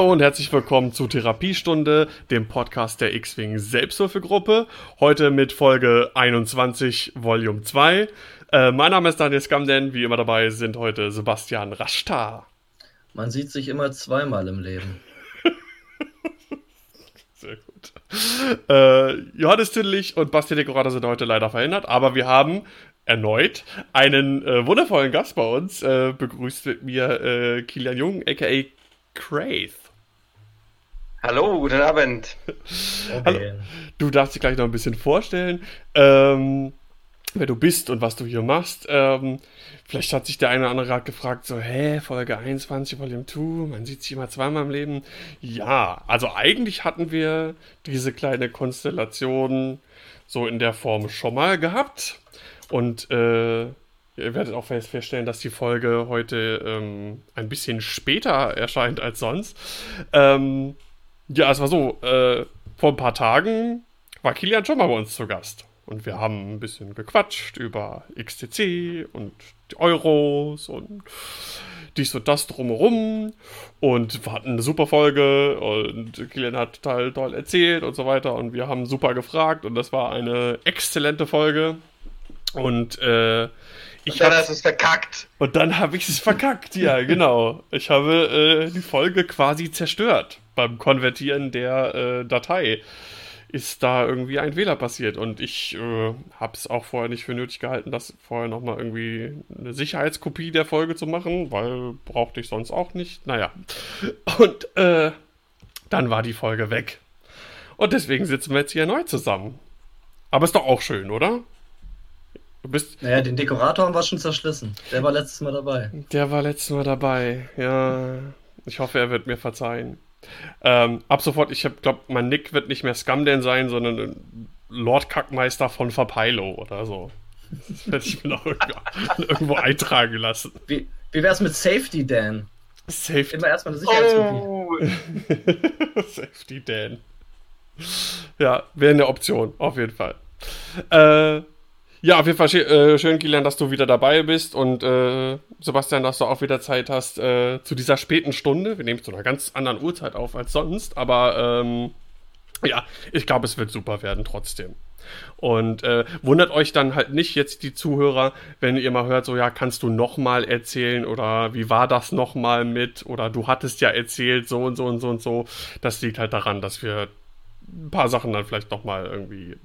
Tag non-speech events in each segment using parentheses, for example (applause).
Hallo und herzlich willkommen zu Therapiestunde, dem Podcast der X-Wing Selbsthilfegruppe. Heute mit Folge 21, Volume 2. Äh, mein Name ist Daniel Skamden, wie immer dabei sind heute Sebastian Raschtar. Man sieht sich immer zweimal im Leben. (laughs) Sehr gut. Äh, Johannes Tüdlich und Basti Dekorator sind heute leider verhindert, aber wir haben erneut einen äh, wundervollen Gast bei uns. Äh, begrüßt mit mir äh, Kilian Jung, aka Craith. Hallo, guten Abend. Okay. Hallo. Du darfst dich gleich noch ein bisschen vorstellen, ähm, wer du bist und was du hier machst. Ähm, vielleicht hat sich der eine oder andere gerade gefragt, so, hä, Folge 21, Volume 2, man sieht sich immer zweimal im Leben. Ja, also eigentlich hatten wir diese kleine Konstellation so in der Form schon mal gehabt. Und äh, Ihr werdet auch feststellen, dass die Folge heute ähm, ein bisschen später erscheint als sonst. Ähm, ja, es war so, äh, vor ein paar Tagen war Kilian schon mal bei uns zu Gast. Und wir haben ein bisschen gequatscht über XTC und die Euros und dies und das drumherum. Und wir hatten eine super Folge und Kilian hat total toll erzählt und so weiter. Und wir haben super gefragt und das war eine exzellente Folge. Und äh, ich und dann hast du es verkackt. Und dann habe ich es verkackt, ja, (laughs) genau. Ich habe äh, die Folge quasi zerstört beim Konvertieren der äh, Datei. Ist da irgendwie ein Fehler passiert und ich äh, habe es auch vorher nicht für nötig gehalten, das vorher nochmal irgendwie eine Sicherheitskopie der Folge zu machen, weil brauchte ich sonst auch nicht. Naja. Und äh, dann war die Folge weg. Und deswegen sitzen wir jetzt hier neu zusammen. Aber ist doch auch schön, oder? Du bist. Naja, den Dekorator haben wir schon zerschlissen. Der war letztes Mal dabei. Der war letztes Mal dabei, ja. Ich hoffe, er wird mir verzeihen. Ähm, ab sofort, ich glaube, mein Nick wird nicht mehr Scumdan sein, sondern Lord Kackmeister von Verpeilo oder so. Das werde ich mir noch irgendwo, irgendwo eintragen lassen. Wie, wie es mit Safety Dan? Safety. Immer erstmal eine Sicherheitskopie. Oh. (laughs) Safety Dan. Ja, wäre eine Option, auf jeden Fall. Äh, ja, auf jeden Fall äh, schön, Kilian, dass du wieder dabei bist und äh, Sebastian, dass du auch wieder Zeit hast äh, zu dieser späten Stunde. Wir nehmen zu einer ganz anderen Uhrzeit auf als sonst, aber ähm, ja, ich glaube, es wird super werden trotzdem. Und äh, wundert euch dann halt nicht jetzt die Zuhörer, wenn ihr mal hört, so ja, kannst du noch mal erzählen oder wie war das noch mal mit oder du hattest ja erzählt so und so und so und so. Das liegt halt daran, dass wir ein paar Sachen dann vielleicht noch mal irgendwie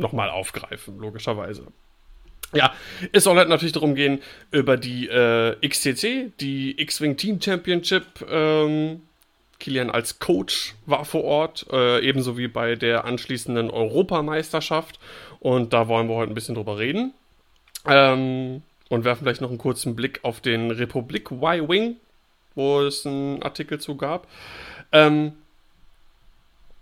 nochmal aufgreifen, logischerweise. Ja, es soll halt natürlich darum gehen, über die äh, XCC, die X-Wing Team Championship. Ähm, Kilian als Coach war vor Ort, äh, ebenso wie bei der anschließenden Europameisterschaft. Und da wollen wir heute ein bisschen drüber reden. Ähm, und werfen vielleicht noch einen kurzen Blick auf den Republik Y-Wing, wo es einen Artikel zu gab. Ähm,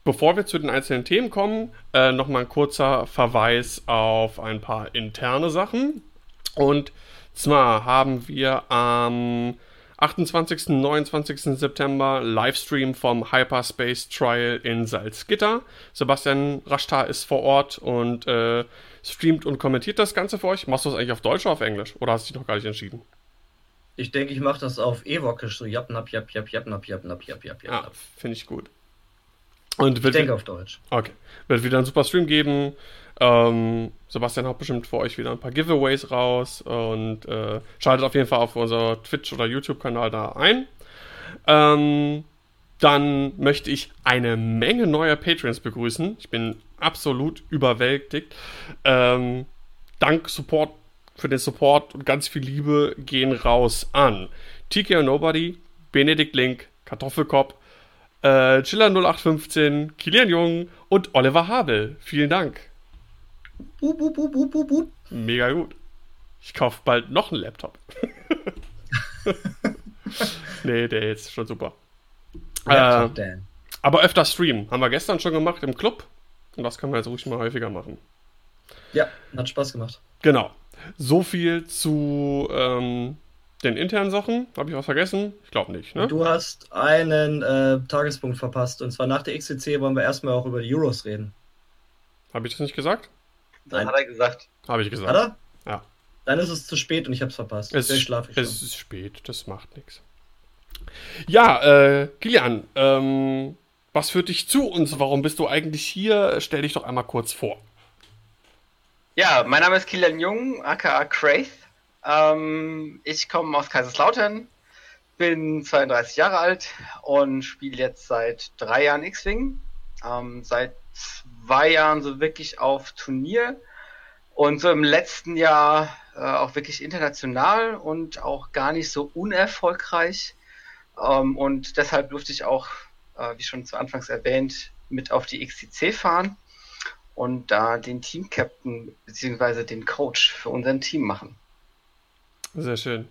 Bevor wir zu den einzelnen Themen kommen, äh, nochmal ein kurzer Verweis auf ein paar interne Sachen. Und zwar haben wir am 28. und 29. September Livestream vom Hyperspace Trial in Salzgitter. Sebastian Raschtar ist vor Ort und äh, streamt und kommentiert das Ganze für euch. Machst du das eigentlich auf Deutsch oder auf Englisch? Oder hast du dich noch gar nicht entschieden? Ich denke, ich mache das auf Evokisch, so japp, napp, japp, japp, japp, napp, japp, napp, japp, japp, japp. Ah, finde ich gut. Und wird ich denke auf Deutsch. Okay. Wird wieder einen super Stream geben. Ähm, Sebastian haut bestimmt für euch wieder ein paar Giveaways raus und äh, schaltet auf jeden Fall auf unser Twitch- oder YouTube-Kanal da ein. Ähm, dann möchte ich eine Menge neuer Patrons begrüßen. Ich bin absolut überwältigt. Ähm, dank Support für den Support und ganz viel Liebe gehen raus an TK Nobody, Benedikt Link, Kartoffelkopf, äh, Chiller 0815, Kilian Jung und Oliver Habel. Vielen Dank. Bup, bup, bup, Mega gut. Ich kaufe bald noch einen Laptop. (laughs) nee, der ist schon super. Laptop, äh, aber öfter streamen. Haben wir gestern schon gemacht im Club. Und das können wir jetzt ruhig mal häufiger machen. Ja, hat Spaß gemacht. Genau. So viel zu ähm, den internen Sachen? Habe ich was vergessen? Ich glaube nicht. Ne? Du hast einen äh, Tagespunkt verpasst. Und zwar nach der XCC wollen wir erstmal auch über die Euros reden. Habe ich das nicht gesagt? Nein. hat er gesagt. Habe ich gesagt. Hat er? Ja. Dann ist es zu spät und ich hab's verpasst. Es, es ist spät, das macht nichts. Ja, äh, Kilian, ähm, was führt dich zu uns? Warum bist du eigentlich hier? Stell dich doch einmal kurz vor. Ja, mein Name ist Kilian Jung, aka Craith. Ähm, ich komme aus Kaiserslautern, bin 32 Jahre alt und spiele jetzt seit drei Jahren X-Wing. Ähm, seit zwei Jahren so wirklich auf Turnier und so im letzten Jahr äh, auch wirklich international und auch gar nicht so unerfolgreich. Ähm, und deshalb durfte ich auch, äh, wie schon zu Anfangs erwähnt, mit auf die XTC fahren und da den Team-Captain bzw. den Coach für unser Team machen. Sehr schön.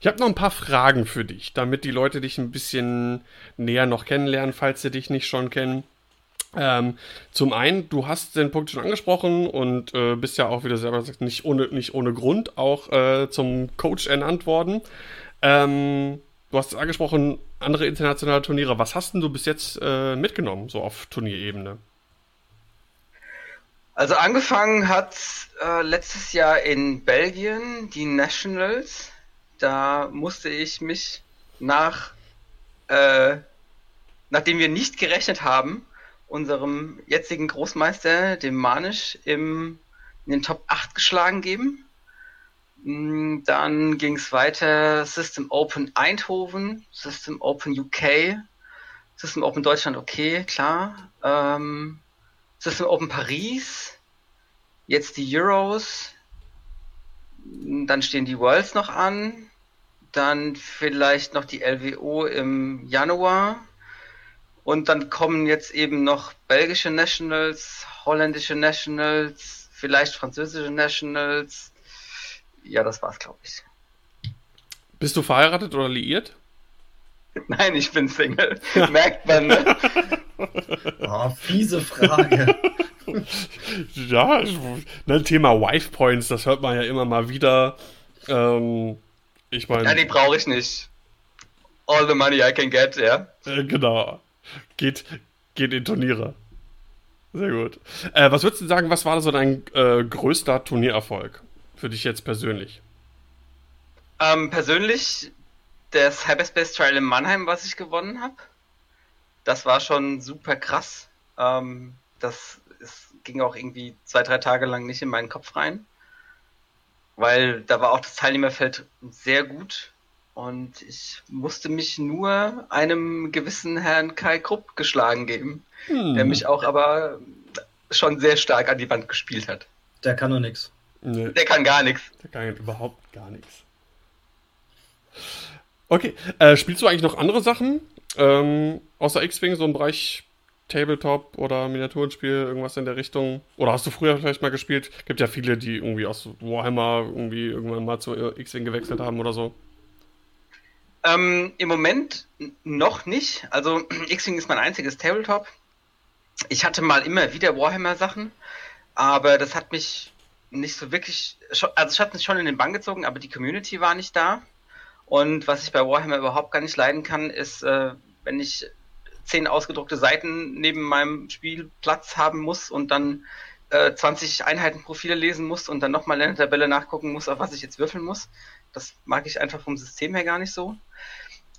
Ich habe noch ein paar Fragen für dich, damit die Leute dich ein bisschen näher noch kennenlernen, falls sie dich nicht schon kennen. Ähm, zum einen, du hast den Punkt schon angesprochen und äh, bist ja auch, wie du selber sagst, nicht ohne, nicht ohne Grund auch äh, zum Coach ernannt worden. Ähm, du hast angesprochen, andere internationale Turniere. Was hast denn du bis jetzt äh, mitgenommen, so auf Turnierebene? Also angefangen hat äh, letztes Jahr in Belgien die Nationals. Da musste ich mich nach, äh, nachdem wir nicht gerechnet haben, unserem jetzigen Großmeister, dem Manisch, im, in den Top 8 geschlagen geben. Mm, dann ging es weiter System Open Eindhoven, System Open UK, System Open Deutschland, okay, klar. Ähm, System Open Paris, jetzt die Euros, dann stehen die Worlds noch an, dann vielleicht noch die LWO im Januar und dann kommen jetzt eben noch belgische Nationals, holländische Nationals, vielleicht französische Nationals. Ja, das war's, glaube ich. Bist du verheiratet oder liiert? (laughs) Nein, ich bin Single. Merkt man. Ne? Oh, (laughs) fiese Frage. (laughs) ja, ne, Thema Wife Points, das hört man ja immer mal wieder. Ähm, ich meine. Ja, die brauche ich nicht. All the money I can get, ja. Äh, genau geht, geht in Turniere. Sehr gut. Äh, was würdest du sagen, was war so dein äh, größter Turniererfolg für dich jetzt persönlich? Ähm, persönlich das Hyperspace Trial in Mannheim, was ich gewonnen habe. Das war schon super krass. Ähm, das ist, ging auch irgendwie zwei, drei Tage lang nicht in meinen Kopf rein. Weil da war auch das Teilnehmerfeld sehr gut. Und ich musste mich nur einem gewissen Herrn Kai Krupp geschlagen geben, hm. der mich auch aber schon sehr stark an die Wand gespielt hat. Der kann doch nichts. Nee. Der kann gar nichts. Der kann überhaupt gar nichts. Okay, äh, spielst du eigentlich noch andere Sachen? Ähm, außer X-Wing, so im Bereich Tabletop oder Miniaturenspiel, irgendwas in der Richtung? Oder hast du früher vielleicht mal gespielt? Gibt ja viele, die irgendwie aus Warhammer irgendwie irgendwann mal zu X-Wing gewechselt haben oder so. Ähm, Im Moment noch nicht. Also (clears throat) X-Wing ist mein einziges Tabletop. Ich hatte mal immer wieder Warhammer-Sachen, aber das hat mich nicht so wirklich, also ich hatte mich schon in den Bann gezogen, aber die Community war nicht da. Und was ich bei Warhammer überhaupt gar nicht leiden kann, ist, äh, wenn ich zehn ausgedruckte Seiten neben meinem Spielplatz haben muss und dann äh, 20 Einheitenprofile lesen muss und dann nochmal in der Tabelle nachgucken muss, auf was ich jetzt würfeln muss. Das mag ich einfach vom System her gar nicht so.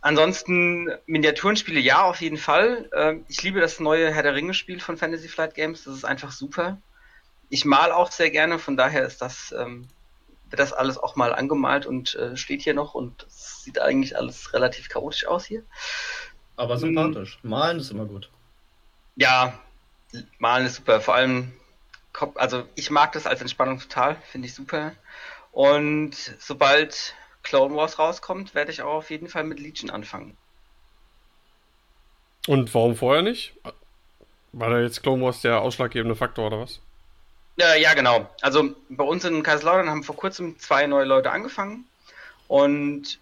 Ansonsten Miniaturenspiele ja, auf jeden Fall. Ähm, ich liebe das neue Herr der Ringe Spiel von Fantasy Flight Games. Das ist einfach super. Ich mal auch sehr gerne, von daher ist das, ähm, wird das alles auch mal angemalt und äh, steht hier noch und es sieht eigentlich alles relativ chaotisch aus hier. Aber sympathisch. Hm. Malen ist immer gut. Ja, malen ist super. Vor allem, also ich mag das als Entspannung total, finde ich super. Und sobald Clone Wars rauskommt, werde ich auch auf jeden Fall mit Legion anfangen. Und warum vorher nicht? War da jetzt Clone Wars der ausschlaggebende Faktor oder was? Äh, ja, genau. Also bei uns in Kaiserslautern haben vor kurzem zwei neue Leute angefangen und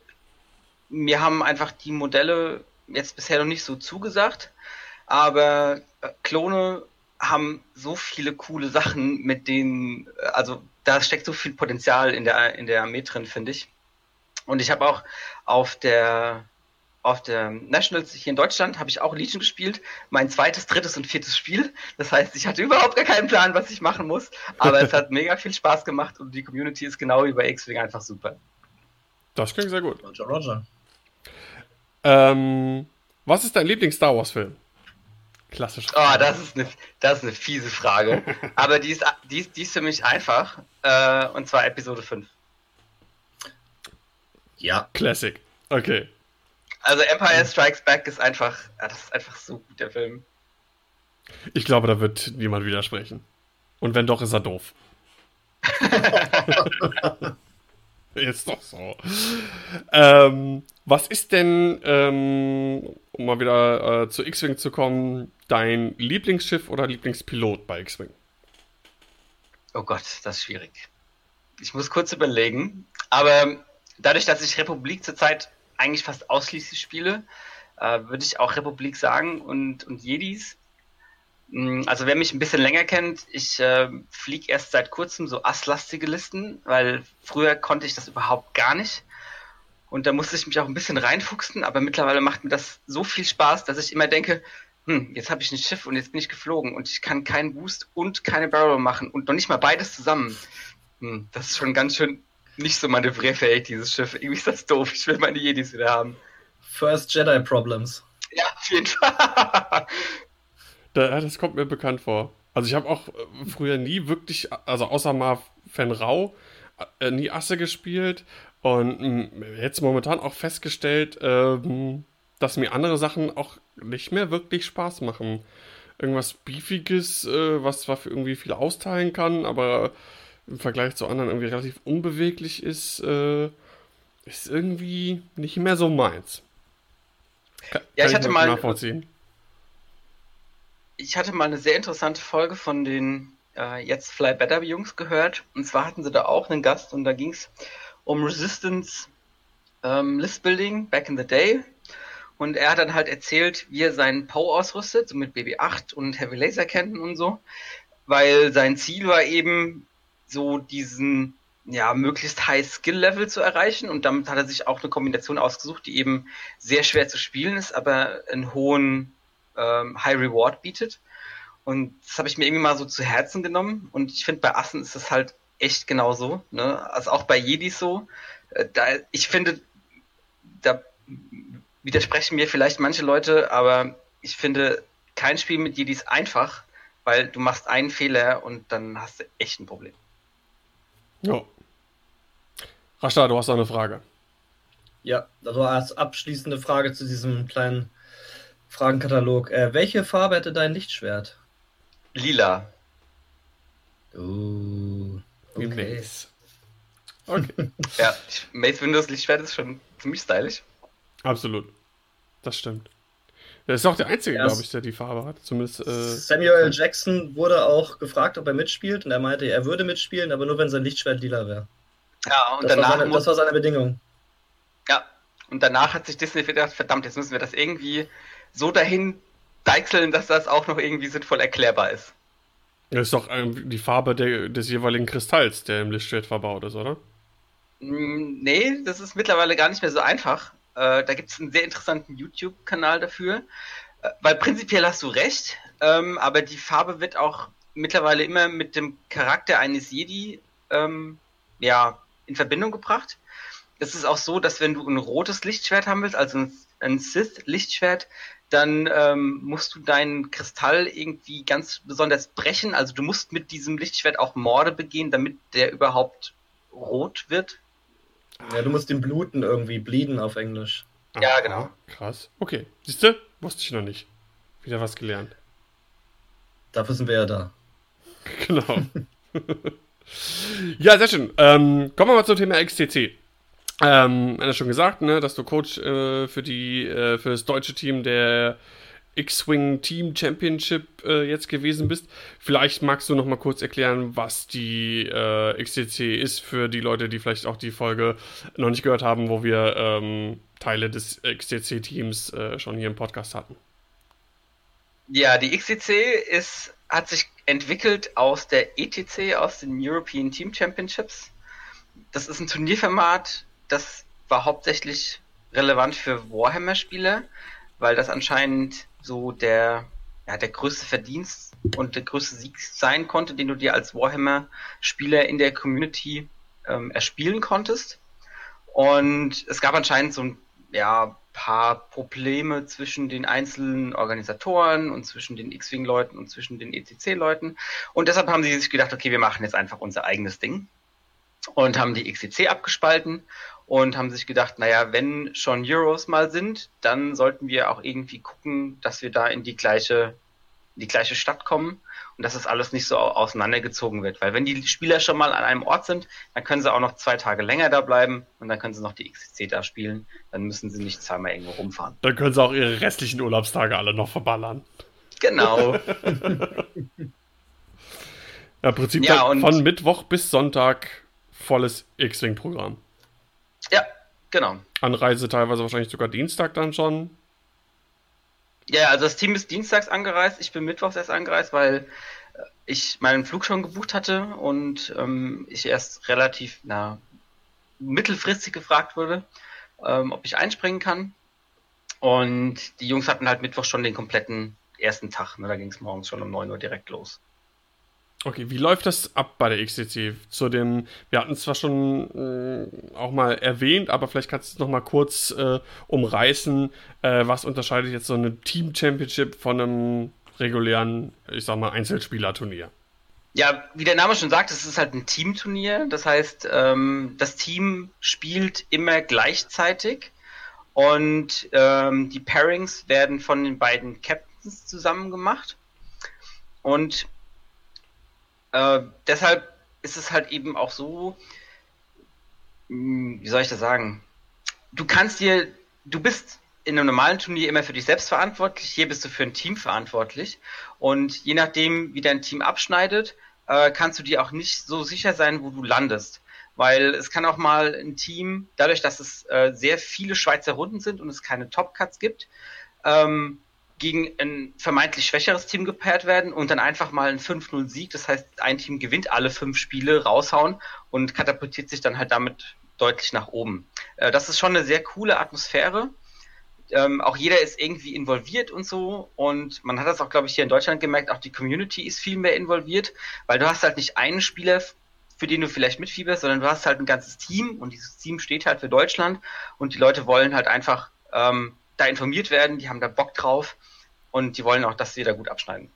mir haben einfach die Modelle jetzt bisher noch nicht so zugesagt, aber äh, Klone haben so viele coole Sachen, mit denen, äh, also da steckt so viel Potenzial in der, in der Armee drin, finde ich. Und ich habe auch auf der auf der Nationals hier in Deutschland habe ich auch Legion gespielt. Mein zweites, drittes und viertes Spiel. Das heißt, ich hatte überhaupt gar keinen Plan, was ich machen muss. Aber es hat (laughs) mega viel Spaß gemacht und die Community ist genau wie bei X-Wing einfach super. Das klingt sehr gut. Roger, Roger. Ähm, was ist dein Lieblings-Star Wars-Film? Klassisch. Oh, das ist eine, das ist eine fiese Frage. (laughs) Aber die ist, die ist, die ist für mich einfach. Äh, und zwar Episode 5. Ja. Classic. Okay. Also Empire Strikes Back ist einfach, ja, das ist einfach so gut, der Film. Ich glaube, da wird niemand widersprechen. Und wenn doch, ist er doof. (laughs) Ist doch so. Ähm, was ist denn, ähm, um mal wieder äh, zu X-Wing zu kommen, dein Lieblingsschiff oder Lieblingspilot bei X-Wing? Oh Gott, das ist schwierig. Ich muss kurz überlegen. Aber dadurch, dass ich Republik zurzeit eigentlich fast ausschließlich spiele, äh, würde ich auch Republik sagen und, und Jedis. Mm, Also wer mich ein bisschen länger kennt, ich äh, fliege erst seit kurzem so asslastige Listen, weil früher konnte ich das überhaupt gar nicht. Und da musste ich mich auch ein bisschen reinfuchsen, aber mittlerweile macht mir das so viel Spaß, dass ich immer denke, hm, jetzt habe ich ein Schiff und jetzt bin ich geflogen und ich kann keinen Boost und keine Barrel machen und noch nicht mal beides zusammen. Hm, das ist schon ganz schön nicht so manövrierfähig, dieses Schiff. Irgendwie ist das doof. Ich will meine Jedis wieder haben. First Jedi Problems. Ja, auf jeden Fall. (laughs) Da, das kommt mir bekannt vor. Also ich habe auch äh, früher nie wirklich, also außer mal Fan Rau, äh, nie Asse gespielt und mh, jetzt momentan auch festgestellt, ähm, dass mir andere Sachen auch nicht mehr wirklich Spaß machen. Irgendwas Beefiges, äh, was zwar für irgendwie viel austeilen kann, aber im Vergleich zu anderen irgendwie relativ unbeweglich ist, äh, ist irgendwie nicht mehr so meins. Ka- Ja, kann ich hatte gut mal- nachvollziehen. ich hatte mal eine sehr interessante Folge von den äh, jetzt Fly Better Jungs gehört. Und zwar hatten sie da auch einen Gast und da ging es um Resistance ähm, List Building back in the day. Und er hat dann halt erzählt, wie er seinen Poe ausrüstet, so mit BB-8 und Heavy Laser Cannon und so. Weil sein Ziel war eben, so diesen ja, möglichst high Skill Level zu erreichen. Und damit hat er sich auch eine Kombination ausgesucht, die eben sehr schwer zu spielen ist, aber einen hohen ähm, High Reward bietet. Und das habe ich mir irgendwie mal so zu Herzen genommen. Und ich finde, bei Assen ist das halt echt genauso. Ne? Also auch bei Jedis so. Äh, Da, ich finde, da widersprechen mir vielleicht manche Leute, aber ich finde kein Spiel mit Jedis einfach, weil du machst einen Fehler und dann hast du echt ein Problem. Ja. Rashta, du hast noch eine Frage. Ja, das war als abschließende Frage zu diesem kleinen Fragenkatalog. Äh, welche Farbe hätte dein Lichtschwert? Lila. Uh, okay. Mace. (laughs) Okay, Ja, Mace Windows Lichtschwert ist schon ziemlich stylisch. absolut. Das stimmt. Der ist auch der Einzige, glaube ich, der die Farbe hat. Zumindest, äh, Samuel L. Jackson wurde auch gefragt, ob er mitspielt und er meinte, er würde mitspielen, aber nur wenn sein Lichtschwert lila wäre. Ja, und Das, war danach seine- muss, das war seine Bedingung. Ja, und danach hat sich Disney gedacht, verdammt, jetzt müssen wir das irgendwie so dahin deichseln, dass das auch noch irgendwie sinnvoll erklärbar ist. das ist doch ähm, die Farbe der, des jeweiligen Kristalls, der im Lichtschwert verbaut ist, oder? Mm, Nee, das ist mittlerweile gar nicht mehr so einfach. Äh, da gibt es einen sehr interessanten YouTube-Kanal dafür. Äh, weil prinzipiell hast du recht, ähm, aber die Farbe wird auch mittlerweile immer mit dem Charakter eines Jedi ähm, ja, in Verbindung gebracht. Es ist auch so, dass wenn du ein rotes Lichtschwert haben willst, also ein, ein Sith-Lichtschwert, dann ähm, musst du deinen Kristall irgendwie ganz besonders brechen. Also du musst mit diesem Lichtschwert auch Morde begehen, damit der überhaupt rot wird. Ja, du musst ihn bluten irgendwie, bleeden auf Englisch. Ja, Aha, genau. Krass. Okay. Siehst du? Wusste ich noch nicht. Wieder was gelernt. Dafür sind wir ja da. (laughs) Genau. ja, sehr schön. Ähm, kommen wir mal zum Thema XTC. Ähm, er hat schon gesagt, ne, dass du Coach äh, für die äh, für das deutsche Team der X-Wing Team Championship äh, jetzt gewesen bist. Vielleicht magst du noch mal kurz erklären, was die äh, XTC ist für die Leute, die vielleicht auch die Folge noch nicht gehört haben, wo wir ähm, Teile des XTC Teams äh, schon hier im Podcast hatten. Ja, die XCC ist, hat sich entwickelt aus der ETC, aus den European Team Championships. Das ist ein Turnierformat, das war hauptsächlich relevant für Warhammer-Spieler, weil das anscheinend so der, ja, der größte Verdienst und der größte Sieg sein konnte, den du dir als Warhammer-Spieler in der Community ähm, erspielen konntest. Und es gab anscheinend so ein ja, paar Probleme zwischen den einzelnen Organisatoren und zwischen den X-Wing-Leuten und zwischen den ECC-Leuten. Und deshalb haben sie sich gedacht, okay, wir machen jetzt einfach unser eigenes Ding und haben die XCC abgespalten und haben sich gedacht, naja, wenn schon Euros mal sind, dann sollten wir auch irgendwie gucken, dass wir da in die gleiche, in die gleiche Stadt kommen und dass das alles nicht so auseinandergezogen wird. Weil wenn die Spieler schon mal an einem Ort sind, dann können sie auch noch zwei Tage länger da bleiben und dann können sie noch die XCC da spielen. Dann müssen sie nicht zweimal irgendwo rumfahren. Dann können sie auch ihre restlichen Urlaubstage alle noch verballern. Genau. (laughs) ja, im Prinzip ja, von Mittwoch bis Sonntag volles X-Wing-Programm. Ja, genau. Anreise teilweise wahrscheinlich sogar Dienstag dann schon. Ja, also das Team ist dienstags angereist. Ich bin mittwochs erst angereist, weil äh, ich meinen Flug schon gebucht hatte und ähm, ich erst relativ na, mittelfristig gefragt wurde, ähm, ob ich einspringen kann. Und die Jungs hatten halt Mittwoch schon den kompletten ersten Tag. Ne? Da ging es morgens schon um 9 Uhr direkt los. Okay, wie läuft das ab bei der XCC? Zu dem, wir hatten es zwar schon äh, auch mal erwähnt, aber vielleicht kannst du es noch mal kurz äh, umreißen. Äh, was unterscheidet jetzt so eine Team Championship von einem regulären, ich sag mal, Einzelspielerturnier? Ja, wie der Name schon sagt, es ist halt ein Teamturnier. Das heißt, ähm, das Team spielt immer gleichzeitig und ähm, die Pairings werden von den beiden Captains zusammen gemacht. Und äh, deshalb ist es halt eben auch so, hm, wie soll ich das sagen? Du kannst dir, du bist in einem normalen Turnier immer für dich selbst verantwortlich, hier bist du für ein Team verantwortlich. Und je nachdem, wie dein Team abschneidet, äh, kannst du dir auch nicht so sicher sein, wo du landest. Weil es kann auch mal ein Team, dadurch, dass es äh, sehr viele Schweizer Runden sind und es keine Top-Cuts gibt, ähm, gegen ein vermeintlich schwächeres Team gepaart werden und dann einfach mal ein 5-0-Sieg, das heißt, ein Team gewinnt alle fünf Spiele, raushauen und katapultiert sich dann halt damit deutlich nach oben. Äh, das ist schon eine sehr coole Atmosphäre. Ähm, auch jeder ist irgendwie involviert und so. Und man hat das auch, glaube ich, hier in Deutschland gemerkt, auch die Community ist viel mehr involviert, weil du hast halt nicht einen Spieler, für den du vielleicht mitfieberst, sondern du hast halt ein ganzes Team und dieses Team steht halt für Deutschland und die Leute wollen halt einfach ähm, da informiert werden, die haben da Bock drauf und die wollen auch, dass sie da gut abschneiden.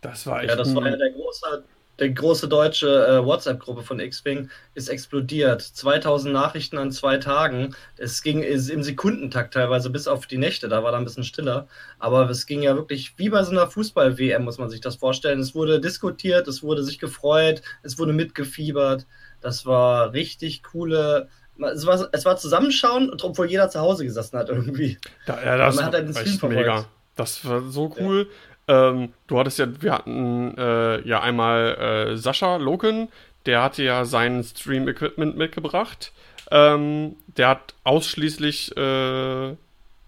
Das war echt. Ja, das war ja der große, der große deutsche äh, WhatsApp-Gruppe von X-Wing ist explodiert. 2000 Nachrichten an zwei Tagen. Es ging im Sekundentakt teilweise bis auf die Nächte, da war da ein bisschen stiller. Aber es ging ja wirklich wie bei so einer Fußball-WM, muss man sich das vorstellen. Es wurde diskutiert, es wurde sich gefreut, es wurde mitgefiebert. Das war richtig coole es war, es war Zusammenschauen, obwohl jeder zu Hause gesessen hat irgendwie. Da, ja, das man hat halt Stream mega. Das war so cool. Ja. Ähm, du hattest ja, wir hatten äh, ja einmal äh, Sascha Loken, der hatte ja sein Stream-Equipment mitgebracht. Ähm, der hat ausschließlich äh,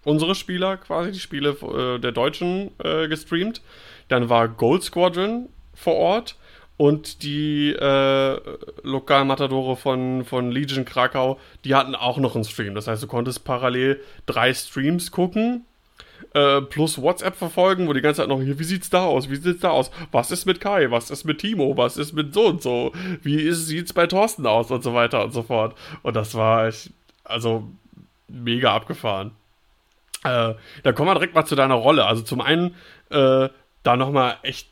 unsere Spieler, quasi die Spiele äh, der Deutschen, äh, gestreamt. Dann war Gold Squadron vor Ort und die äh, Lokalmatadore von, von Legion Krakau, die hatten auch noch einen Stream. Das heißt, du konntest parallel drei Streams gucken, äh, plus WhatsApp verfolgen, wo die ganze Zeit noch, hier, wie sieht's da aus? Wie sieht's da aus? Was ist mit Kai? Was ist mit Timo? Was ist mit so und so? Wie ist, sieht's bei Thorsten aus? Und so weiter und so fort. Und das war echt, also mega abgefahren. Äh, da kommen wir direkt mal zu deiner Rolle. Also zum einen, äh, da nochmal echt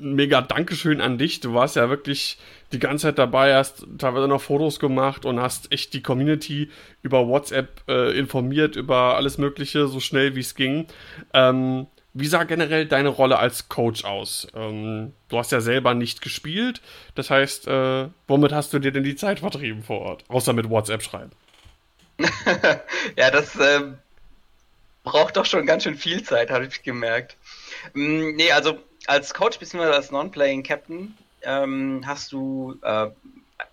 mega Dankeschön an dich. Du warst ja wirklich die ganze Zeit dabei, hast teilweise noch Fotos gemacht und hast echt die Community über WhatsApp äh, informiert, über alles Mögliche, so schnell wie es ging. Ähm, wie sah generell deine Rolle als Coach aus? Ähm, du hast ja selber nicht gespielt. Das heißt, äh, womit hast du dir denn die Zeit vertrieben vor Ort? Außer mit WhatsApp schreiben. (laughs) ja, das äh, braucht doch schon ganz schön viel Zeit, habe ich gemerkt. Mm, nee, also als Coach bzw. als Non-Playing Captain ähm, hast du äh,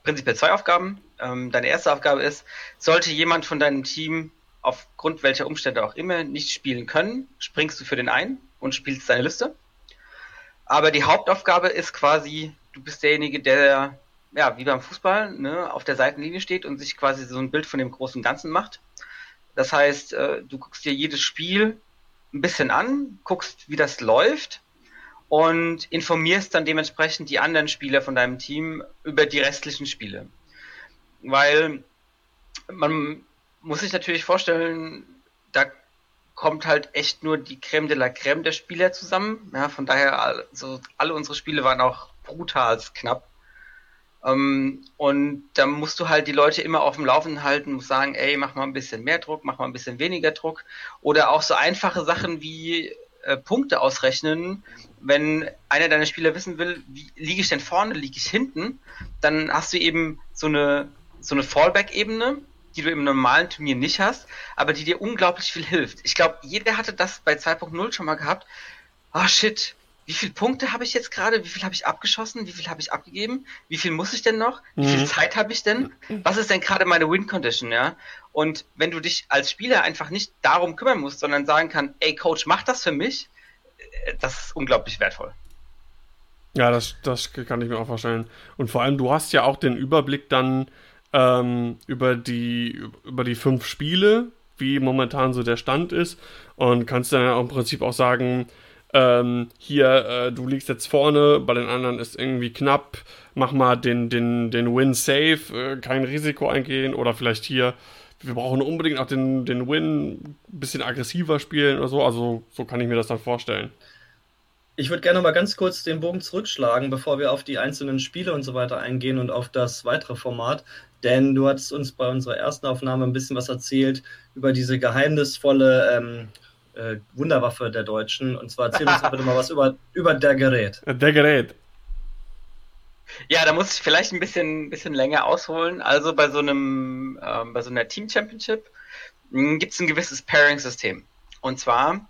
prinzipiell zwei Aufgaben. Ähm, deine erste Aufgabe ist, sollte jemand von deinem Team aufgrund welcher Umstände auch immer nicht spielen können, springst du für den ein und spielst deine Liste. Aber die Hauptaufgabe ist quasi, du bist derjenige, der, ja, wie beim Fußball, ne, auf der Seitenlinie steht und sich quasi so ein Bild von dem großen Ganzen macht. Das heißt, äh, du guckst dir jedes Spiel ein bisschen an, guckst, wie das läuft und informierst dann dementsprechend die anderen Spieler von deinem Team über die restlichen Spiele. Weil man muss sich natürlich vorstellen, da kommt halt echt nur die Creme de la Creme der Spieler zusammen. Ja, von daher, also alle unsere Spiele waren auch brutal knapp. Ähm, und da musst du halt die Leute immer auf dem Laufenden halten, musst sagen, ey, mach mal ein bisschen mehr Druck, mach mal ein bisschen weniger Druck. Oder auch so einfache Sachen wie äh, Punkte ausrechnen. Wenn einer deiner Spieler wissen will, wie liege ich denn vorne, liege ich hinten, dann hast du eben so eine, so eine Fallback-Ebene, die du im normalen Turnier nicht hast, aber die dir unglaublich viel hilft. Ich glaube, jeder hatte das bei 2.0 schon mal gehabt. Ah, oh, shit, wie viele Punkte habe ich jetzt gerade? Wie viel habe ich abgeschossen? Wie viel habe ich abgegeben? Wie viel muss ich denn noch? Wie mhm. viel Zeit habe ich denn? Was ist denn gerade meine Win Condition, ja? Und wenn du dich als Spieler einfach nicht darum kümmern musst, sondern sagen kann, ey Coach, mach das für mich, das ist unglaublich wertvoll. Ja, das, das kann ich mir auch vorstellen. Und vor allem, du hast ja auch den Überblick dann ähm, über, die, über die fünf Spiele, wie momentan so der Stand ist. Und kannst dann auch im Prinzip auch sagen, ähm, hier, äh, du liegst jetzt vorne, bei den anderen ist irgendwie knapp, mach mal den, den, den Win safe, äh, kein Risiko eingehen oder vielleicht hier, wir brauchen unbedingt auch den, den Win ein bisschen aggressiver spielen oder so, also so kann ich mir das dann vorstellen. Ich würde gerne mal ganz kurz den Bogen zurückschlagen, bevor wir auf die einzelnen Spiele und so weiter eingehen und auf das weitere Format. Denn du hast uns bei unserer ersten Aufnahme ein bisschen was erzählt über diese geheimnisvolle ähm, äh, Wunderwaffe der Deutschen. Und zwar erzähl uns bitte mal was über, über der Gerät. Der Gerät. Ja, da muss ich vielleicht ein bisschen, bisschen länger ausholen. Also bei so einem, ähm, bei so einer Team Championship hm, gibt es ein gewisses Pairing-System. Und zwar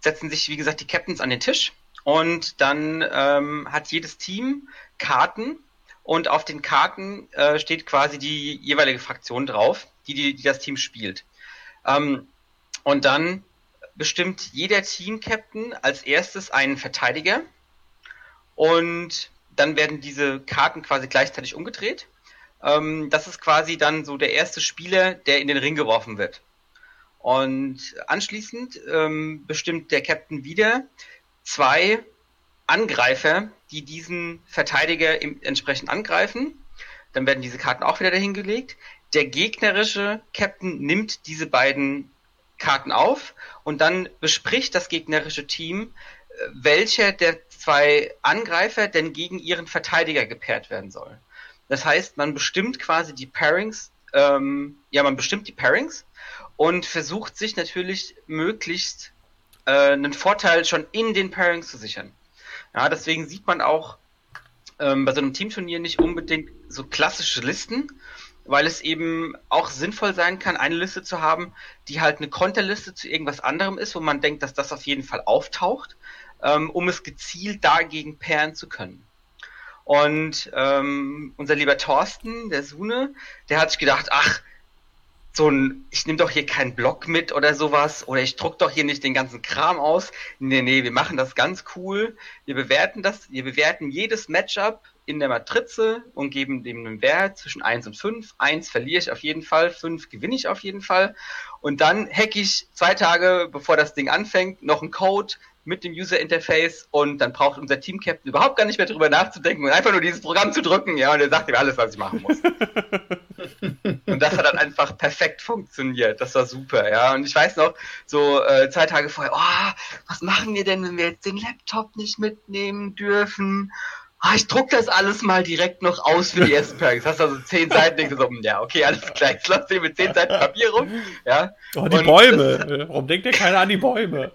setzen sich, wie gesagt, die Captains an den Tisch und dann ähm, hat jedes Team Karten und auf den Karten äh, steht quasi die jeweilige Fraktion drauf, die, die, die das Team spielt. Ähm, und dann bestimmt jeder Team-Captain als erstes einen Verteidiger und dann werden diese Karten quasi gleichzeitig umgedreht. Ähm, das ist quasi dann so der erste Spieler, der in den Ring geworfen wird. Und anschließend ähm, bestimmt der Captain wieder zwei Angreifer, die diesen Verteidiger im, entsprechend angreifen. Dann werden diese Karten auch wieder dahin gelegt. Der gegnerische Captain nimmt diese beiden Karten auf und dann bespricht das gegnerische Team, welcher der zwei Angreifer denn gegen ihren Verteidiger gepaart werden soll. Das heißt, man bestimmt quasi die Pairings, ähm, ja, man bestimmt die Pairings und versucht sich natürlich möglichst äh, einen Vorteil schon in den Pairings zu sichern. Ja, deswegen sieht man auch ähm, bei so einem Teamturnier nicht unbedingt so klassische Listen, weil es eben auch sinnvoll sein kann, eine Liste zu haben, die halt eine Konterliste zu irgendwas anderem ist, wo man denkt, dass das auf jeden Fall auftaucht, ähm, um es gezielt dagegen pairen zu können. Und ähm, unser lieber Thorsten, der Sune, der hat sich gedacht, ach, so ein, ich nehme doch hier keinen Block mit oder sowas, oder ich druck doch hier nicht den ganzen Kram aus. Nee, nee, wir machen das ganz cool. Wir bewerten das, wir bewerten jedes Matchup in der Matrize und geben dem einen Wert zwischen 1 und 5. 1 verliere ich auf jeden Fall, 5 gewinne ich auf jeden Fall. Und dann hack ich zwei Tage, bevor das Ding anfängt, noch einen Code mit dem User Interface und dann braucht unser Team Captain überhaupt gar nicht mehr drüber nachzudenken und einfach nur dieses Programm zu drücken, ja, und er sagt ihm alles, was ich machen muss. (laughs) und das hat dann einfach perfekt funktioniert. Das war super, ja. Und ich weiß noch, so äh, zwei Tage vorher, oh, was machen wir denn, wenn wir jetzt den Laptop nicht mitnehmen dürfen? ah, ich druck das alles mal direkt noch aus für die ersten Perks. Hast also zehn Seiten, denkst du so, ja, okay, alles klar, ich lasse hier mit zehn Seiten Papier rum, ja. Oh, die und Bäume. Das, Warum denkt der keiner an die Bäume?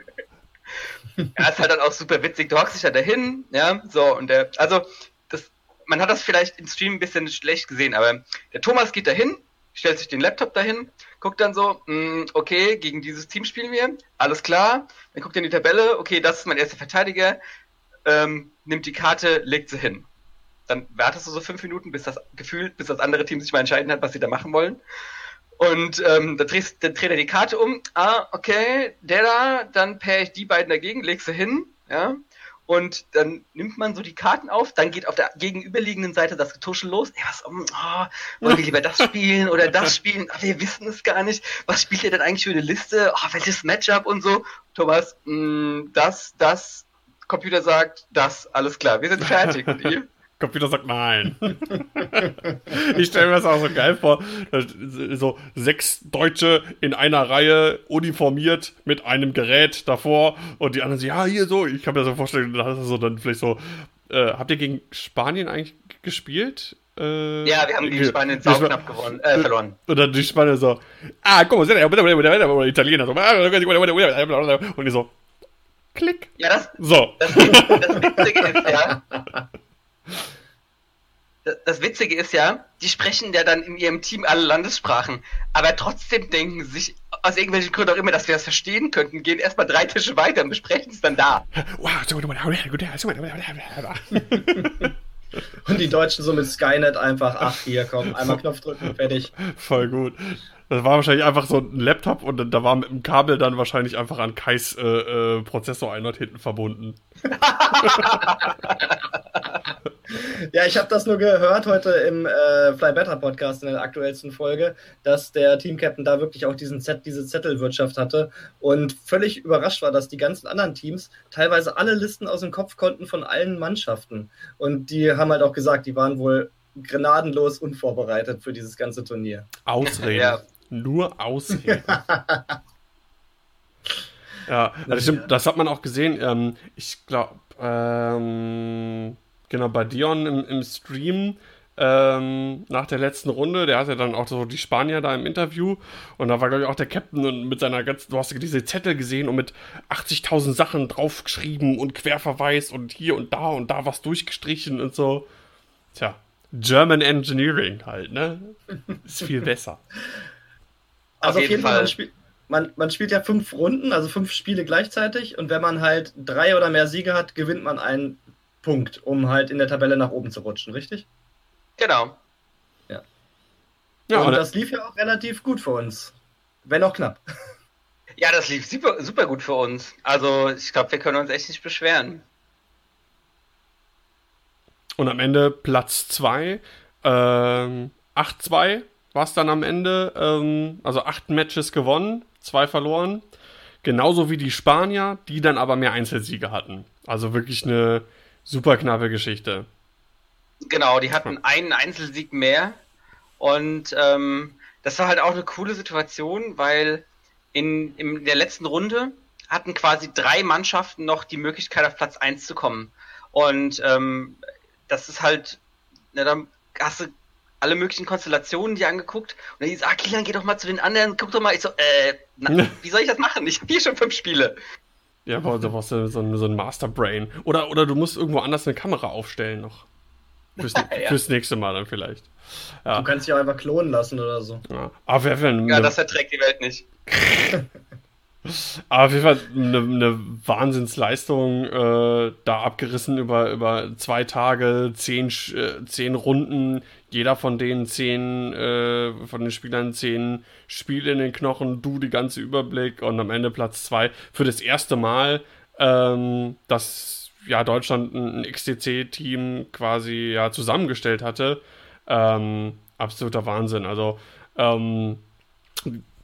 Ja, ist halt dann auch super witzig. Du hockst dich ja dahin, ja, so, und der, also, das, man hat das vielleicht im Stream ein bisschen schlecht gesehen, aber der Thomas geht dahin, stellt sich den Laptop dahin, guckt dann so, mh, hm, okay, gegen dieses Team spielen wir, alles klar, dann guckt er in die Tabelle, okay, das ist mein erster Verteidiger, ähm, nimmt die Karte, legt sie hin. Dann wartest du so fünf Minuten, bis das gefühlt, bis das andere Team sich mal entscheiden hat, was sie da machen wollen. Und ähm, dann, drehst, dann dreht er die Karte um. Ah, okay, der da, dann pair ich die beiden dagegen, leg sie hin, ja. und dann nimmt man so die Karten auf, dann geht auf der gegenüberliegenden Seite das Getuschel los. Ey, was, oh, wollen wir lieber das spielen oder das (laughs) spielen? Ach, wir wissen es gar nicht. Was spielt ihr denn eigentlich für eine Liste? Oh, welches Matchup und so? Thomas, mh, mm, das, das, Computer sagt, das, alles klar, wir sind fertig. Und ihr? Computer sagt nein. (laughs) ich stelle mir das auch so geil vor. So sechs Deutsche in einer Reihe uniformiert mit einem Gerät davor und die anderen so, ja, hier so. Ich kann mir das so vorstellen, da hast du so dann vielleicht so. Äh, habt ihr gegen Spanien eigentlich gespielt? Äh, ja, wir haben gegen Spanien sau knapp gewonnen, äh, verloren. Und dann die Spanier so, ah, guck mal, oder Italiener so, und die so, klick. Ja, das, so. das, das Witzige ist ja, das Witzige ist ja, die sprechen ja dann in ihrem Team alle Landessprachen, aber trotzdem denken sie sich aus irgendwelchen Gründen auch immer, dass wir das verstehen könnten, gehen erstmal drei Tische weiter und besprechen es dann da. und die Deutschen so mit Skynet einfach, ach hier, komm, einmal Knopf drücken, fertig. Voll gut. Das war wahrscheinlich einfach so ein Laptop und da war mit dem Kabel dann wahrscheinlich einfach an Kais äh, äh, Prozessoreinheit hinten verbunden. ja, ich habe das nur gehört heute im äh, Fly Better Podcast in der aktuellsten Folge, dass der Team-Captain da wirklich auch diesen Set, diese Zettelwirtschaft hatte und völlig überrascht war, dass die ganzen anderen Teams teilweise alle Listen aus dem Kopf konnten von allen Mannschaften. Und die haben halt auch gesagt, die waren wohl grenadenlos unvorbereitet für dieses ganze Turnier. Ausreden. ja. Nur Ausreden. (laughs) ja, also stimmt, das hat man auch gesehen. Ähm, ich glaube, ähm, genau, bei Dion im, im Stream ähm, nach der letzten Runde, der hatte dann auch so die Spanier da im Interview und da war, glaube ich, auch der Captain und mit seiner ganzen, du hast diese Zettel gesehen und mit 80.000 Sachen draufgeschrieben und Querverweis und hier und da und da was durchgestrichen und so. Tja, German Engineering halt, ne? Ist viel (laughs) besser. Also auf jeden, Fall, Fall man, spiel, man, man, spielt ja fünf Runden, also fünf Spiele gleichzeitig und wenn man halt drei oder mehr Siege hat, gewinnt man einen Punkt, um halt in der Tabelle nach oben zu rutschen, richtig? Genau. Ja. ja und das lief ja auch relativ gut für uns. Wenn auch knapp. (laughs) Ja, das lief super, super gut für uns. Also ich glaube, wir können uns echt nicht beschweren. Und am Ende Platz 2, ähm, 8-2 war es dann am Ende. Ähm, also acht Matches gewonnen, zwei verloren. Genauso wie die Spanier, die dann aber mehr Einzelsiege hatten. Also wirklich eine super knappe Geschichte. Genau, die hatten einen Einzelsieg mehr. Und ähm, das war halt auch eine coole Situation, weil in, in der letzten Runde hatten quasi drei Mannschaften noch die Möglichkeit, auf Platz 1 zu kommen. Und ähm, das ist halt, na, dann hast du alle möglichen Konstellationen die angeguckt und dann hieß, ah, Kilian, geh doch mal zu den anderen, guck doch mal. Ich so, äh, na, wie soll ich das machen? Ich habe hier schon fünf Spiele. Ja, aber du brauchst so, so, ein Masterbrain. Oder, oder du musst irgendwo anders eine Kamera aufstellen noch. Fürs, (laughs) ja. fürs nächste Mal dann vielleicht. Ja. Du kannst dich auch einfach klonen lassen oder so. Ja, aber wer, wer, ja das erträgt die Welt nicht. (laughs) Aber auf jeden Fall eine, eine Wahnsinnsleistung äh, da abgerissen über, über zwei Tage, zehn, äh, zehn Runden, jeder von denen zehn, äh, von den Spielern zehn Spiele in den Knochen, du die ganze Überblick und am Ende Platz zwei. Für das erste Mal, ähm, dass ja Deutschland ein, ein XTC-Team quasi ja zusammengestellt hatte. Ähm, absoluter Wahnsinn. Also ähm,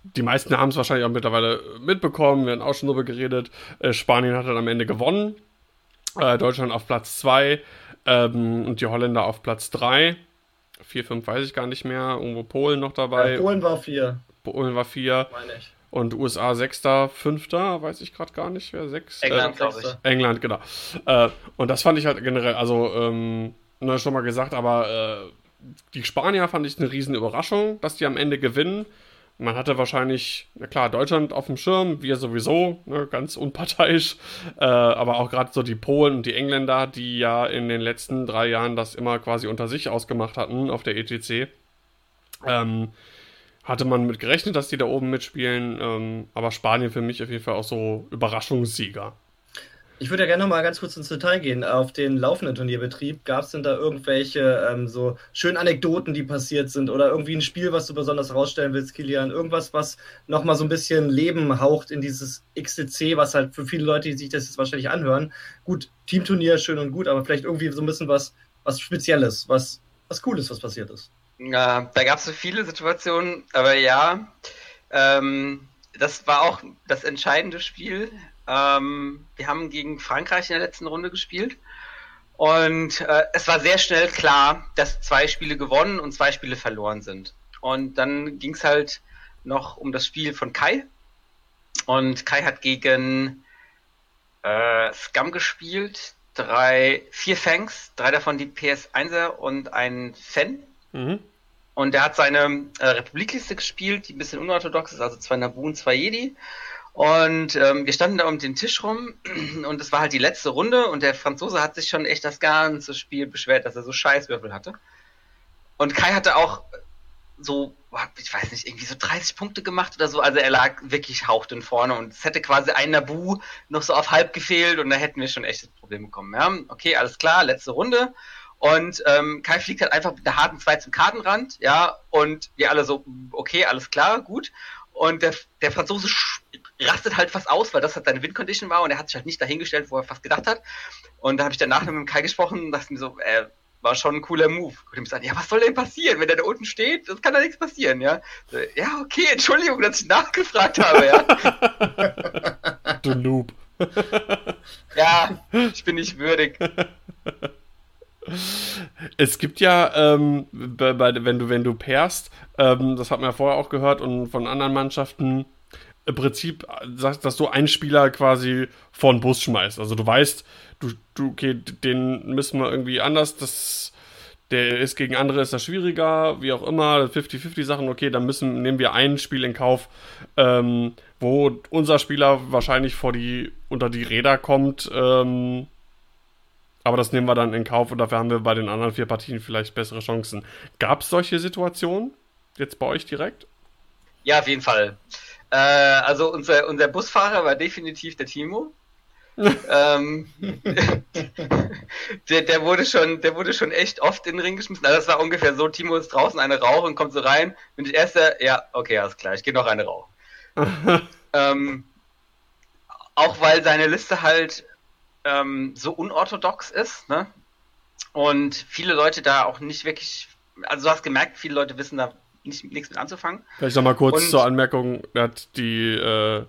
die meisten haben es wahrscheinlich auch mittlerweile mitbekommen, wir haben auch schon darüber geredet. Äh, Spanien hat dann am Ende gewonnen. Äh, Deutschland auf Platz 2 ähm, und die Holländer auf Platz 3. 4, 5 weiß ich gar nicht mehr. Irgendwo Polen noch dabei. Ja, Polen war 4. Polen war 4. Meine ich. Und USA 6., 5., weiß ich gerade gar nicht, wer 6. England, äh, glaube ich. England, genau. Äh, und das fand ich halt generell, also, ähm, ne, schon mal gesagt, aber äh, die Spanier fand ich eine riesen Überraschung, dass die am Ende gewinnen. Man hatte wahrscheinlich, na klar, Deutschland auf dem Schirm, wir sowieso, ne, ganz unparteiisch, äh, aber auch gerade so die Polen und die Engländer, die ja in den letzten drei Jahren das immer quasi unter sich ausgemacht hatten auf der ETC. Ähm, hatte man mit gerechnet, dass die da oben mitspielen, ähm, aber Spanien für mich auf jeden Fall auch so Überraschungssieger. Ich würde ja gerne noch mal ganz kurz ins Detail gehen. Auf den laufenden Turnierbetrieb gab es denn da irgendwelche ähm, so schönen Anekdoten, die passiert sind oder irgendwie ein Spiel, was du besonders rausstellen willst, Kilian? Irgendwas, was noch mal so ein bisschen Leben haucht in dieses XTC, was halt für viele Leute, die sich das jetzt wahrscheinlich anhören, gut, Teamturnier schön und gut, aber vielleicht irgendwie so ein bisschen was, was Spezielles, was, was Cooles, was passiert ist. Ja, da gab es so viele Situationen, aber ja, ähm, das war auch das entscheidende Spiel. Ähm, wir haben gegen Frankreich in der letzten Runde gespielt. Und äh, es war sehr schnell klar, dass zwei Spiele gewonnen und zwei Spiele verloren sind. Und dann ging es halt noch um das Spiel von Kai. Und Kai hat gegen äh, Scum gespielt. Drei, vier Fangs, drei davon die PS1er und ein Fan. Mhm. Und er hat seine äh, Republikliste gespielt, die ein bisschen unorthodox ist, also zwei Nabu und zwei Jedi. Und ähm, wir standen da um den Tisch rum (clears throat) und es war halt die letzte Runde und der Franzose hat sich schon echt das ganze Spiel beschwert, dass er so Scheißwürfel hatte. Und Kai hatte auch so, ich weiß nicht, irgendwie so 30 Punkte gemacht oder so. Also er lag wirklich hauchdünn vorne und es hätte quasi ein Nabu noch so auf halb gefehlt und da hätten wir schon echtes Problem bekommen. Ja, okay, alles klar, letzte Runde. Und ähm, Kai fliegt halt einfach mit der harten 2 zum Kartenrand, ja, und wir alle so, okay, alles klar, gut. Und der, der Franzose rastet halt fast aus, weil das halt seine Windcondition war und er hat sich halt nicht dahingestellt, wo er fast gedacht hat. Und da habe ich danach mit dem Kai gesprochen und dachte mir so, äh, war schon ein cooler Move. Und ihm sagen, ja, was soll denn passieren, wenn der da unten steht? Das kann da nichts passieren, ja. So, ja, okay, Entschuldigung, dass ich nachgefragt habe, ja. (laughs) du Noob. (laughs) ja, ich bin nicht würdig. Es gibt ja, ähm, bei, bei, wenn du, wenn du pairst, ähm, das hat man ja vorher auch gehört und von anderen Mannschaften, im Prinzip, dass du einen Spieler quasi vor den Bus schmeißt. Also du weißt, du, du, okay, den müssen wir irgendwie anders, das, der ist gegen andere, ist das schwieriger, wie auch immer, 50-50 Sachen, okay, dann müssen, nehmen wir ein Spiel in Kauf, ähm, wo unser Spieler wahrscheinlich vor die, unter die Räder kommt, ähm, aber das nehmen wir dann in Kauf und dafür haben wir bei den anderen vier Partien vielleicht bessere Chancen. Gab es solche Situationen jetzt bei euch direkt? Ja, auf jeden Fall. Äh, also unser, unser Busfahrer war definitiv der Timo. (laughs) ähm, (laughs) der, der, wurde schon, der wurde schon echt oft in den Ring geschmissen. Also das war ungefähr so, Timo ist draußen, eine rauchen und kommt so rein. Bin ich erster, ja, okay, alles klar, ich gehe noch eine rauchen. (laughs) ähm, auch weil seine Liste halt ähm, so unorthodox ist, ne? Und viele Leute da auch nicht wirklich, also du hast gemerkt, viele Leute wissen da nicht, nichts mit anzufangen. Vielleicht nochmal kurz Und, zur Anmerkung, er hat die äh,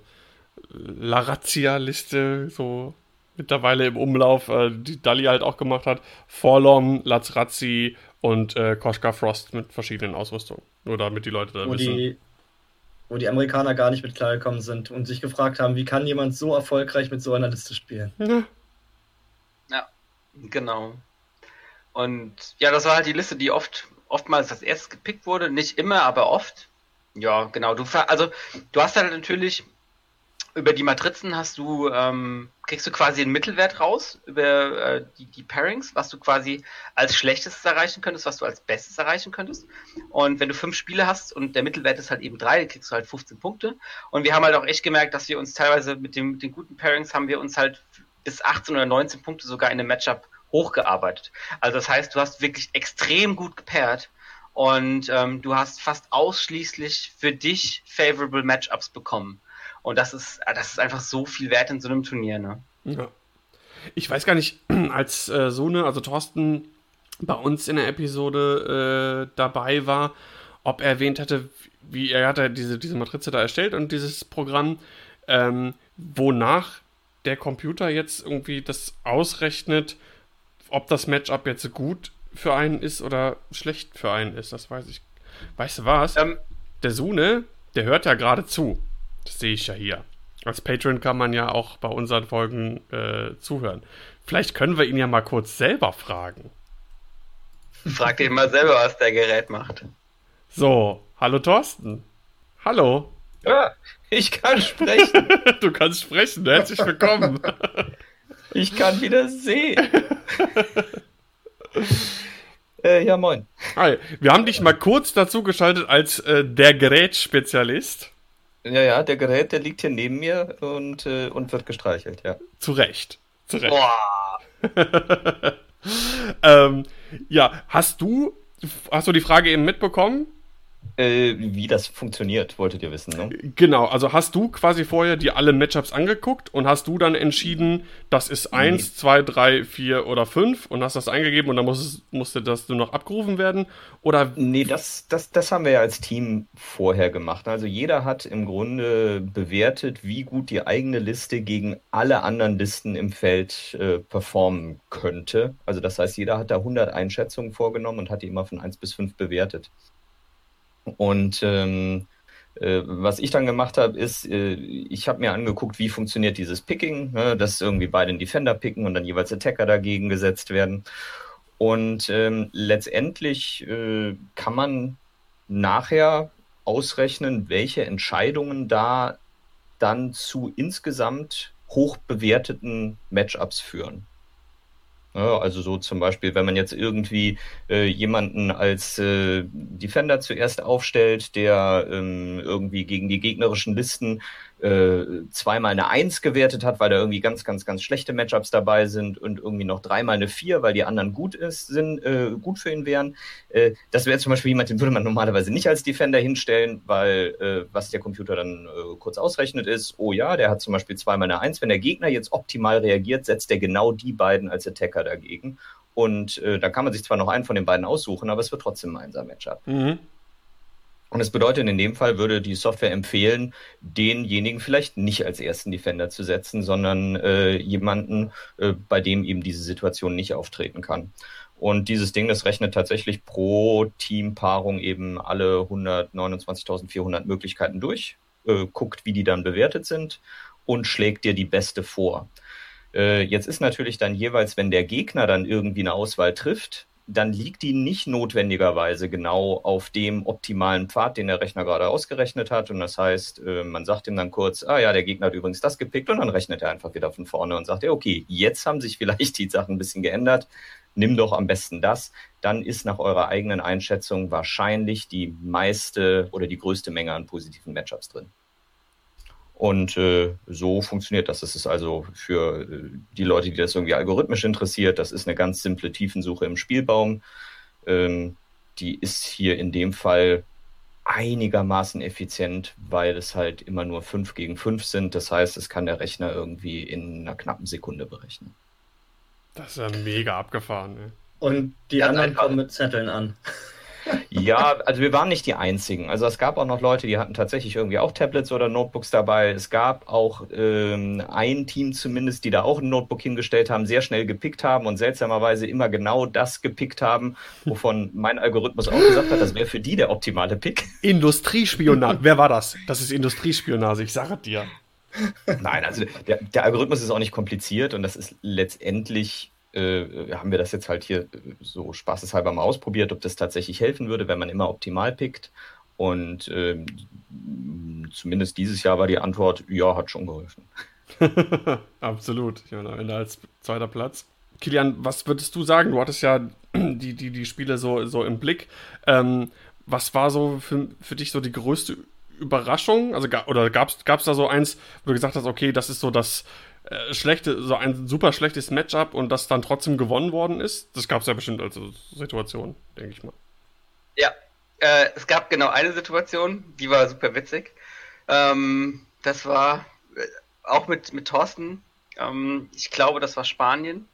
Larazia-Liste so mittlerweile im Umlauf, äh, die Dali halt auch gemacht hat. Forlom, Lazrazzi und äh, Koschka Frost mit verschiedenen Ausrüstungen. Nur damit die Leute da wo wissen. Die, wo die Amerikaner gar nicht mit klargekommen sind und sich gefragt haben, wie kann jemand so erfolgreich mit so einer Liste spielen? Ja. Ja, genau. Und ja, das war halt die Liste, die oft, oftmals als erstes gepickt wurde. Nicht immer, aber oft. Ja, genau. Du, also, du hast halt natürlich über die Matrizen hast du, ähm, kriegst du quasi einen Mittelwert raus über äh, die, die Pairings, was du quasi als Schlechtestes erreichen könntest, was du als Bestes erreichen könntest. Und wenn du fünf Spiele hast und der Mittelwert ist halt eben drei, kriegst du halt 15 Punkte. Und wir haben halt auch echt gemerkt, dass wir uns teilweise mit, dem, mit den guten Pairings haben wir uns halt bis 18 oder 19 Punkte sogar in einem Matchup hochgearbeitet. Also das heißt, du hast wirklich extrem gut gepairt und ähm, du hast fast ausschließlich für dich favorable Matchups bekommen. Und das ist, das ist einfach so viel wert in so einem Turnier, ne? Ja. Ich weiß gar nicht, (clears throat) als äh, so eine, also Thorsten bei uns in der Episode äh, dabei war, ob er erwähnt hatte, wie er hat ja diese, diese Matrize da erstellt und dieses Programm, ähm, wonach der Computer jetzt irgendwie das ausrechnet, ob das Matchup jetzt gut für einen ist oder schlecht für einen ist. Das weiß ich. Weißt du was? Ähm, der Sune, der hört ja gerade zu. Das sehe ich ja hier. Als Patron kann man ja auch bei unseren Folgen äh, zuhören. Vielleicht können wir ihn ja mal kurz selber fragen. Frag ihn mal selber, was der Gerät macht. So, hallo Thorsten. Hallo. Ja, ich kann sprechen. (laughs) du kannst sprechen, herzlich willkommen. (laughs) ich kann wieder sehen. (laughs) äh, ja, moin. Hi, wir haben dich mal kurz dazu geschaltet als äh, der Gerätspezialist. Ja, ja, der Gerät, der liegt hier neben mir und, äh, und wird gestreichelt, ja. Zu Recht. Boah. (laughs) ähm, ja, hast du, hast du die Frage eben mitbekommen? Äh, wie das funktioniert, wolltet ihr wissen, ne? Genau, also hast du quasi vorher dir alle Matchups angeguckt und hast du dann entschieden, das ist 1, 2, 3, 4 oder 5 und hast das eingegeben und dann muss, musste das nur noch abgerufen werden? Oder Nee, das, das, das haben wir ja als Team vorher gemacht. Also jeder hat im Grunde bewertet, wie gut die eigene Liste gegen alle anderen Listen im Feld äh, performen könnte. Also das heißt, jeder hat da 100 Einschätzungen vorgenommen und hat die immer von 1 bis 5 bewertet. Und ähm, äh, was ich dann gemacht habe, ist, äh, ich habe mir angeguckt, wie funktioniert dieses Picking, ne, dass irgendwie beide einen Defender picken und dann jeweils Attacker dagegen gesetzt werden. Und ähm, letztendlich äh, kann man nachher ausrechnen, welche Entscheidungen da dann zu insgesamt hoch bewerteten Matchups führen. Also so zum Beispiel, wenn man jetzt irgendwie äh, jemanden als äh, Defender zuerst aufstellt, der ähm, irgendwie gegen die gegnerischen Listen äh, zweimal eine Eins gewertet hat, weil da irgendwie ganz, ganz, ganz schlechte Matchups dabei sind und irgendwie noch dreimal eine Vier, weil die anderen gut ist, sind, äh, gut für ihn wären. Äh, das wäre zum Beispiel jemand, den würde man normalerweise nicht als Defender hinstellen, weil äh, was der Computer dann äh, kurz ausrechnet ist, oh ja, der hat zum Beispiel zweimal eine Eins. Wenn der Gegner jetzt optimal reagiert, setzt er genau die beiden als Attacker dagegen. Und äh, da kann man sich zwar noch einen von den beiden aussuchen, aber es wird trotzdem ein Einser-Matchup. Mhm. Und es bedeutet, in dem Fall würde die Software empfehlen, denjenigen vielleicht nicht als ersten Defender zu setzen, sondern äh, jemanden, äh, bei dem eben diese Situation nicht auftreten kann. Und dieses Ding, das rechnet tatsächlich pro Teampaarung eben alle 129.400 Möglichkeiten durch, äh, guckt, wie die dann bewertet sind und schlägt dir die beste vor. Äh, jetzt ist natürlich dann jeweils, wenn der Gegner dann irgendwie eine Auswahl trifft, dann liegt die nicht notwendigerweise genau auf dem optimalen Pfad, den der Rechner gerade ausgerechnet hat. Und das heißt, äh, man sagt ihm dann kurz, ah ja, der Gegner hat übrigens das gepickt und dann rechnet er einfach wieder von vorne und sagt, ja, okay, jetzt haben sich vielleicht (laughs) die Sachen ein bisschen geändert. Nimm doch am besten das. Dann ist nach eurer eigenen Einschätzung wahrscheinlich die meiste oder die größte Menge an positiven Matchups drin. Und äh, so funktioniert das. Das ist also für äh, die Leute, die das irgendwie algorithmisch interessiert, das ist eine ganz simple Tiefensuche im Spielbaum. Ähm, die ist hier in dem Fall einigermaßen effizient, weil es halt immer nur 5 gegen 5 sind. Das heißt, es kann der Rechner irgendwie in einer knappen Sekunde berechnen. Das ist ja mega abgefahren. Ne? Und die Ganz anderen einfach. kommen mit Zetteln an. Ja, also wir waren nicht die Einzigen. Also es gab auch noch Leute, die hatten tatsächlich irgendwie auch Tablets oder Notebooks dabei. Es gab auch ähm, ein Team zumindest, die da auch ein Notebook hingestellt haben, sehr schnell gepickt haben und seltsamerweise immer genau das gepickt haben, wovon mein Algorithmus auch gesagt hat, das wäre für die der optimale Pick. Industriespionage. Wer war das? Das ist Industriespionage, ich sage dir. Nein, also der, der Algorithmus ist auch nicht kompliziert und das ist letztendlich, äh, haben wir das jetzt halt hier äh, so spaßeshalber mal ausprobiert, ob das tatsächlich helfen würde, wenn man immer optimal pickt. Und ähm, zumindest dieses Jahr war die Antwort, ja, hat schon geholfen. (laughs) Absolut. Ich meine, am Ende als zweiter Platz. Kilian, was würdest du sagen? Du hattest ja (clears throat) die, die, die Spiele so, so im Blick. Ähm, was war so für, für dich so die größte Überraschung? Also, oder gab es da so eins, wo du gesagt hast, okay, das ist so das äh, schlechte, so ein super schlechtes Matchup und das dann trotzdem gewonnen worden ist? Das gab es ja bestimmt als Situation, denke ich mal. Ja, äh, es gab genau eine Situation, die war super witzig. Ähm, das war äh, auch mit, mit Thorsten. Ähm, ich glaube, das war Spanien.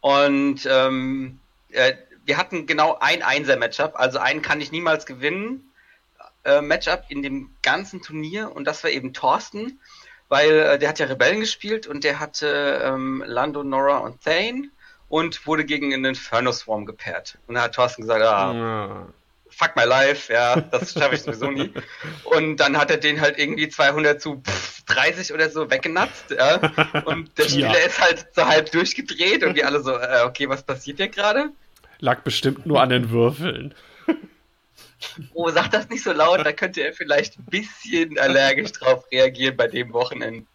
Und ähm, äh, wir hatten genau ein Einser-Matchup, also einen kann ich niemals gewinnen. Matchup in dem ganzen Turnier und das war eben Thorsten, weil äh, der hat ja Rebellen gespielt und der hatte ähm, Lando, Nora und Thane und wurde gegen einen Inferno Swarm gepaart. Und da hat Thorsten gesagt, ah, Ja. fuck my life, ja, das schaffe ich sowieso nie. (laughs) Und dann hat er den halt irgendwie 200 zu pff, 30 oder so weggenatzt, ja. Und der Spieler Ja. ist halt so halb durchgedreht und wir alle so, äh, okay, was passiert hier gerade? Lag bestimmt nur an den Würfeln. Oh, sag das nicht so laut, da könnte er vielleicht ein bisschen allergisch drauf reagieren bei dem Wochenende.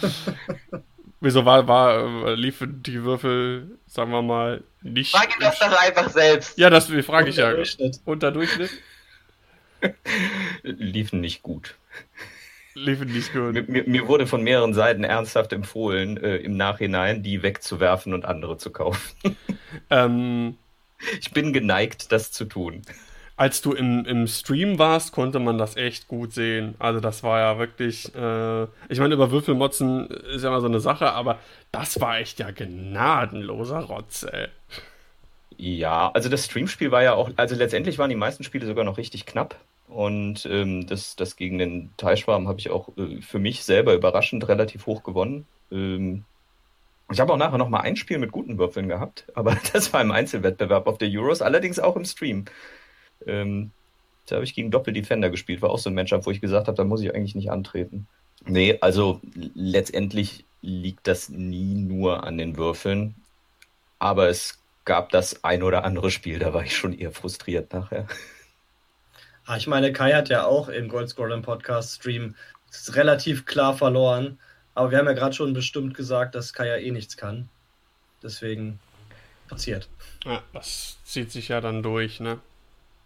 (laughs) Wieso war, war, äh, liefen die Würfel, sagen wir mal, nicht. Frag ihn das doch einfach selbst. Ja, das frage ich ja. Durchschnitt. Unter Durchschnitt? (laughs) Liefen nicht gut. liefen nicht gut. Mir, mir, mir, wurde von mehreren Seiten ernsthaft empfohlen, äh, im Nachhinein die wegzuwerfen und andere zu kaufen. Ähm, ich bin geneigt, das zu tun. Als du im, im Stream warst, konnte man das echt gut sehen. Also das war ja wirklich, äh, ich meine, über Würfelmotzen ist ja immer so eine Sache, aber das war echt ja gnadenloser Rotz, ey. Ja, also das Streamspiel war ja auch, also letztendlich waren die meisten Spiele sogar noch richtig knapp. Und ähm, das, das gegen den Teilschwarm habe ich auch äh, für mich selber überraschend relativ hoch gewonnen. Ähm, ich habe auch nachher noch mal ein Spiel mit guten Würfeln gehabt, aber (laughs) das war im Einzelwettbewerb auf der Euros, allerdings auch im Stream. Ähm, da habe ich gegen Doppeldefender gespielt, war auch so ein Matchup, wo ich gesagt habe, da muss ich eigentlich nicht antreten. Nee, also letztendlich liegt das nie nur an den Würfeln, aber es gab das ein oder andere Spiel, da war ich schon eher frustriert nachher. Ah, ich meine, Kai hat ja auch im Goldscorer Podcast Stream relativ klar verloren. Aber wir haben ja gerade schon bestimmt gesagt, dass Kai ja eh nichts kann. Deswegen passiert. Ja, das zieht sich ja dann durch, ne?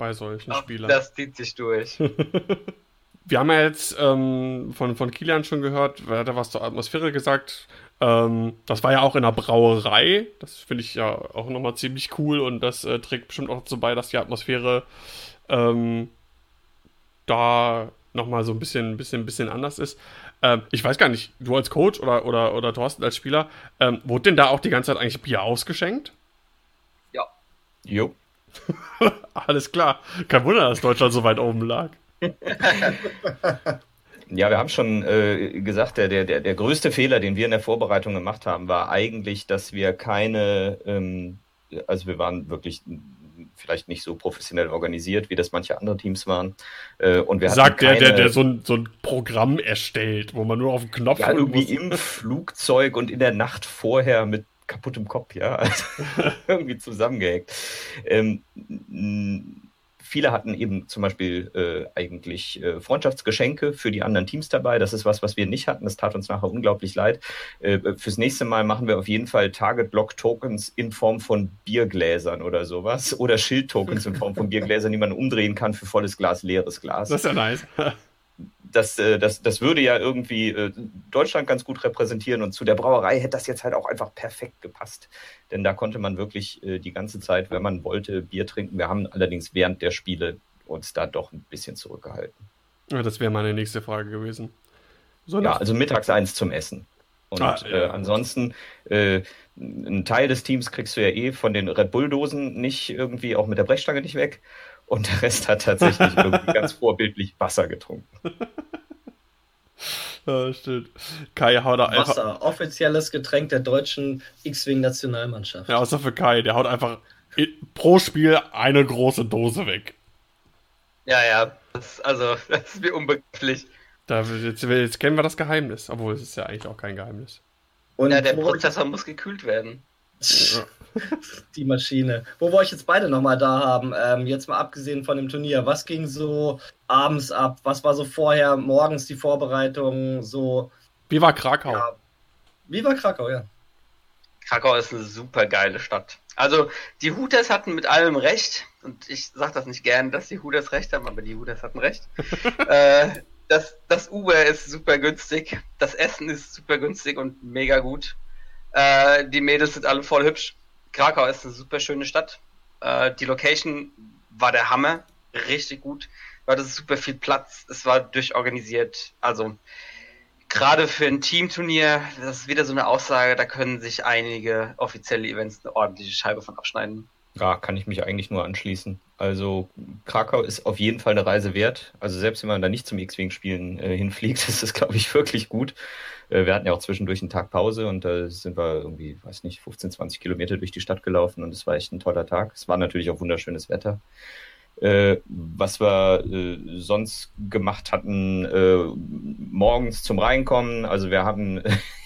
Bei solchen Ach, Spielern. Das zieht sich durch. (laughs) wir haben ja jetzt ähm, von, von Kilian schon gehört, er hat ja was zur Atmosphäre gesagt. Ähm, das war ja auch in der Brauerei. Das finde ich ja auch nochmal ziemlich cool und das äh, trägt bestimmt auch dazu bei, dass die Atmosphäre ähm, da nochmal so ein bisschen, bisschen, bisschen anders ist. Ähm, ich weiß gar nicht, du als Coach oder, oder, oder Thorsten als Spieler, ähm, wurde denn da auch die ganze Zeit eigentlich Bier ausgeschenkt? Ja. Jo. (laughs) Alles klar. Kein Wunder, dass Deutschland so weit oben lag. (laughs) Ja, wir haben schon äh, gesagt, der, der, der größte Fehler, den wir in der Vorbereitung gemacht haben, war eigentlich, dass wir keine, ähm, also wir waren wirklich vielleicht nicht so professionell organisiert, wie das manche andere Teams waren. Äh, und wir Sagt der, der, der so ein, so ein Programm erstellt, wo man nur auf den Knopf ja, irgendwie muss. im Flugzeug und in der Nacht vorher mit kaputtem Kopf, ja, also (laughs) irgendwie zusammengehackt. Ähm, Viele hatten eben zum Beispiel äh, eigentlich äh, Freundschaftsgeschenke für die anderen Teams dabei. Das ist was, was wir nicht hatten. Das tat uns nachher unglaublich leid. Äh, fürs nächste Mal machen wir auf jeden Fall Target-Block-Tokens in Form von Biergläsern oder sowas. Oder Schild-Tokens in Form von Biergläsern, die man umdrehen kann für volles Glas, leeres Glas. Das ist ja nice. Das, äh, das, das würde ja irgendwie äh, Deutschland ganz gut repräsentieren und zu der Brauerei hätte das jetzt halt auch einfach perfekt gepasst. Denn da konnte man wirklich äh, die ganze Zeit, wenn man wollte, Bier trinken. Wir haben allerdings während der Spiele uns da doch ein bisschen zurückgehalten. Ja, das wäre meine nächste Frage gewesen. So ja, also mittags eins zum Essen. Und ah, ja. äh, ansonsten, äh, ein Teil des Teams kriegst du ja eh von den Red Bull-Dosen nicht irgendwie, auch mit der Brechstange nicht weg. Und der Rest hat tatsächlich (laughs) irgendwie ganz vorbildlich Wasser getrunken. Ja, stimmt. Kai haut da einfach. Wasser, offizielles Getränk der deutschen X-Wing-Nationalmannschaft. Ja, außer für Kai, der haut einfach pro Spiel eine große Dose weg. Ja, ja, das, also, (laughs) das ist mir unbegreiflich. Da, jetzt, jetzt, kennen wir das Geheimnis, obwohl es ist ja eigentlich auch kein Geheimnis. Und ja, der Prozessor muss gekühlt werden. (laughs) Die Maschine. Wo wir euch jetzt beide nochmal da haben, ähm, jetzt mal abgesehen von dem Turnier, was ging so abends ab? Was war so vorher, morgens die Vorbereitung? So. Wie war Krakau? Ja. Wie war Krakau, ja. Krakau ist eine super geile Stadt. Also die Hooters hatten mit allem recht und ich sage das nicht gern, dass die Hooters recht haben, aber die Hooters hatten recht. (laughs) äh, das, das Uber ist super günstig, das Essen ist super günstig und mega gut. Äh, die Mädels sind alle voll hübsch. Krakau ist eine super schöne Stadt. Äh, die Location war der Hammer, richtig gut. War das super viel Platz, es war durchorganisiert. Also gerade für ein Teamturnier, das ist wieder so eine Aussage, da können sich einige offizielle Events eine ordentliche Scheibe von abschneiden. Ja, kann ich mich eigentlich nur anschließen. Also Krakau ist auf jeden Fall eine Reise wert. Also selbst wenn man da nicht zum X-Wing-Spielen äh, hinfliegt, (laughs) ist es, glaube ich, wirklich gut. Äh, wir hatten ja auch zwischendurch einen Tag Pause und da sind wir irgendwie, weiß nicht, 15, 20 Kilometer durch die Stadt gelaufen und es war echt ein toller Tag. Es war natürlich auch wunderschönes Wetter. Äh, was wir äh, sonst gemacht hatten, äh, morgens zum Reinkommen. Also wir haben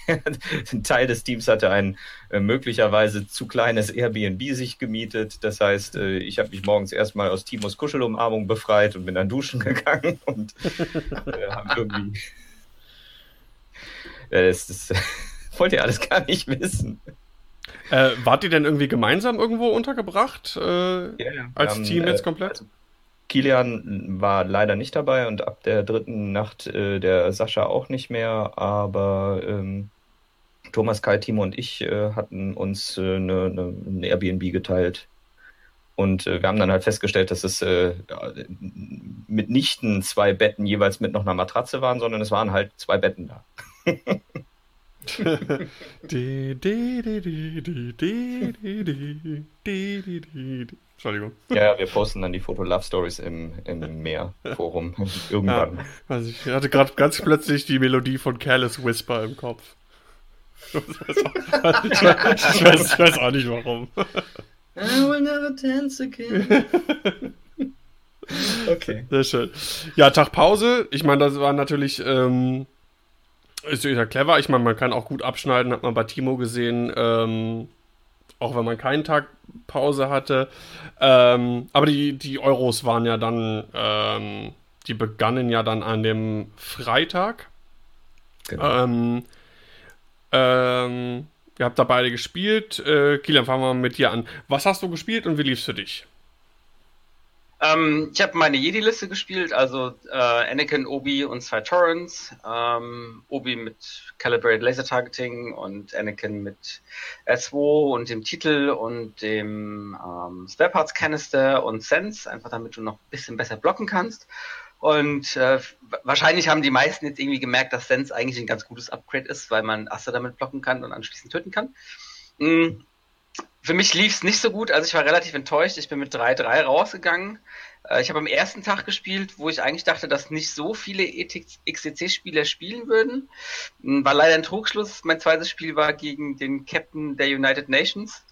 (laughs) ein Teil des Teams hatte ein äh, möglicherweise zu kleines Airbnb sich gemietet. Das heißt, äh, ich habe mich morgens erstmal aus Timos Kuschelumarmung befreit und bin dann duschen (laughs) gegangen und haben irgendwie. Das, das (laughs) wollt ihr alles gar nicht wissen. Äh, wart ihr denn irgendwie gemeinsam irgendwo untergebracht? Äh, ja, ja. Als haben, Team jetzt komplett? Also Kilian war leider nicht dabei und ab der dritten Nacht äh, der Sascha auch nicht mehr, aber ähm, Thomas, Kai, Timo und ich äh, hatten uns äh, eine, eine, ein Airbnb geteilt. Und äh, wir haben dann halt festgestellt, dass es äh, mitnichten zwei Betten jeweils mit noch einer Matratze waren, sondern es waren halt zwei Betten da. Entschuldigung. Ja, wir posten dann die Foto-Love-Stories im, im Meer-Forum irgendwann. Ja, also ich hatte gerade ganz plötzlich die Melodie von Careless Whisper im Kopf. Ich weiß, auch, ich, weiß, ich, weiß, ich weiß auch nicht warum. I will never dance again. (laughs) okay. Sehr schön. Ja, Tag Pause. Ich meine, das war natürlich ähm, ist ja clever. Ich meine, man kann auch gut abschneiden, hat man bei Timo gesehen. Ähm, auch wenn man keinen Tag Pause hatte. Ähm, aber die, die Euros waren ja dann, ähm, die begannen ja dann an dem Freitag. Genau. Ähm, ähm, ihr habt da beide gespielt. Äh, Kilian, fangen wir mal mit dir an. Was hast du gespielt und wie lief es für dich? Ähm, ich habe meine Jedi-Liste gespielt, also äh, Anakin, Obi und zwei Torrents. Ähm, Obi mit Calibrated Laser Targeting und Anakin mit S2 und dem Titel und dem ähm, Spare Parts Canister und Sense, einfach damit du noch ein bisschen besser blocken kannst. Und äh, wahrscheinlich haben die meisten jetzt irgendwie gemerkt, dass Sense eigentlich ein ganz gutes Upgrade ist, weil man Asse damit blocken kann und anschließend töten kann. Mhm. Für mich lief es nicht so gut, also ich war relativ enttäuscht. Ich bin mit 3-3 rausgegangen. Äh, ich habe am ersten Tag gespielt, wo ich eigentlich dachte, dass nicht so viele XCC-Spieler spielen würden. Hm, war leider ein Trugschluss. Mein zweites Spiel war gegen den Captain der United Nations.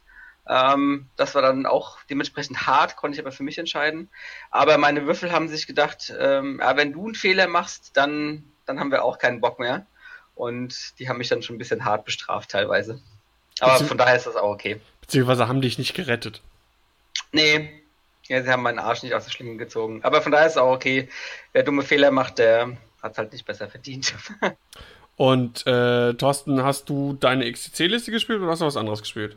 Ähm, das war dann auch dementsprechend hart, konnte ich aber für mich entscheiden. Aber meine Würfel haben sich gedacht, ähm, wenn du einen Fehler machst, dann, dann haben wir auch keinen Bock mehr. Und die haben mich dann schon ein bisschen hart bestraft teilweise. Aber von daher ist das auch okay. Beziehungsweise haben dich nicht gerettet. Nee, ja, sie haben meinen Arsch nicht aus der Schlinge gezogen. Aber von daher ist es auch okay. Wer dumme Fehler macht, der hat es halt nicht besser verdient. (laughs) Und äh, Thorsten, hast du deine XTC-Liste gespielt oder hast du was anderes gespielt?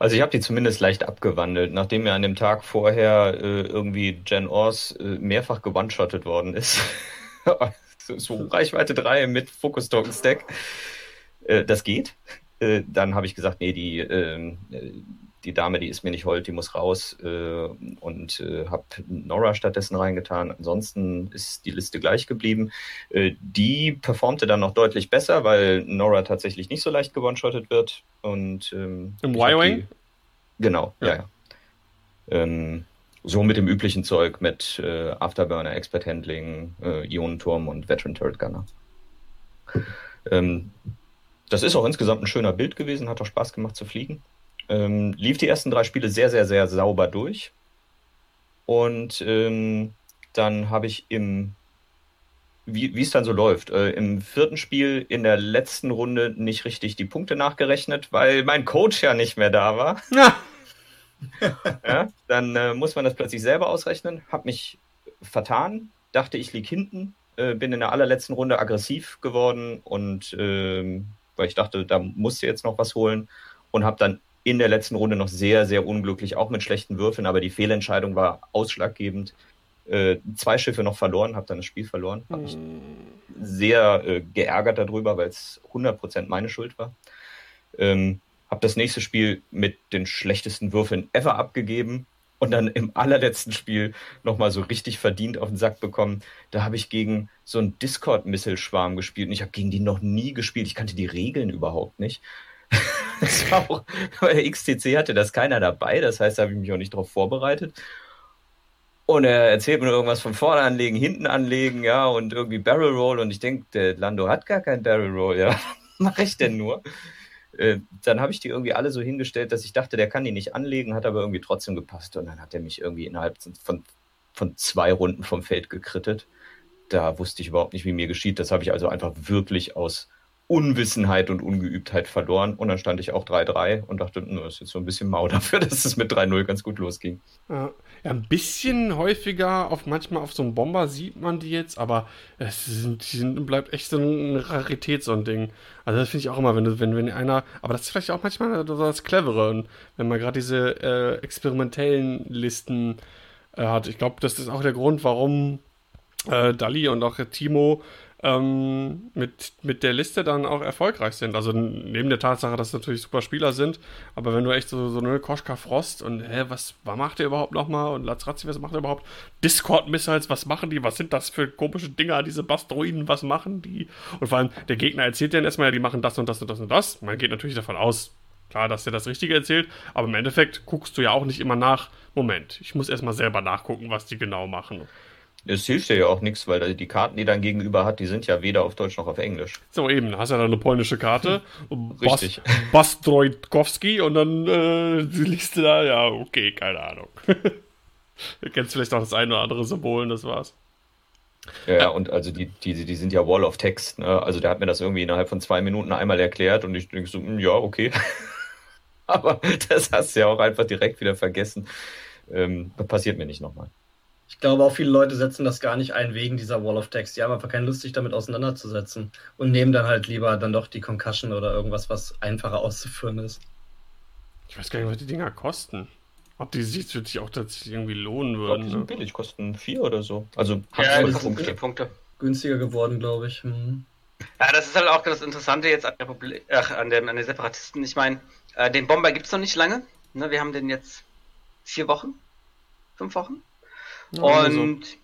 Also ich habe die zumindest leicht abgewandelt, nachdem mir an dem Tag vorher äh, irgendwie Jen Ors äh, mehrfach gewandshottet worden ist. so, (laughs) so, Reichweite 3 mit Focus Token Stack. Äh, das geht. Äh, dann habe ich gesagt, nee, die, ähm, die Dame, die ist mir nicht hold, die muss raus äh, und äh, habe Nora stattdessen reingetan. Ansonsten ist die Liste gleich geblieben. Äh, die performte dann noch deutlich besser, weil Nora tatsächlich nicht so leicht gewonshottet wird. Und, ähm, Im Y-Wing? Genau, ja, ja. ja. Ähm, so mit dem üblichen Zeug mit äh, Afterburner, Expert Handling, äh, Ionenturm und Veteran Turret Gunner. Ähm, das ist auch insgesamt ein schöner Bild gewesen, hat auch Spaß gemacht zu fliegen. Ähm, lief die ersten drei Spiele sehr, sehr, sehr sauber durch. Und ähm, dann habe ich im, wie es dann so läuft, äh, im vierten Spiel in der letzten Runde nicht richtig die Punkte nachgerechnet, weil mein Coach ja nicht mehr da war. Ja. (laughs) ja dann äh, muss man das plötzlich selber ausrechnen. Hab mich vertan, dachte ich lieg hinten, äh, bin in der allerletzten Runde aggressiv geworden und ähm, weil ich dachte, da musste jetzt noch was holen und habe dann in der letzten Runde noch sehr, sehr unglücklich, auch mit schlechten Würfeln, aber die Fehlentscheidung war ausschlaggebend. Äh, zwei Schiffe noch verloren, habe dann das Spiel verloren. Habe mich sehr äh, geärgert darüber, weil es 100% meine Schuld war. Ähm, habe das nächste Spiel mit den schlechtesten Würfeln ever abgegeben und dann im allerletzten Spiel nochmal so richtig verdient auf den Sack bekommen. Da habe ich gegen so einen Discord-Missile-Schwarm gespielt und ich habe gegen die noch nie gespielt. Ich kannte die Regeln überhaupt nicht. (laughs) das war auch, bei der XTC hatte das keiner dabei, das heißt, da habe ich mich auch nicht darauf vorbereitet. Und er erzählt mir irgendwas von vorne anlegen, hinten anlegen, ja, und irgendwie Barrel Roll. Und ich denke, der Lando hat gar kein Barrel Roll, ja. (laughs) Was mache ich denn nur? Äh, dann habe ich die irgendwie alle so hingestellt, dass ich dachte, der kann die nicht anlegen, hat aber irgendwie trotzdem gepasst. Und dann hat er mich irgendwie innerhalb von, von zwei Runden vom Feld gekrittet. Da wusste ich überhaupt nicht, wie mir geschieht. Das habe ich also einfach wirklich aus Unwissenheit und Ungeübtheit verloren. Und dann stand ich auch 3-3 und dachte, das ist jetzt so ein bisschen mau (laughs) dafür, dass es mit 3-0 ganz gut losging. Ja, ein bisschen häufiger, auf manchmal auf so einem Bomber sieht man die jetzt, aber es sind, die sind, bleibt echt so eine Rarität, so ein Ding. Also das finde ich auch immer, wenn, wenn, wenn einer, aber das ist vielleicht auch manchmal das Clevere, wenn man gerade diese äh, experimentellen Listen äh, hat. Ich glaube, das ist auch der Grund, warum äh, Dali und auch Timo ähm, mit, mit der Liste dann auch erfolgreich sind. Also neben der Tatsache, dass natürlich super Spieler sind, aber wenn du echt so, so eine Koschka Frost und hä, was, was macht ihr überhaupt nochmal? Und Lazrazzi, was macht ihr überhaupt? Discord-Missiles, was machen die? Was sind das für komische Dinger, diese Bastroiden, was machen die? Und vor allem, der Gegner erzählt dir dann erstmal, ja, die machen das und das und das und das. Man geht natürlich davon aus, klar, dass er das Richtige erzählt, aber im Endeffekt guckst du ja auch nicht immer nach, Moment, ich muss erstmal selber nachgucken, was die genau machen. Es hilft dir ja auch nichts, weil die Karten, die dein Gegenüber hat, die sind ja weder auf Deutsch noch auf Englisch. So, eben, hast ja dann eine polnische Karte. (laughs) Richtig. Bas Bastrojkowski und dann äh, liest du da, ja, okay, keine Ahnung. (laughs) du kennst vielleicht auch das eine oder andere Symbol und das war's. Ja, und also die, die, die sind ja Wall of Text, ne? Also der hat mir das irgendwie innerhalb von zwei Minuten einmal erklärt und ich denke so, hm, ja, okay. (laughs) Aber das hast du ja auch einfach direkt wieder vergessen. Ähm, passiert mir nicht nochmal. Ich glaube, auch viele Leute setzen das gar nicht ein wegen dieser Wall of Text. Die haben einfach keine Lust, sich damit auseinanderzusetzen und nehmen dann halt lieber dann doch die Concussion oder irgendwas, was einfacher (laughs) auszuführen ist. Ich weiß gar nicht, was die Dinger kosten. Ob die sich wirklich auch tatsächlich irgendwie lohnen würden. Ich glaub, die sind ne? billig, kosten vier oder so. Also ja, das Punkte. Vier Punkte. Günstiger geworden, glaube ich. Hm. Ja, das ist halt auch das Interessante jetzt an, Republik, ach, an, den, an den Separatisten. Ich meine, äh, den Bomber gibt es noch nicht lange. Ne, wir haben den jetzt vier Wochen, fünf Wochen. Ja, und so.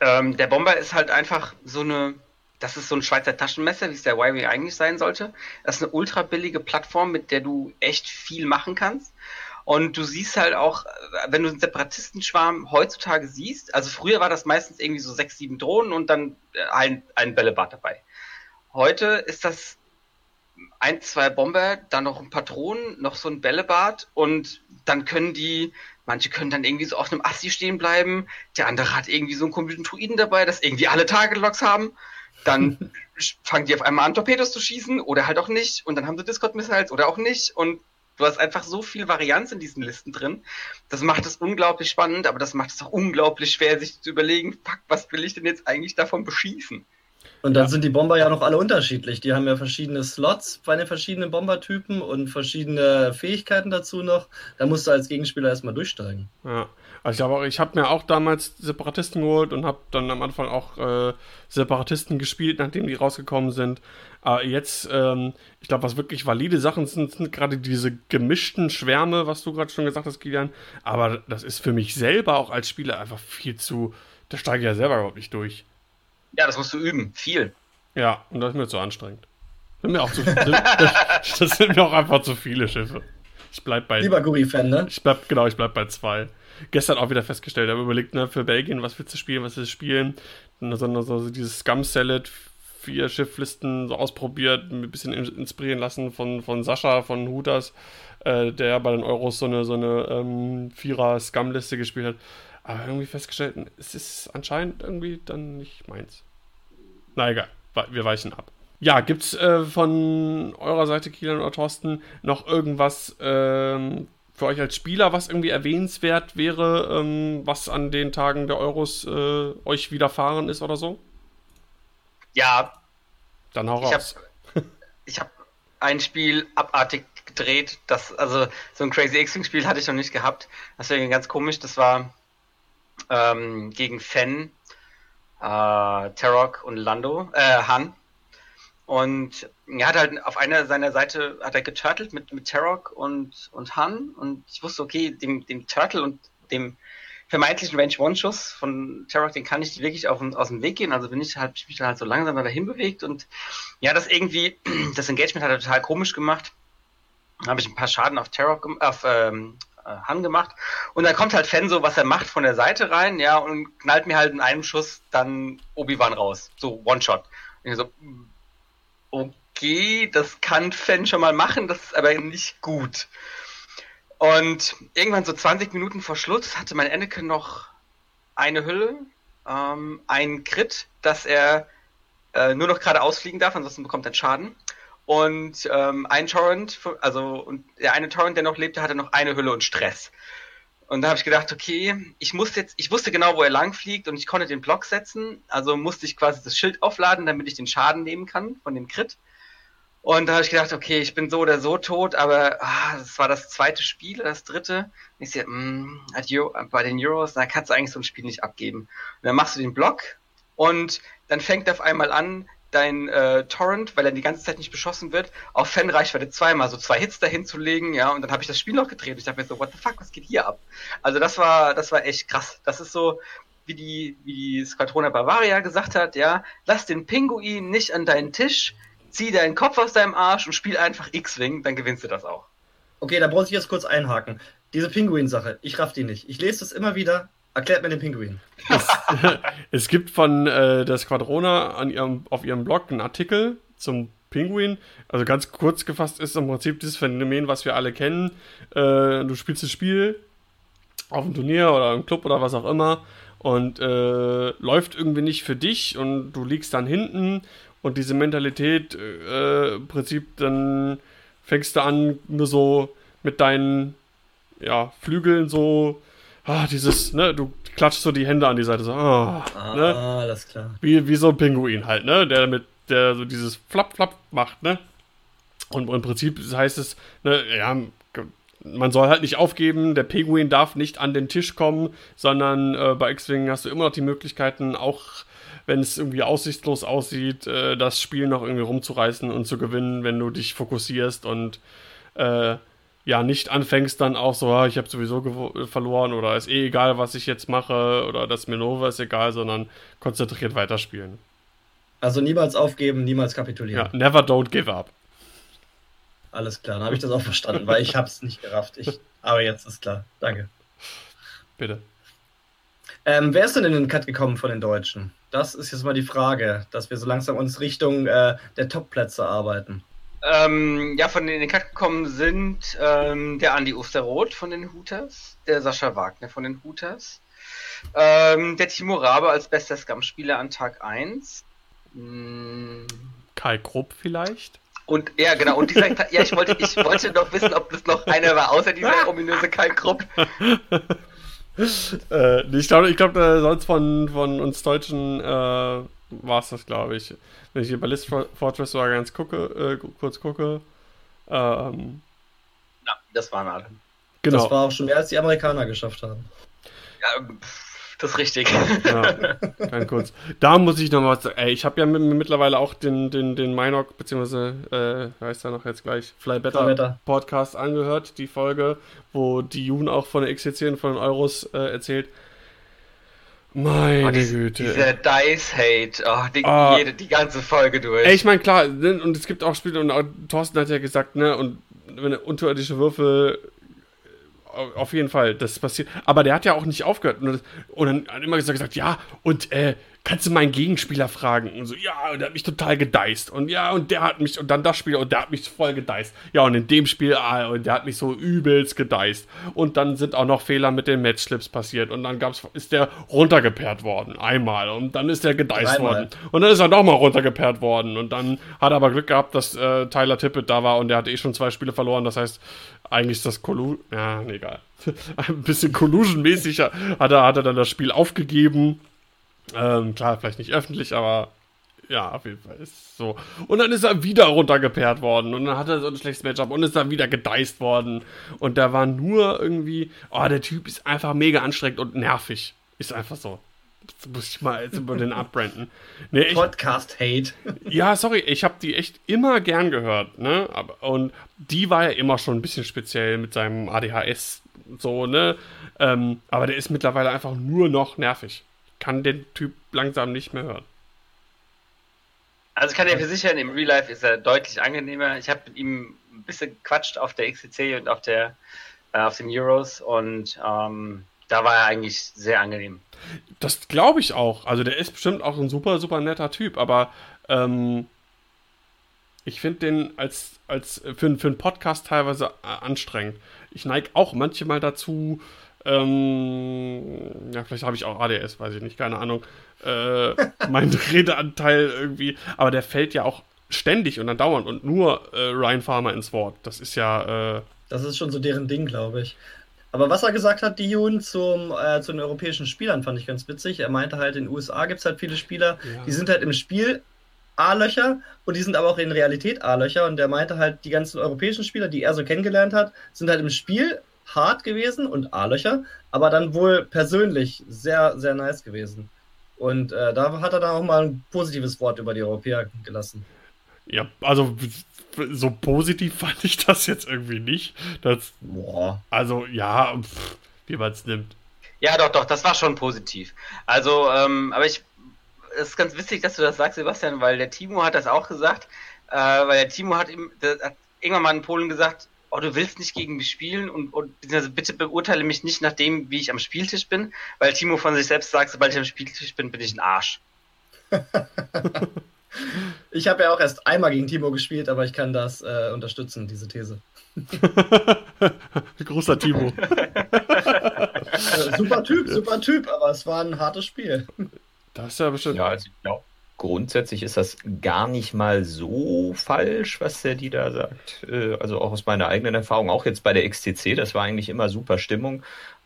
ähm, der Bomber ist halt einfach so eine, das ist so ein Schweizer Taschenmesser, wie es der Huawei eigentlich sein sollte. Das ist eine ultra billige Plattform, mit der du echt viel machen kannst. Und du siehst halt auch, wenn du einen Separatistenschwarm heutzutage siehst, also früher war das meistens irgendwie so sechs, sieben Drohnen und dann äh, ein, ein Bällebad dabei. Heute ist das ein, zwei Bomber, dann noch ein paar Drohnen, noch so ein Bällebad und dann können die Manche können dann irgendwie so auf einem Assi stehen bleiben. Der andere hat irgendwie so einen komischen Druiden dabei, dass irgendwie alle Target-Logs haben. Dann (laughs) fangen die auf einmal an, Torpedos zu schießen oder halt auch nicht. Und dann haben sie Discord-Missiles oder auch nicht. Und du hast einfach so viel Varianz in diesen Listen drin. Das macht es unglaublich spannend, aber das macht es auch unglaublich schwer, sich zu überlegen, fuck, was will ich denn jetzt eigentlich davon beschießen? Und dann ja. sind die Bomber ja noch alle unterschiedlich. Die haben ja verschiedene Slots bei den verschiedenen Bombertypen und verschiedene Fähigkeiten dazu noch. Da musst du als Gegenspieler erstmal durchsteigen. Ja. Also ich habe mir auch damals Separatisten geholt und habe dann am Anfang auch äh, Separatisten gespielt, nachdem die rausgekommen sind. Aber jetzt, ähm, ich glaube, was wirklich valide Sachen sind, sind gerade diese gemischten Schwärme, was du gerade schon gesagt hast, Kilian. Aber das ist für mich selber auch als Spieler einfach viel zu. Da steige ich ja selber überhaupt nicht durch. Ja, das musst du üben. Viel. Ja, und das ist mir zu anstrengend. Sind mir auch zu, (laughs) das, das sind mir auch einfach zu viele Schiffe. Ich bleib bei. Lieber Guri-Fan, ne? Ich bleib, genau, ich bleib bei zwei. Gestern auch wieder festgestellt, ich habe überlegt, ne, für Belgien, was willst du spielen, was willst du spielen? Und so, so, so dieses Scum Salad, vier Schifflisten so ausprobiert, ein bisschen inspirieren lassen von, von Sascha, von Hutas, äh, der bei den Euros so eine, so eine ähm, Vierer-Scum-Liste gespielt hat. Aber irgendwie festgestellt, es ist anscheinend irgendwie dann nicht meins. Na egal, wir weichen ab. Ja, gibt's äh, von eurer Seite, Kielan oder Thorsten, noch irgendwas ähm, für euch als Spieler, was irgendwie erwähnenswert wäre, ähm, was an den Tagen der Euros äh, euch widerfahren ist oder so? Ja. Dann hau raus. (laughs) Ich habe hab ein Spiel abartig gedreht. Das, also so ein Crazy X-Wing-Spiel hatte ich noch nicht gehabt. Deswegen ganz komisch. Das war ähm, gegen Fen, äh, Terok und Lando, äh, Han. Und er hat halt auf einer seiner Seite hat er geturtelt mit, mit Terok und, und Han. Und ich wusste, okay, dem, dem Turtle und dem vermeintlichen Range-One-Schuss von Terok, den kann ich wirklich auf, aus dem Weg gehen. Also bin ich halt, mich dann halt so langsam dahin bewegt. Und ja, das irgendwie, (clears throat) das Engagement hat er total komisch gemacht. Dann habe ich ein paar Schaden auf Terok, auf ähm, äh, Han gemacht. Und dann kommt halt Fan so, was er macht, von der Seite rein, ja, und knallt mir halt in einem Schuss dann Obi-Wan raus. So One-Shot. Und ich so, okay, das kann Fan schon mal machen, das ist aber nicht gut. Und irgendwann so 20 Minuten vor Schluss hatte mein Anakin noch eine Hülle, ähm, ein Crit, dass er äh, nur noch gerade ausfliegen darf, ansonsten bekommt er Schaden. Und ähm, ein Torrent, also der eine Torrent, der noch lebte, hatte noch eine Hülle und Stress. Und da habe ich gedacht, okay, ich muss jetzt, ich wusste genau, wo er lang fliegt und ich konnte den Block setzen, also musste ich quasi das Schild aufladen, damit ich den Schaden nehmen kann von dem Crit. Und da habe ich gedacht, okay, ich bin so oder so tot, aber ah, das war das zweite Spiel, das dritte. Und ich sehe, mm, bei den Euros, da kannst du eigentlich so ein Spiel nicht abgeben. Und dann machst du den Block und dann fängt auf einmal an, dein äh, Torrent, weil er die ganze Zeit nicht beschossen wird, auf Fanreichweite zweimal so zwei Hits dahin zu legen, ja, und dann habe ich das Spiel noch gedreht. Ich dachte mir so, what the fuck, was geht hier ab? Also das war, das war echt krass. Das ist so, wie die, wie die Squadrona Bavaria gesagt hat, ja, lass den Pinguin nicht an deinen Tisch, zieh deinen Kopf aus deinem Arsch und spiel einfach X-Wing, dann gewinnst du das auch. Okay, da muss ich jetzt kurz einhaken. Diese Pinguin-Sache, ich raff die nicht. Ich lese das immer wieder. Erklärt mir den Pinguin. Es, (laughs) es gibt von äh, der Squadrona an ihrem, auf ihrem Blog einen Artikel zum Pinguin. Also ganz kurz gefasst ist im Prinzip dieses Phänomen, was wir alle kennen. Äh, du spielst das Spiel auf dem Turnier oder im Club oder was auch immer und äh, läuft irgendwie nicht für dich und du liegst dann hinten und diese Mentalität, äh, im Prinzip, dann fängst du an, nur so mit deinen ja, Flügeln so, ah, dieses, ne, du klatschst so die Hände an die Seite, so, ah, Ah, ne? alles klar. Wie, wie so ein Pinguin halt, ne? Der mit, der so dieses Flap, Flap macht, ne? Und im Prinzip heißt es, ne, ja, man soll halt nicht aufgeben, der Pinguin darf nicht an den Tisch kommen, sondern äh, bei X-Wing hast du immer noch die Möglichkeiten, auch wenn es irgendwie aussichtslos aussieht, äh, das Spiel noch irgendwie rumzureißen und zu gewinnen, wenn du dich fokussierst und äh, ja nicht anfängst dann auch so, ah, ich habe sowieso verloren oder ist eh egal, was ich jetzt mache oder das Manöver ist egal, sondern konzentriert weiterspielen. Also niemals aufgeben, niemals Ja, kapitulieren. never don't give up. Alles klar, dann habe ich das auch verstanden, weil ich habe es nicht gerafft. Ich, aber jetzt ist klar. Danke. Bitte. Ähm, wer ist denn in den Cut gekommen von den Deutschen? Das ist jetzt mal die Frage, dass wir so langsam uns Richtung äh, der Top-Plätze arbeiten. Ähm, ja, von denen in den Cut gekommen sind ähm, der Andi Osterroth von den Hooters, der Sascha Wagner von den Hooters, ähm, der Timo Rabe als bester Scum-Spieler an Tag 1. Mm, Kai Krupp vielleicht? Und ja, genau, und dieser, ja, ich wollte, ich wollte noch wissen, ob das noch einer war, außer dieser (laughs) ominöse Kai Krupp. äh, ich glaube, ich glaub, äh, sonst von, von uns Deutschen äh, war es das, glaube ich. Wenn ich hier bei List For- Fortress sogar ganz gucke, äh, kurz gucke. Ähm, Ja, das waren alle. genau. Das war auch schon mehr, als die Amerikaner geschafft haben. Ja, pff, das ist richtig. Ja, ganz kurz. Da muss ich noch was sagen. Ey, ich habe ja mit, mittlerweile auch den, den, den Minoc, beziehungsweise, äh, heißt er noch jetzt gleich, Fly Better, Fly Better. Podcast angehört, die Folge, wo die Jun auch von der XCC und von den Euros äh, erzählt. Meine Oh, dies- Güte. Dieser Dice-Hate, oh, die, Ah. jede, die ganze Folge durch. Ey, ich meine, klar, ne, und es gibt auch Spiele, und auch Thorsten hat ja gesagt, ne, und wenn er unterirdische Würfel, auf jeden Fall, das passiert. Aber der hat ja auch nicht aufgehört. Und, und dann hat immer gesagt, gesagt, ja, und äh, kannst du meinen Gegenspieler fragen? Und so, ja, und der hat mich total gedeist. Und ja, und der hat mich, und dann das Spiel, und der hat mich voll gedeist. Ja, und in dem Spiel, ah, und der hat mich so übelst gedeist. Und dann sind auch noch Fehler mit den Matchslips passiert. Und dann gab's, ist der runtergeperrt worden. Einmal. Und dann ist der gedeist Dreimal. worden. Und dann ist er nochmal runtergeperrt worden. Und dann hat er aber Glück gehabt, dass äh, Tyler Tippett da war und der hatte eh schon zwei Spiele verloren. Das heißt, eigentlich ist das Collusion. Ja, nee, egal. (laughs) Ein bisschen Collusion-mäßig hat er, hat er dann das Spiel aufgegeben. Ähm, klar, vielleicht nicht öffentlich, aber ja, auf jeden Fall ist so. Und dann ist er wieder runtergeperrt worden und dann hat er so ein schlechtes Matchup und ist dann wieder gedeist worden. Und da war nur irgendwie, oh, der Typ ist einfach mega anstrengend und nervig. Ist einfach so. Das muss ich mal jetzt über den abbranden. Nee, Podcast-Hate. ja, sorry, ich habe die echt immer gern gehört, ne? Aber, und die war ja immer schon ein bisschen speziell mit seinem ADHS, so, ne? Ähm, aber der ist mittlerweile einfach nur noch nervig. Kann den Typ langsam nicht mehr hören. Also ich kann dir versichern, im Real Life ist er deutlich angenehmer. Ich habe mit ihm ein bisschen gequatscht auf der XCC und auf der äh, auf den Euros und ähm, da war er eigentlich sehr angenehm. Das glaube ich auch. Also der ist bestimmt auch ein super, super netter Typ, aber ähm, ich finde den als, als für, für einen Podcast teilweise äh, anstrengend. Ich neige auch manchmal dazu, ähm, ja, vielleicht habe ich auch ADS, weiß ich nicht, keine Ahnung, äh, (laughs) mein Redeanteil irgendwie, aber der fällt ja auch ständig und dann dauernd und nur äh, Ryan Farmer ins Wort. Das ist ja, äh, Das ist schon so deren Ding, glaube ich. Aber was er gesagt hat, Dion, zum, äh, zu den europäischen Spielern, fand ich ganz witzig. Er meinte halt, in den USA gibt es halt viele Spieler, Ja. die sind halt im Spiel A-Löcher und die sind aber auch in Realität A-Löcher. Und der meinte halt, die ganzen europäischen Spieler, die er so kennengelernt hat, sind halt im Spiel hart gewesen und A-Löcher, aber dann wohl persönlich sehr, sehr nice gewesen. Und äh, da hat er dann auch mal ein positives Wort über die Europäer gelassen. Ja, also so positiv (laughs) fand ich das jetzt irgendwie nicht. Das, Boah. Also ja, pff, wie man es nimmt. Ja, doch, doch, das war schon positiv. Also, ähm, aber ich, es ist ganz witzig, dass du das sagst, Sebastian, weil der Timo hat das auch gesagt, äh, weil der Timo hat, ihm, der, hat irgendwann mal in Polen gesagt, oh, du willst nicht gegen mich spielen und, und bitte beurteile mich nicht nach dem, wie ich am Spieltisch bin, weil Timo von sich selbst sagt, sobald ich am Spieltisch bin, bin ich ein Arsch. (laughs) ich habe ja auch erst einmal gegen Timo gespielt, aber ich kann das äh, unterstützen, diese These. (laughs) Großer Timo. (laughs) Super Typ, super Typ, aber es war ein hartes Spiel. Das ist ja bestimmt. Ja, also ich glaube, grundsätzlich ist das gar nicht mal so falsch, was der die da sagt. Äh, also auch aus meiner eigenen Erfahrung, auch jetzt bei der XTC, das war eigentlich immer super Stimmung,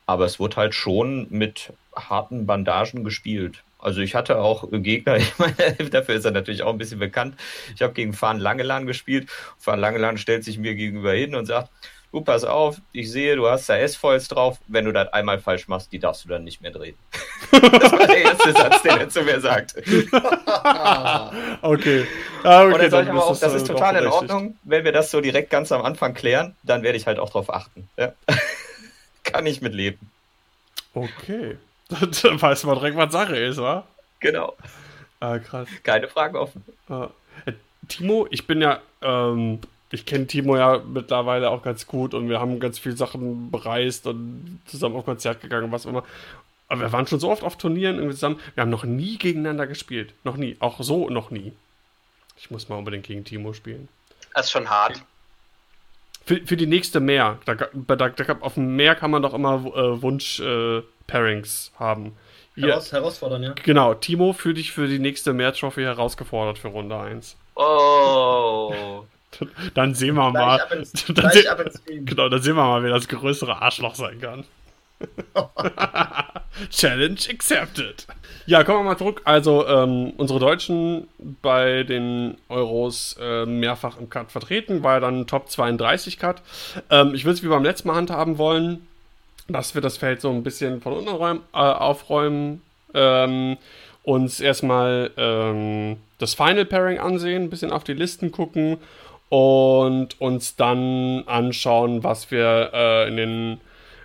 aber es wurde halt schon mit harten Bandagen gespielt. Also ich hatte auch Gegner, (laughs) ich meine, dafür ist er natürlich auch ein bisschen bekannt. Ich habe gegen Fahren Langelan gespielt. Fahren Langelan stellt sich mir gegenüber hin und sagt, du pass auf, ich sehe, du hast da S-Foils drauf. Wenn du das einmal falsch machst, die darfst du dann nicht mehr drehen. (laughs) das war der erste Satz, den er zu mir sagte. (laughs) okay. Ah, okay. Und dann sage ich aber auch, das ist total in Ordnung. Wenn wir das so direkt ganz am Anfang klären, dann werde ich halt auch drauf achten. Ja. Kann ich mit leben. Okay. (laughs) Dann weiß man direkt, was Sache ist, wa? Genau. Ah, krass. Keine Fragen offen. Ah. Timo, ich bin ja, ähm, ich kenne Timo ja mittlerweile auch ganz gut und wir haben ganz viele Sachen bereist und zusammen auf Konzert gegangen, was immer. Aber wir waren schon so oft auf Turnieren irgendwie zusammen. Wir haben noch nie gegeneinander gespielt. Noch nie. Auch so noch nie. Ich muss mal unbedingt gegen Timo spielen. Das ist schon hart. Für, für die nächste Meer. Da, da, da, auf dem Meer kann man doch immer äh, Wunsch-Pairings äh, haben. Heraus, herausfordern, ja. Genau, Timo, fühl dich für die nächste Meer-Trophy herausgefordert für Runde 1. Oh. (laughs) dann sehen wir mal. Ins, (laughs) dann sehen, genau, dann sehen wir mal, wer das größere Arschloch sein kann. (laughs) Challenge accepted. Ja, kommen wir mal zurück. Also, ähm, unsere Deutschen bei den Euros äh, mehrfach im Cut vertreten, war ja dann Top 32 Cut. Ähm, ich würde es wie beim letzten Mal handhaben wollen, dass wir das Feld so ein bisschen von unten räumen, äh, aufräumen. Ähm, uns erstmal ähm, das Final Pairing ansehen, ein bisschen auf die Listen gucken und uns dann anschauen, was wir äh, in den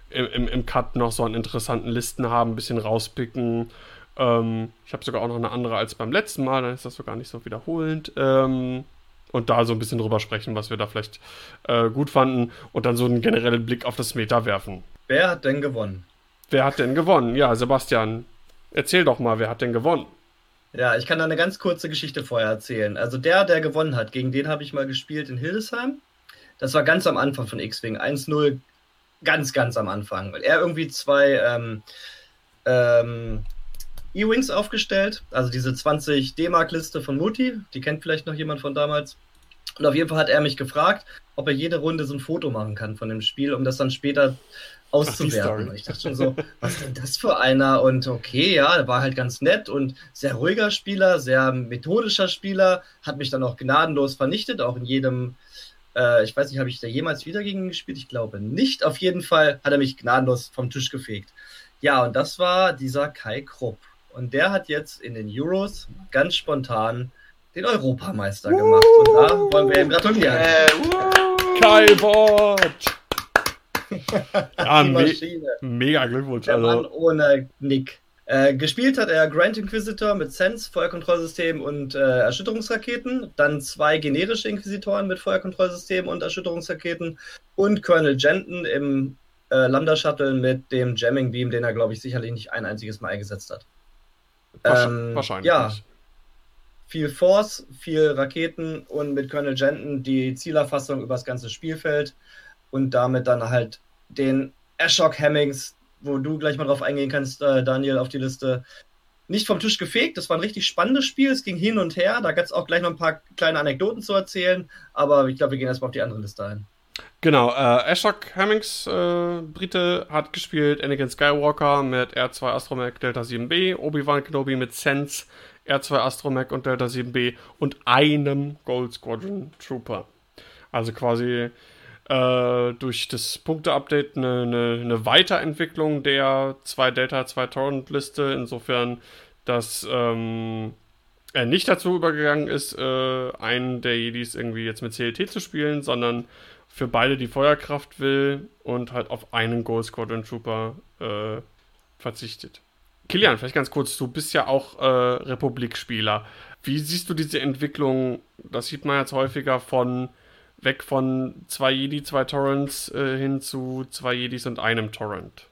im, im Cut noch so an interessanten Listen haben, ein bisschen rauspicken. Ähm, ich habe sogar auch noch eine andere als beim letzten Mal, dann ist das sogar nicht so wiederholend. Ähm, und da so ein bisschen drüber sprechen, was wir da vielleicht äh, gut fanden und dann so einen generellen Blick auf das Meta werfen. Wer hat denn gewonnen? Wer hat denn gewonnen? Ja, Sebastian, erzähl doch mal, wer hat denn gewonnen? Ja, ich kann da eine ganz kurze Geschichte vorher erzählen. Also der, der gewonnen hat, gegen den habe ich mal gespielt in Hildesheim. Das war ganz am Anfang von X-Wing. 1-0 ganz, ganz am Anfang, weil er irgendwie zwei ähm, ähm, E-Wings aufgestellt, also diese 20 D-Mark-Liste von Muti, die kennt vielleicht noch jemand von damals. Und auf jeden Fall hat er mich gefragt, ob er jede Runde so ein Foto machen kann von dem Spiel, um das dann später auszuwerten. Ach, ich dachte schon so, was ist denn das für einer? Und okay, ja, der war halt ganz nett und sehr ruhiger Spieler, sehr methodischer Spieler, hat mich dann auch gnadenlos vernichtet, auch in jedem äh, ich weiß nicht, habe ich da jemals wieder gegen ihn gespielt? Ich glaube nicht. Auf jeden Fall hat er mich gnadenlos vom Tisch gefegt. Ja, und das war dieser Kai Krupp. Und der hat jetzt in den Euros ganz spontan den Europameister uh, gemacht. Und da wollen wir ihm gratulieren. Äh, uh, Kai Bot! (laughs) ja, me mega Glückwunsch. Der also. Mann ohne Nick. Äh, gespielt hat er Grand Inquisitor mit Sense, Feuerkontrollsystem und äh, Erschütterungsraketen. Dann zwei generische Inquisitoren mit Feuerkontrollsystem und Erschütterungsraketen. Und Colonel Jenton im äh, Lambda Shuttle mit dem Jamming Beam, den er, glaube ich, sicherlich nicht ein einziges Mal eingesetzt hat. Ähm, Wahrscheinlich. Ja. Viel Force, viel Raketen und mit Colonel Jenton die Zielerfassung über das ganze Spielfeld und damit dann halt den Ashok Hemmings, wo du gleich mal drauf eingehen kannst, äh, Daniel, auf die Liste. Nicht vom Tisch gefegt, das war ein richtig spannendes Spiel, es ging hin und her, da gab es auch gleich noch ein paar kleine Anekdoten zu erzählen, aber ich glaube, wir gehen erstmal auf die andere Liste ein. Genau, äh, Ashok Hemmings, äh, Brite, hat gespielt Anakin Skywalker mit R2 Astromech Delta 7B, Obi-Wan Kenobi mit Sense R2 Astromech und Delta 7B und einem Gold Squadron Trooper. Also quasi äh, durch das Punkte-Update eine, eine, eine, Weiterentwicklung der 2 Delta 2 Torrent-Liste, insofern, dass ähm, er nicht dazu übergegangen ist, äh, einen der Jedis irgendwie jetzt mit CLT zu spielen, sondern für beide die Feuerkraft will und halt auf einen Gold Squadron Trooper äh, verzichtet. Kilian, vielleicht ganz kurz, du bist ja auch äh, Republik-Spieler. Wie siehst du diese Entwicklung? Das sieht man jetzt häufiger von weg von zwei Jedi, zwei Torrents äh, hin zu zwei Jedis und einem Torrent.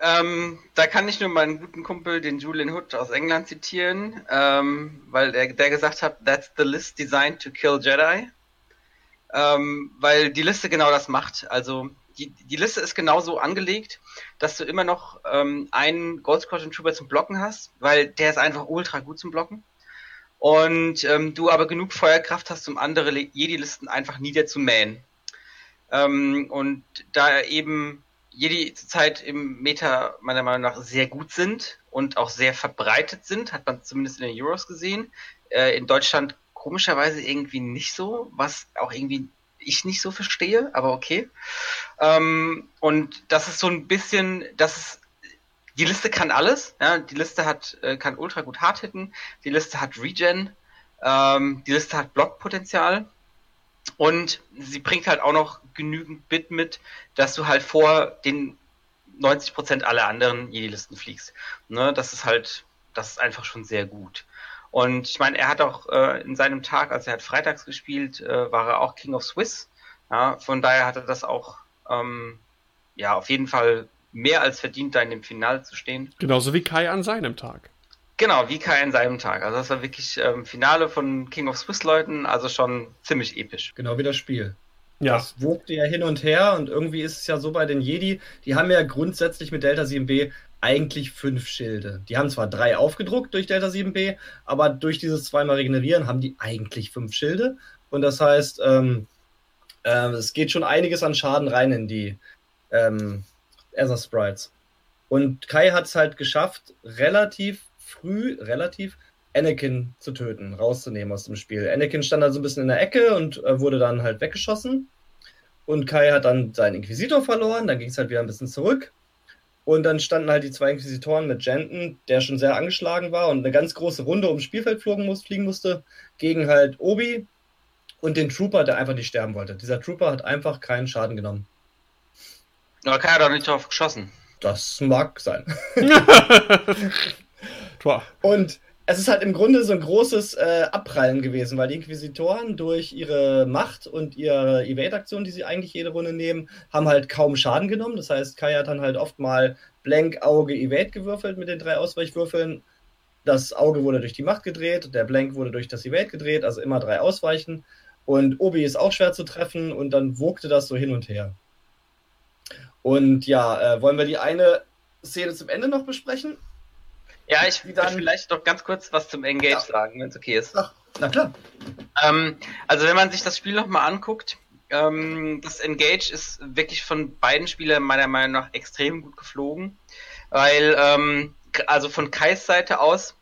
Ähm, da kann ich nur meinen guten Kumpel, den Julian Hood aus England zitieren, ähm, weil der, der gesagt hat, that's the list designed to kill Jedi. Ähm, weil die Liste genau das macht. Also die, die Liste ist genauso angelegt, dass du immer noch ähm, einen Gold Squadron Trooper zum Blocken hast, weil der ist einfach ultra gut zum Blocken und ähm, du aber genug Feuerkraft hast, um andere Jedi-Listen einfach niederzumähen. Ähm, und da eben Jedi zurzeit im Meta meiner Meinung nach sehr gut sind und auch sehr verbreitet sind, hat man zumindest in den Euros gesehen. Äh, in Deutschland komischerweise irgendwie nicht so, was auch irgendwie ich nicht so verstehe, aber okay. Ähm, und das ist so ein bisschen, das ist die Liste kann alles. Ja? Die Liste hat, äh, kann ultra gut hart hitten. Die Liste hat Regen. Ähm, die Liste hat Blockpotenzial. Und sie bringt halt auch noch genügend Bit mit, dass du halt vor den 90% aller anderen Jedi-Listen fliegst. Ne? Das ist halt, das ist einfach schon sehr gut. Und ich meine, er hat auch äh, in seinem Tag, als er hat freitags gespielt, äh, war er auch King of Swiss. Ja? Von daher hat er das auch ähm, ja auf jeden Fall mehr als verdient, da in dem Finale zu stehen. Genauso wie Kai an seinem Tag. Genau, wie Kai an seinem Tag. Also das war wirklich ähm, Finale von King of Swiss Leuten, also schon ziemlich episch. Genau wie das Spiel. Ja. Das wogte ja hin und her und irgendwie ist es ja so bei den Jedi, die haben ja grundsätzlich mit Delta 7b eigentlich fünf Schilde. Die haben zwar drei aufgedruckt durch Delta 7b, aber durch dieses zweimal Regenerieren haben die eigentlich fünf Schilde. Und das heißt, ähm, äh, es geht schon einiges an Schaden rein in die, ähm, Ether Sprites. Und Kai hat es halt geschafft, relativ früh, relativ Anakin zu töten, rauszunehmen aus dem Spiel. Anakin stand also ein bisschen in der Ecke und äh, wurde dann halt weggeschossen. Und Kai hat dann seinen Inquisitor verloren, dann ging es halt wieder ein bisschen zurück. Und dann standen halt die zwei Inquisitoren mit Jenton, der schon sehr angeschlagen war und eine ganz große Runde ums Spielfeld muss, fliegen musste, gegen halt Obi und den Trooper, der einfach nicht sterben wollte. Dieser Trooper hat einfach keinen Schaden genommen. Aber Kai hat doch nicht drauf geschossen. Das mag sein. (laughs) und es ist halt im Grunde so ein großes äh, Abprallen gewesen, weil die Inquisitoren durch ihre Macht und ihre Evade-Aktion, die sie eigentlich jede Runde nehmen, haben halt kaum Schaden genommen. Das heißt, Kai hat dann halt oft mal Blank, Auge, Evade gewürfelt mit den drei Ausweichwürfeln. Das Auge wurde durch die Macht gedreht, der Blank wurde durch das Evade gedreht, also immer drei Ausweichen. Und Obi ist auch schwer zu treffen und dann wogte das so hin und her. Und ja, äh, wollen wir die eine Szene zum Ende noch besprechen? Ja, ich will vielleicht noch ganz kurz was zum Engage ja. sagen, wenn es okay ist. Ach, na klar. Ähm, also wenn man sich das Spiel nochmal anguckt, ähm, das Engage ist wirklich von beiden Spielern meiner Meinung nach extrem gut geflogen, weil ähm, also von Kais Seite aus,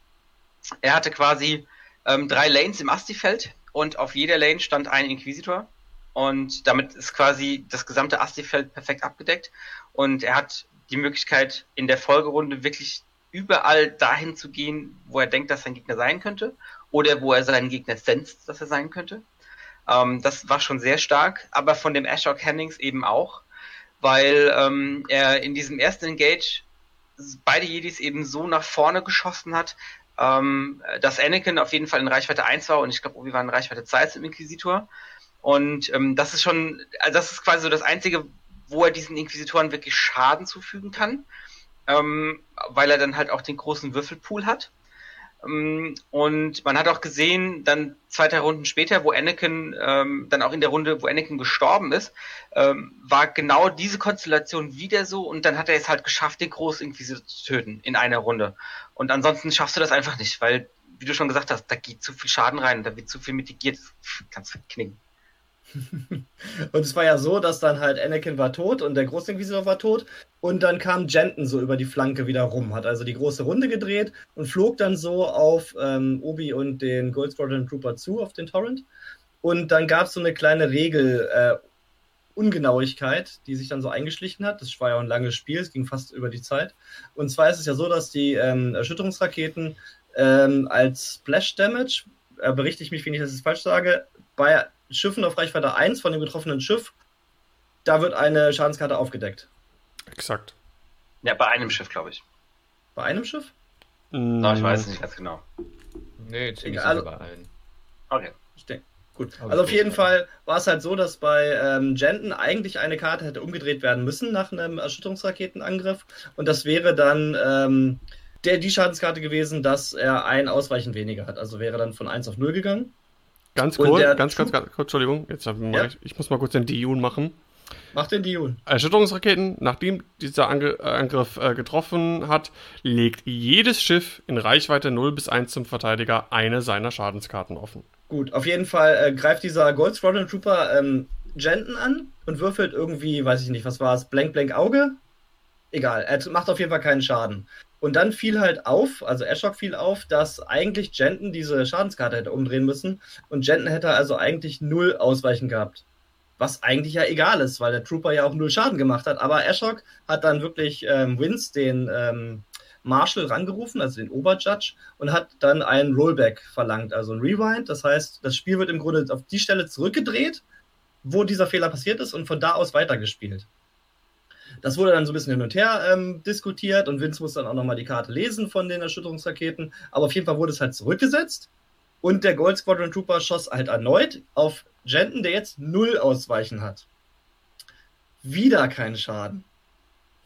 er hatte quasi ähm, drei Lanes im Asti-Feld und auf jeder Lane stand ein Inquisitor und damit ist quasi das gesamte Asti-Feld perfekt abgedeckt. Und er hat die Möglichkeit, in der Folgerunde wirklich überall dahin zu gehen, wo er denkt, dass sein Gegner sein könnte. Oder wo er seinen Gegner senzt, dass er sein könnte. Ähm, das war schon sehr stark, aber von dem Ashok Hennings eben auch, weil ähm, er in diesem ersten Engage beide Jedis eben so nach vorne geschossen hat, ähm, dass Anakin auf jeden Fall in Reichweite 1 war und ich glaube, Obi war in Reichweite 2 zum Inquisitor. Und ähm, das ist schon, also das ist quasi so das Einzige, wo er diesen Inquisitoren wirklich Schaden zufügen kann, ähm, weil er dann halt auch den großen Würfelpool hat. Ähm, und man hat auch gesehen, dann zwei, drei Runden später, wo Anakin, ähm, dann auch in der Runde, wo Anakin gestorben ist, ähm, war genau diese Konstellation wieder so und dann hat er es halt geschafft, den großen Inquisitor zu töten in einer Runde. Und ansonsten schaffst du das einfach nicht, weil, wie du schon gesagt hast, da geht zu viel Schaden rein, da wird zu viel mitigiert, das kannst du knicken. Und es war ja so, dass dann halt Anakin war tot und der Großinquisitor war tot und dann kam Jenton so über die Flanke wieder rum, hat also die große Runde gedreht und flog dann so auf ähm, Obi und den Gold Squadron Trooper zu, auf den Torrent. Und dann gab es so eine kleine Regel, äh, Ungenauigkeit, die sich dann so eingeschlichen hat. Das war ja ein langes Spiel, es ging fast über die Zeit. Und zwar ist es ja so, dass die ähm, Erschütterungsraketen ähm, als Splash Damage, äh, berichte ich mich, wenn ich das jetzt falsch sage, bei Schiffen auf Reichweite 1 von dem getroffenen Schiff, da wird eine Schadenskarte aufgedeckt. Exakt. Ja, bei einem Schiff, glaube ich. Bei einem Schiff? Mm. No, ich weiß es nicht ganz genau. Nee, ziemlich also, bei allen. Okay. Ich denke. Gut. Also auf jeden Fall war es halt so, dass bei ähm, Jenton eigentlich eine Karte hätte umgedreht werden müssen nach einem Erschütterungsraketenangriff. Und das wäre dann ähm, der, die Schadenskarte gewesen, dass er ein Ausweichen weniger hat. Also wäre dann von 1 auf 0 gegangen. Ganz kurz, ganz, ganz, ganz, kurz, Entschuldigung, jetzt ja. ich, ich, muss mal kurz den Dion machen. Mach den Dion. Erschütterungsraketen, nachdem dieser Ange Angriff äh, getroffen hat, legt jedes Schiff in Reichweite 0 bis 1 zum Verteidiger eine seiner Schadenskarten offen. Gut, auf jeden Fall äh, greift dieser Gold Squadron Trooper ähm, Jenton an und würfelt irgendwie, weiß ich nicht, was war es, Blank Blank Auge? Egal, er macht auf jeden Fall keinen Schaden. Und dann fiel halt auf, also Ashok fiel auf, dass eigentlich Jenton diese Schadenskarte hätte umdrehen müssen und Jenton hätte also eigentlich null Ausweichen gehabt. Was eigentlich ja egal ist, weil der Trooper ja auch null Schaden gemacht hat. Aber Ashok hat dann wirklich ähm, Vince, den ähm, Marshall, rangerufen, also den Oberjudge, und hat dann einen Rollback verlangt, also ein Rewind. Das heißt, das Spiel wird im Grunde auf die Stelle zurückgedreht, wo dieser Fehler passiert ist und von da aus weitergespielt. Das wurde dann so ein bisschen hin und her ähm, diskutiert und Vince muss dann auch nochmal die Karte lesen von den Erschütterungsraketen. Aber auf jeden Fall wurde es halt zurückgesetzt und der Gold Squadron Trooper schoss halt erneut auf Jenton, der jetzt null Ausweichen hat. Wieder kein Schaden.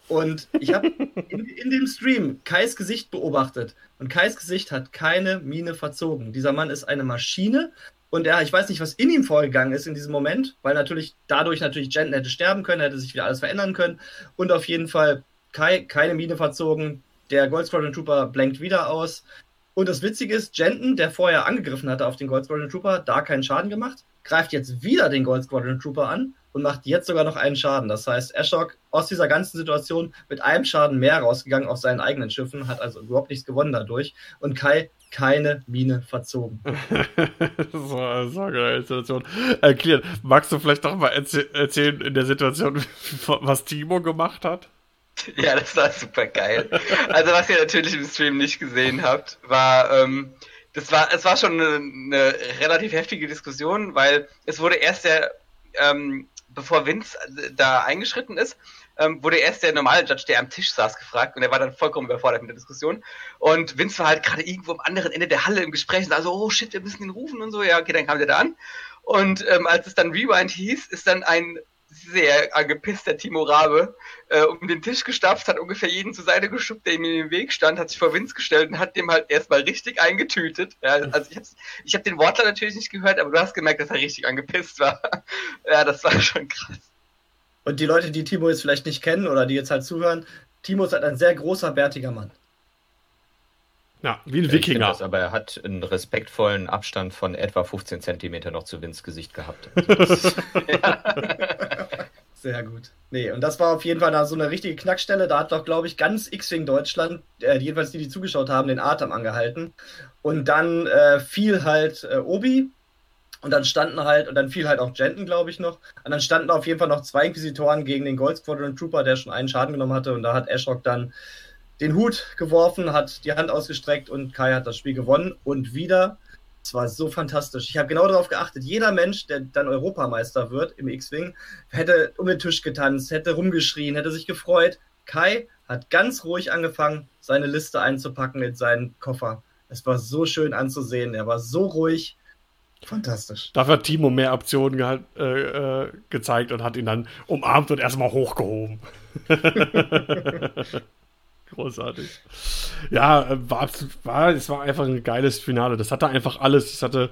Und ich habe (laughs) in, in, dem Stream Kais Gesicht beobachtet und Kais Gesicht hat keine Miene verzogen. Dieser Mann ist eine Maschine und er, ich weiß nicht, was in ihm vorgegangen ist in diesem Moment, weil natürlich dadurch natürlich Jenton hätte sterben können, hätte sich wieder alles verändern können. Und auf jeden Fall Kai, keine Mine verzogen. Der Gold Squadron Trooper blenkt wieder aus. Und das Witzige ist, Jenton, der vorher angegriffen hatte auf den Gold Squadron Trooper, da keinen Schaden gemacht, greift jetzt wieder den Gold Squadron Trooper an und macht jetzt sogar noch einen Schaden. Das heißt, Ashok aus dieser ganzen Situation mit einem Schaden mehr rausgegangen auf seinen eigenen Schiffen, hat also überhaupt nichts gewonnen dadurch. Und Kai keine Mine verzogen. (laughs) so eine so geile Situation. Erklärt, magst du vielleicht doch mal erzäh erzählen in der Situation, (laughs) was Timo gemacht hat? Ja, das war super geil. Also, was ihr natürlich im Stream nicht gesehen habt, war, ähm, das war, es war schon eine, eine, relativ heftige Diskussion, weil es wurde erst der, ähm, bevor Vince da eingeschritten ist, ähm, wurde erst der normale Judge, der am Tisch saß, gefragt und er war dann vollkommen überfordert mit der Diskussion. Und Vince war halt gerade irgendwo am anderen Ende der Halle im Gespräch und sah so, oh shit, wir müssen ihn rufen und so. Ja, okay, dann kam der da an. Und ähm, als es dann Rewind hieß, ist dann ein sehr angepisster Timo Rabe äh, um den Tisch gestapft, hat ungefähr jeden zur Seite geschubbt, der ihm in den Weg stand, hat sich vor Vince gestellt und hat dem halt erstmal richtig eingetütet. Ja, also ich habe ich hab den Wortler natürlich nicht gehört, aber du hast gemerkt, dass er richtig angepisst war. (laughs) ja, das war schon krass. Und die Leute, die Timo jetzt vielleicht nicht kennen oder die jetzt halt zuhören, Timo ist halt ein sehr großer, bärtiger Mann. Ja, wie ein Wikinger. Das, aber er hat einen respektvollen Abstand von etwa 15 Zentimeter noch zu Vince Gesicht gehabt. (laughs) (laughs) Sehr gut. Nee, und das war auf jeden Fall da so eine richtige Knackstelle. Da hat doch, glaube ich, ganz X-Wing Deutschland, äh, jedenfalls die, die zugeschaut haben, den Atem angehalten. Und dann äh, fiel halt äh, Obi und dann standen halt, und dann fiel halt auch Jenton, glaube ich, noch. Und dann standen auf jeden Fall noch zwei Inquisitoren gegen den Gold Squadron Trooper, der schon einen Schaden genommen hatte. Und da hat Ashrock dann den Hut geworfen, hat die Hand ausgestreckt und Kai hat das Spiel gewonnen. Und wieder, es war so fantastisch. Ich habe genau darauf geachtet, jeder Mensch, der dann Europameister wird im X-Wing, hätte um den Tisch getanzt, hätte rumgeschrien, hätte sich gefreut. Kai hat ganz ruhig angefangen, seine Liste einzupacken in seinen Koffer. Es war so schön anzusehen. Er war so ruhig Fantastisch. Dafür hat Timo mehr Optionen ge äh, äh, gezeigt und hat ihn dann umarmt und erstmal hochgehoben. (laughs) Großartig. Ja, äh, war, war, es war einfach ein geiles Finale. Das hatte einfach alles. Es hatte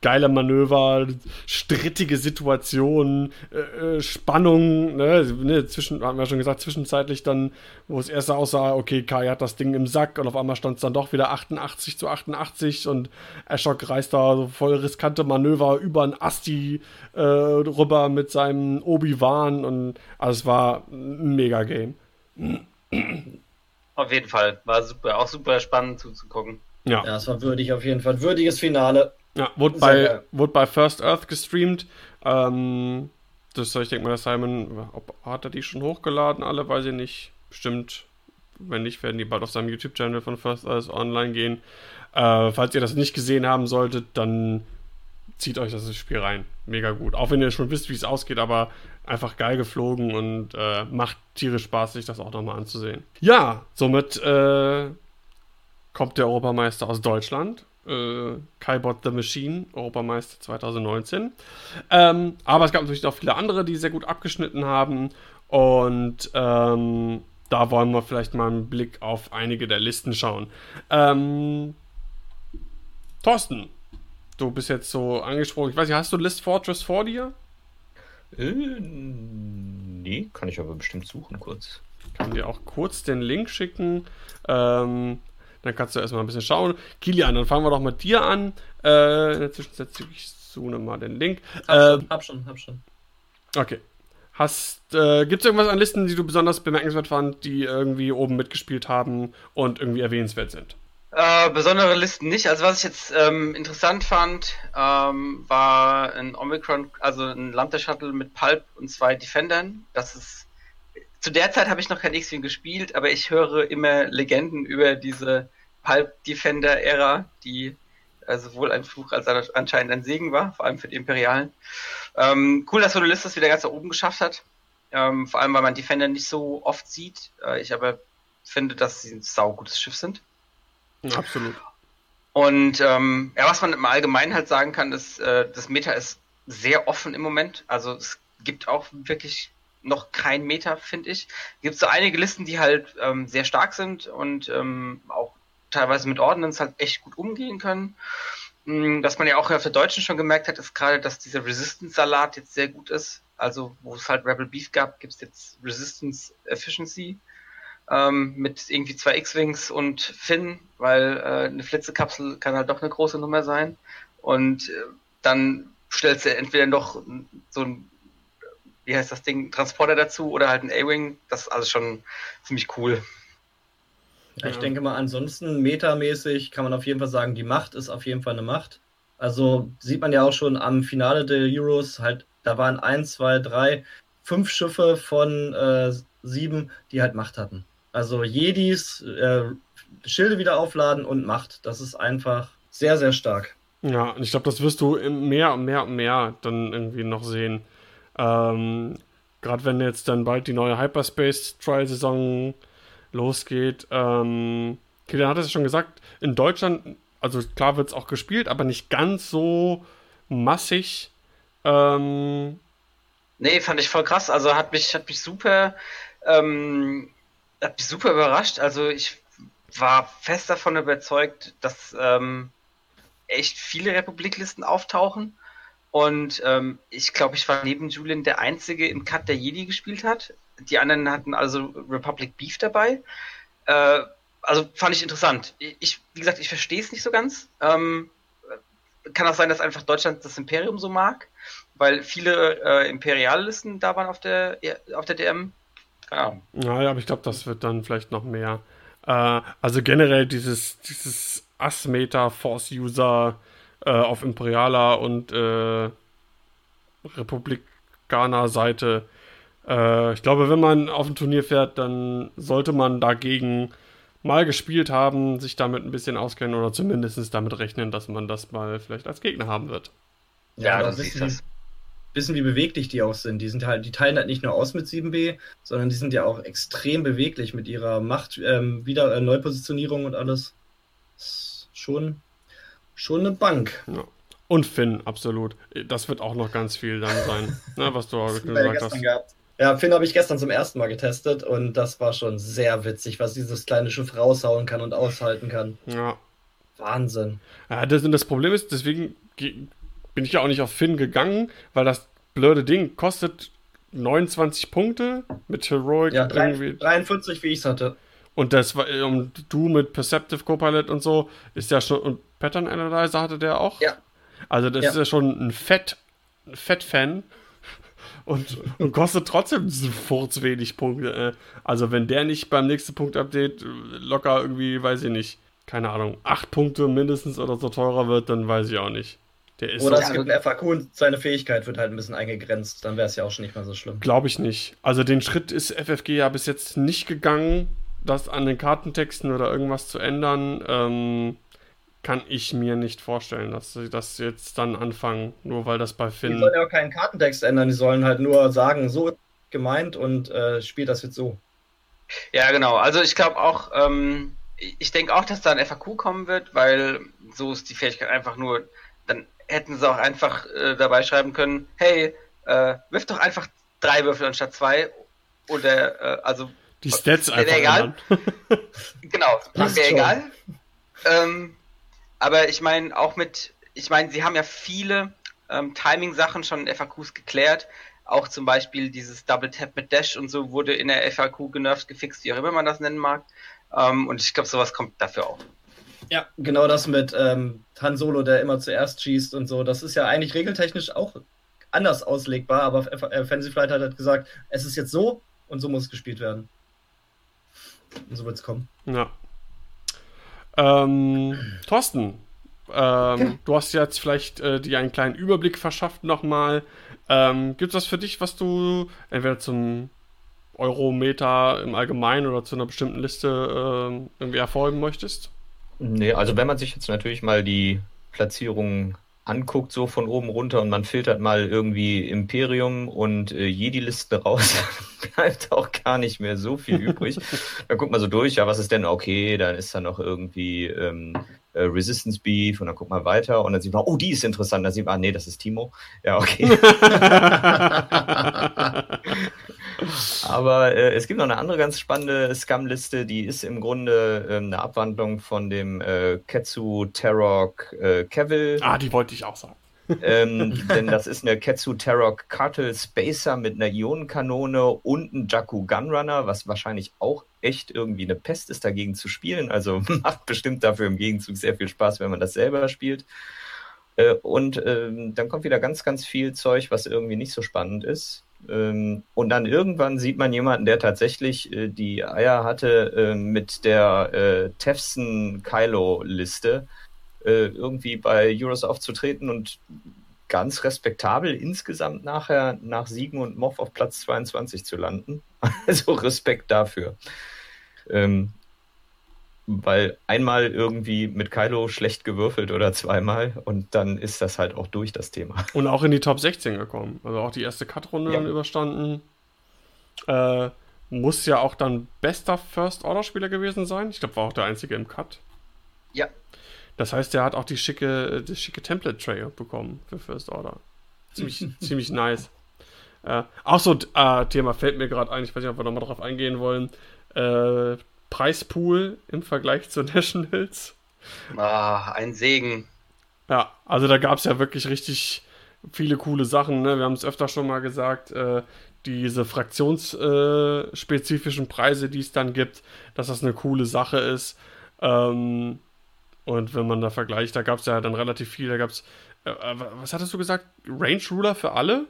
geile Manöver, strittige Situationen, äh, äh Spannung, ne, ne, zwischen, haben wir schon gesagt, zwischenzeitlich dann, wo es erst aussah, okay, Kai hat das Ding im Sack und auf einmal stand es dann doch wieder 88 zu 88 und Ashok reißt da so voll riskante Manöver über ein Asti äh, rüber mit seinem Obi-Wan und also es war ein Mega-Game. Auf jeden Fall. War super, auch super spannend zuzugucken. Ja. ja, es war würdig auf jeden Fall. Würdiges Finale. Ja, wurde bei, wurde bei First Earth gestreamt. Ähm, das, ich denke mal, Simon, ob, hat er die schon hochgeladen? Alle weiß ich nicht. Bestimmt. Wenn nicht, werden die bald auf seinem YouTube-Channel von First Earth online gehen. Äh, falls ihr das nicht gesehen haben solltet, dann zieht euch das Spiel rein. Mega gut. Auch wenn ihr schon wisst, wie es ausgeht, aber einfach geil geflogen und äh, macht tierisch Spaß, sich das auch nochmal anzusehen. Ja, somit äh, kommt der Europameister aus Deutschland. Äh, Kaibot the Machine, Europameister 2019. Ähm, aber es gab natürlich auch viele andere, die sehr gut abgeschnitten haben. Und ähm, da wollen wir vielleicht mal einen Blick auf einige der Listen schauen. Ähm, Thorsten, du bist jetzt so angesprochen. Ich weiß nicht, hast du List Fortress vor dir? Äh, nee, kann ich aber bestimmt suchen kurz. Ich kann dir auch kurz den Link schicken. Ähm, dann kannst du erstmal ein bisschen schauen. Kilian, dann fangen wir doch mit dir an. Äh, in der Zwischenzeit ich suche mal den Link. Hab, äh, schon, hab schon, hab schon. Okay. Hast, äh, gibt es irgendwas an Listen, die du besonders bemerkenswert fand, die irgendwie oben mitgespielt haben und irgendwie erwähnenswert sind? Äh, besondere Listen nicht. Also was ich jetzt ähm, interessant fand, ähm, war ein Omicron, also ein Lambda Shuttle mit Pulp und zwei Defendern. Das ist zu der Zeit habe ich noch kein X-Wing gespielt, aber ich höre immer Legenden über diese Pulp Defender Ära, die äh, sowohl ein Fluch als auch anscheinend ein Segen war, vor allem für die Imperialen. Ähm, cool, dass Sonolis das wieder ganz nach oben geschafft hat. Ähm, vor allem, weil man Defender nicht so oft sieht. Äh, ich aber finde, dass sie ein saugutes Schiff sind. Absolut. Und ähm, ja, was man im Allgemeinen halt sagen kann, ist, äh, das Meta ist sehr offen im Moment. Also es gibt auch wirklich noch kein Meta, finde ich. Es gibt so einige Listen, die halt ähm, sehr stark sind und ähm, auch teilweise mit Ordnance halt echt gut umgehen können. Mm, was man ja auch auf der Deutschen schon gemerkt hat, ist gerade, dass dieser Resistance-Salat jetzt sehr gut ist. Also, wo es halt Rebel Beef gab, gibt es jetzt Resistance Efficiency ähm, mit irgendwie zwei X-Wings und Finn, weil äh, eine Flitzekapsel kann halt doch eine große Nummer sein. Und äh, dann stellst du entweder noch so ein, wie heißt das Ding, Transporter dazu oder halt ein A-Wing. Das ist alles schon ziemlich cool. Ja, ich denke mal, ansonsten metamäßig kann man auf jeden Fall sagen, die Macht ist auf jeden Fall eine Macht. Also sieht man ja auch schon am Finale der Euros, halt, da waren eins, zwei, drei, fünf Schiffe von äh, sieben, die halt Macht hatten. Also Jedis, äh, Schilde wieder aufladen und Macht. Das ist einfach sehr, sehr stark. Ja, und ich glaube, das wirst du mehr und mehr und mehr dann irgendwie noch sehen. Ähm, Gerade wenn jetzt dann bald die neue Hyperspace-Trial-Saison losgeht. Ähm, Kilian hat es ja schon gesagt, in Deutschland, also klar wird es auch gespielt, aber nicht ganz so massig. Ähm, nee, fand ich voll krass. Also hat mich, hat mich super ähm, hat mich super überrascht. Also ich war fest davon überzeugt, dass ähm, echt viele Republiklisten auftauchen. Und ähm, ich glaube, ich war neben Julian der Einzige im Cut, der Jedi gespielt hat. Die anderen hatten also Republic Beef dabei. Äh, also fand ich interessant. Ich, wie gesagt, ich verstehe es nicht so ganz. Ähm, kann auch sein, dass einfach Deutschland das Imperium so mag, weil viele äh, Imperialisten da waren auf der, auf der DM. Ja. Naja, aber ich glaube, das wird dann vielleicht noch mehr. Äh, also generell dieses, dieses Asmeta Force User äh, auf Imperialer und äh, Republikaner Seite. Äh, ich glaube, wenn man auf ein Turnier fährt, dann sollte man dagegen mal gespielt haben, sich damit ein bisschen auskennen oder zumindest damit rechnen, dass man das mal vielleicht als Gegner haben wird. Ja, ja das ist das wissen, wie beweglich die auch sind. Die sind halt, die teilen halt nicht nur aus mit 7B, sondern die sind ja auch extrem beweglich mit ihrer Macht, ähm, wieder äh, Neupositionierung und alles. Schon, schon eine Bank. Ja. Und Finn, absolut. Das wird auch noch ganz viel dann sein, (laughs) ne, was du gesagt hast. Gehabt. Ja, Finn habe ich gestern zum ersten Mal getestet und das war schon sehr witzig, was dieses kleine Schiff raushauen kann und aushalten kann. Ja. Wahnsinn. Ja, das, und das Problem ist, deswegen ge- bin ich ja auch nicht auf Finn gegangen, weil das blöde Ding kostet 29 Punkte mit Heroic Ja, drei, irgendwie. 43, wie ich es hatte. Und das war, und du mit Perceptive Copilot und so, ist ja schon, und Pattern Analyzer hatte der auch? Ja. Also das Ja. ist ja schon ein Fett, Fett-Fan. (laughs) Und, und kostet trotzdem furz wenig Punkte. äh. Also wenn der nicht beim nächsten Punkt-Update äh, locker irgendwie, weiß ich nicht, keine Ahnung, acht Punkte mindestens oder so teurer wird, dann weiß ich auch nicht. Der ist Oder so, es gibt ein FAQ und seine Fähigkeit wird halt ein bisschen eingegrenzt. Dann wäre es ja auch schon nicht mehr so schlimm. Glaube ich nicht. Also den Schritt ist FFG ja bis jetzt nicht gegangen, das an den Kartentexten oder irgendwas zu ändern. Ähm, kann ich mir nicht vorstellen, dass sie das jetzt dann anfangen, nur weil das bei Die Finn. sollen ja auch keinen Kartentext ändern, die sollen halt nur sagen, so ist gemeint und äh, spielt das jetzt so. Ja, genau. Also ich glaube auch, ähm, ich denke auch, dass da ein FAQ kommen wird, weil so ist die Fähigkeit einfach nur, dann hätten sie auch einfach äh, dabei schreiben können, hey, äh, wirf doch einfach drei Würfel anstatt zwei. Oder, äh, also, Die Stats einfach egal. (laughs) genau, Passt wäre egal. Ähm, aber ich meine, auch mit, ich meine, sie haben ja viele ähm, Timing-Sachen schon in FAQs geklärt. Auch zum Beispiel dieses Double Tap mit Dash und so wurde in der FAQ genervt, gefixt, wie auch immer man das nennen mag. Ähm, und ich glaube, sowas kommt dafür auch. Ja, genau das mit ähm, Han Solo, der immer zuerst schießt und so. Das ist ja eigentlich regeltechnisch auch anders auslegbar, aber F äh, Fantasy Flight hat halt gesagt, es ist jetzt so und so muss es gespielt werden. Und so wird es kommen. Ja. Ähm, Thorsten, ähm, du hast jetzt vielleicht äh, dir einen kleinen Überblick verschafft nochmal. Ähm, Gibt es was für dich, was du entweder zum Eurometer im Allgemeinen oder zu einer bestimmten Liste ähm, irgendwie erfolgen möchtest? Nee, also wenn man sich jetzt natürlich mal die Platzierungen anguckt, so von oben runter und man filtert mal irgendwie Imperium und äh, Jedi-Listen raus, (laughs) bleibt auch gar nicht mehr so viel (laughs) übrig. dann guckt man so durch, ja, was ist denn okay? Dann ist da noch irgendwie ähm, äh, Resistance Beef und dann guckt man weiter und dann sieht man, oh, die ist interessant. Dann sieht man, ah, nee, das ist Timo. Ja, okay. (laughs) Aber äh, es gibt noch eine andere ganz spannende Scum-Liste, die ist im Grunde ähm, eine Abwandlung von dem äh, Ketsu Tarok äh, Kevil. ah, die wollte ich auch sagen. Ähm, (laughs) denn das ist eine Ketsu Tarok Cartel Spacer mit einer Ionenkanone und einem Jakku Gunrunner, was wahrscheinlich auch echt irgendwie eine Pest ist, dagegen zu spielen. Also (laughs) macht bestimmt dafür im Gegenzug sehr viel Spaß, wenn man das selber spielt. Äh, und ähm, dann kommt wieder ganz, ganz viel Zeug, was irgendwie nicht so spannend ist. Ähm, und dann irgendwann sieht man jemanden, der tatsächlich äh, die Eier hatte, äh, mit der äh, Tefson Kylo-Liste äh, irgendwie bei Euros aufzutreten und ganz respektabel insgesamt nachher nach Siegen und Moff auf Platz 22 zu landen. (laughs) Also Respekt dafür. Ähm, weil einmal irgendwie mit Kylo schlecht gewürfelt oder zweimal und dann ist das halt auch durch das Thema. (laughs) Und auch in die Top 16 gekommen. Also auch die erste Cut-Runde Ja. dann überstanden. Äh, muss ja auch dann bester First-Order-Spieler gewesen sein. Ich glaube, war auch der einzige im Cut. Ja. Das heißt, der hat auch die schicke, das schicke Template-Tray bekommen für First Order. Ziemlich, (laughs) ziemlich nice. Äh, auch so äh, Thema fällt mir gerade ein, ich weiß nicht, ob wir nochmal drauf eingehen wollen. Äh, Preispool im Vergleich zu (laughs) Nationals. Ah, ein Segen. Ja, also da gab es ja wirklich richtig viele coole Sachen. Ne? Wir haben es öfter schon mal gesagt, äh, diese fraktionsspezifischen äh, Preise, die es dann gibt, dass das eine coole Sache ist. Ähm, und wenn man da vergleicht, da gab es ja dann relativ viel. Da gab es, äh, äh, was hattest du gesagt? Range Ruler für alle?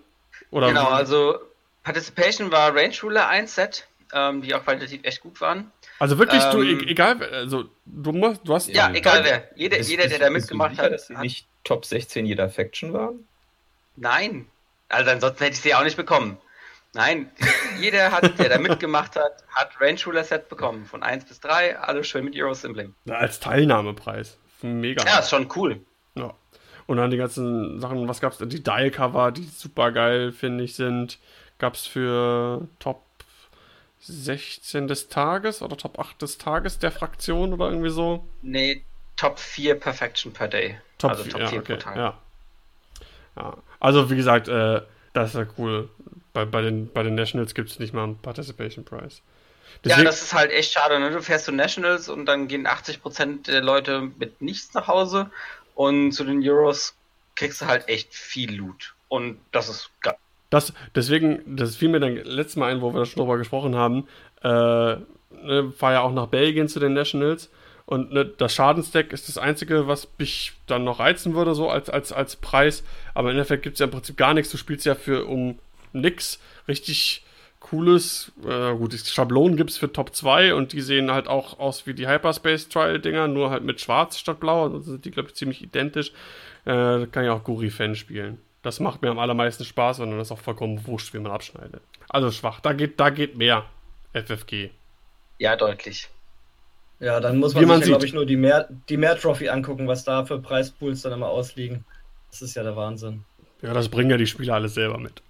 Oder Genau, also Participation war Range Ruler 1 Set, ähm, die auch qualitativ echt gut waren. also wirklich, du, ähm, e- egal, also du musst, du hast Ja, egal wer. Jeder, Bist- jeder der da du mitgemacht sicher, hat. dass sie hat nicht Top 16 jeder Faction waren? nein. Also ansonsten hätte ich sie auch nicht bekommen. Nein, jeder hat, der da (laughs) mitgemacht hat, hat Range Ruler Set bekommen. Von 1 bis 3, alles schön mit Euro Symbling. als Teilnahmepreis. Mega. Ja, ist schon cool. Ja. Und dann die ganzen Sachen, was gab's? Die Dial-Cover, die super geil, finde ich, sind. Gab's für Top 16 des Tages oder Top 8 des Tages der Fraktion oder irgendwie so? Nee, Top 4 Perfection per Day. Top also 4, Top ja, 4 okay, pro Tag. ja. ja. Also, wie gesagt, äh, das ist ja cool. Bei, bei, den, bei den Nationals gibt es nicht mal einen Participation Price. Deswegen, ja, das ist halt echt schade. Ne? Du fährst zu Nationals und dann gehen 80% der Leute mit nichts nach Hause und zu den Euros kriegst du halt echt viel Loot. Und das ist geil. Das, deswegen, das fiel mir dann letztes Mal ein, wo wir schon drüber gesprochen haben, äh, ne, fahr ja auch nach Belgien zu den Nationals und ne, das Schadensdeck ist das Einzige, was mich dann noch reizen würde, so als, als, als Preis. Aber im Endeffekt gibt es ja im Prinzip gar nichts. Du spielst ja für um nix richtig cooles, äh, gut, Schablonen gibt es für Top 2 und die sehen halt auch aus wie die Hyperspace Trial Dinger, nur halt mit schwarz statt blau. Also sind die, glaube ich, ziemlich identisch. Äh, kann ja auch Guri-Fan spielen. Das macht mir am allermeisten Spaß und dann ist auch vollkommen wurscht, wie man abschneidet. Also schwach, da geht, da geht mehr FFG. Ja, deutlich. Ja, dann muss man, man sich, glaube ich, nur die Mehr, die Mehr Trophy angucken, was da für Preispools dann immer ausliegen. Das ist ja der Wahnsinn. Ja, das bringen ja die Spieler alle selber mit.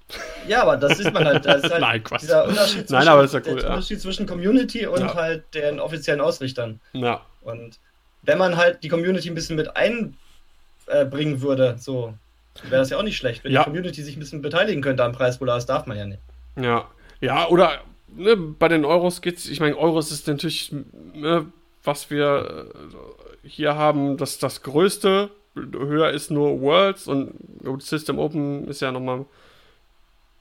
Ja, aber das sieht man halt. Das ist (laughs) halt Nein, Quatsch. Dieser Unterschied zwischen, Nein, aber ist ja cool, der ja. Unterschied zwischen Community und Ja. halt den offiziellen Ausrichtern. Ja. Und wenn man halt die Community ein bisschen mit einbringen würde, so wäre das ja auch nicht schlecht. Wenn Ja. die Community sich ein bisschen beteiligen könnte am Preispool, aber das darf man ja nicht. Ja, ja, oder ne, bei den Euros geht's, ich meine, Euros ist natürlich, ne, was wir äh, hier haben, das, das Größte. Höher ist nur Worlds und System Open ist ja nochmal ein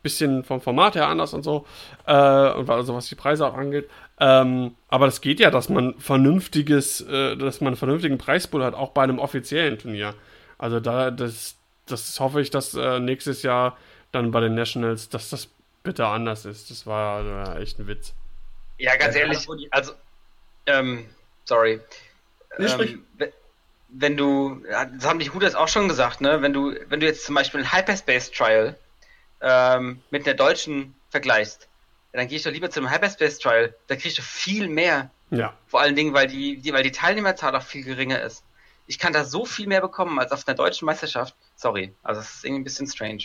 bisschen vom Format her anders und so. Äh, und also was die Preise auch angeht. Ähm, aber das geht ja, dass man vernünftiges, äh, dass man einen vernünftigen Preispool hat, auch bei einem offiziellen Turnier. Also da, das, das hoffe ich, dass äh, nächstes Jahr dann bei den Nationals, dass das bitte anders ist. Das war äh, echt ein Witz. Ja, ganz Ja, ehrlich, also, ähm, sorry. Ähm, we- wenn du, ja, das haben die Hooters auch schon gesagt, ne, wenn du, wenn du jetzt zum Beispiel ein Hyperspace Trial ähm, mit einer deutschen vergleichst, ja, dann gehe ich doch lieber zum Hyperspace Trial, da kriegst du viel mehr. Ja, Vor allen Dingen, weil die, die, weil die Teilnehmerzahl auch viel geringer ist. Ich kann da so viel mehr bekommen als auf einer deutschen Meisterschaft. Sorry, also es ist irgendwie ein bisschen strange.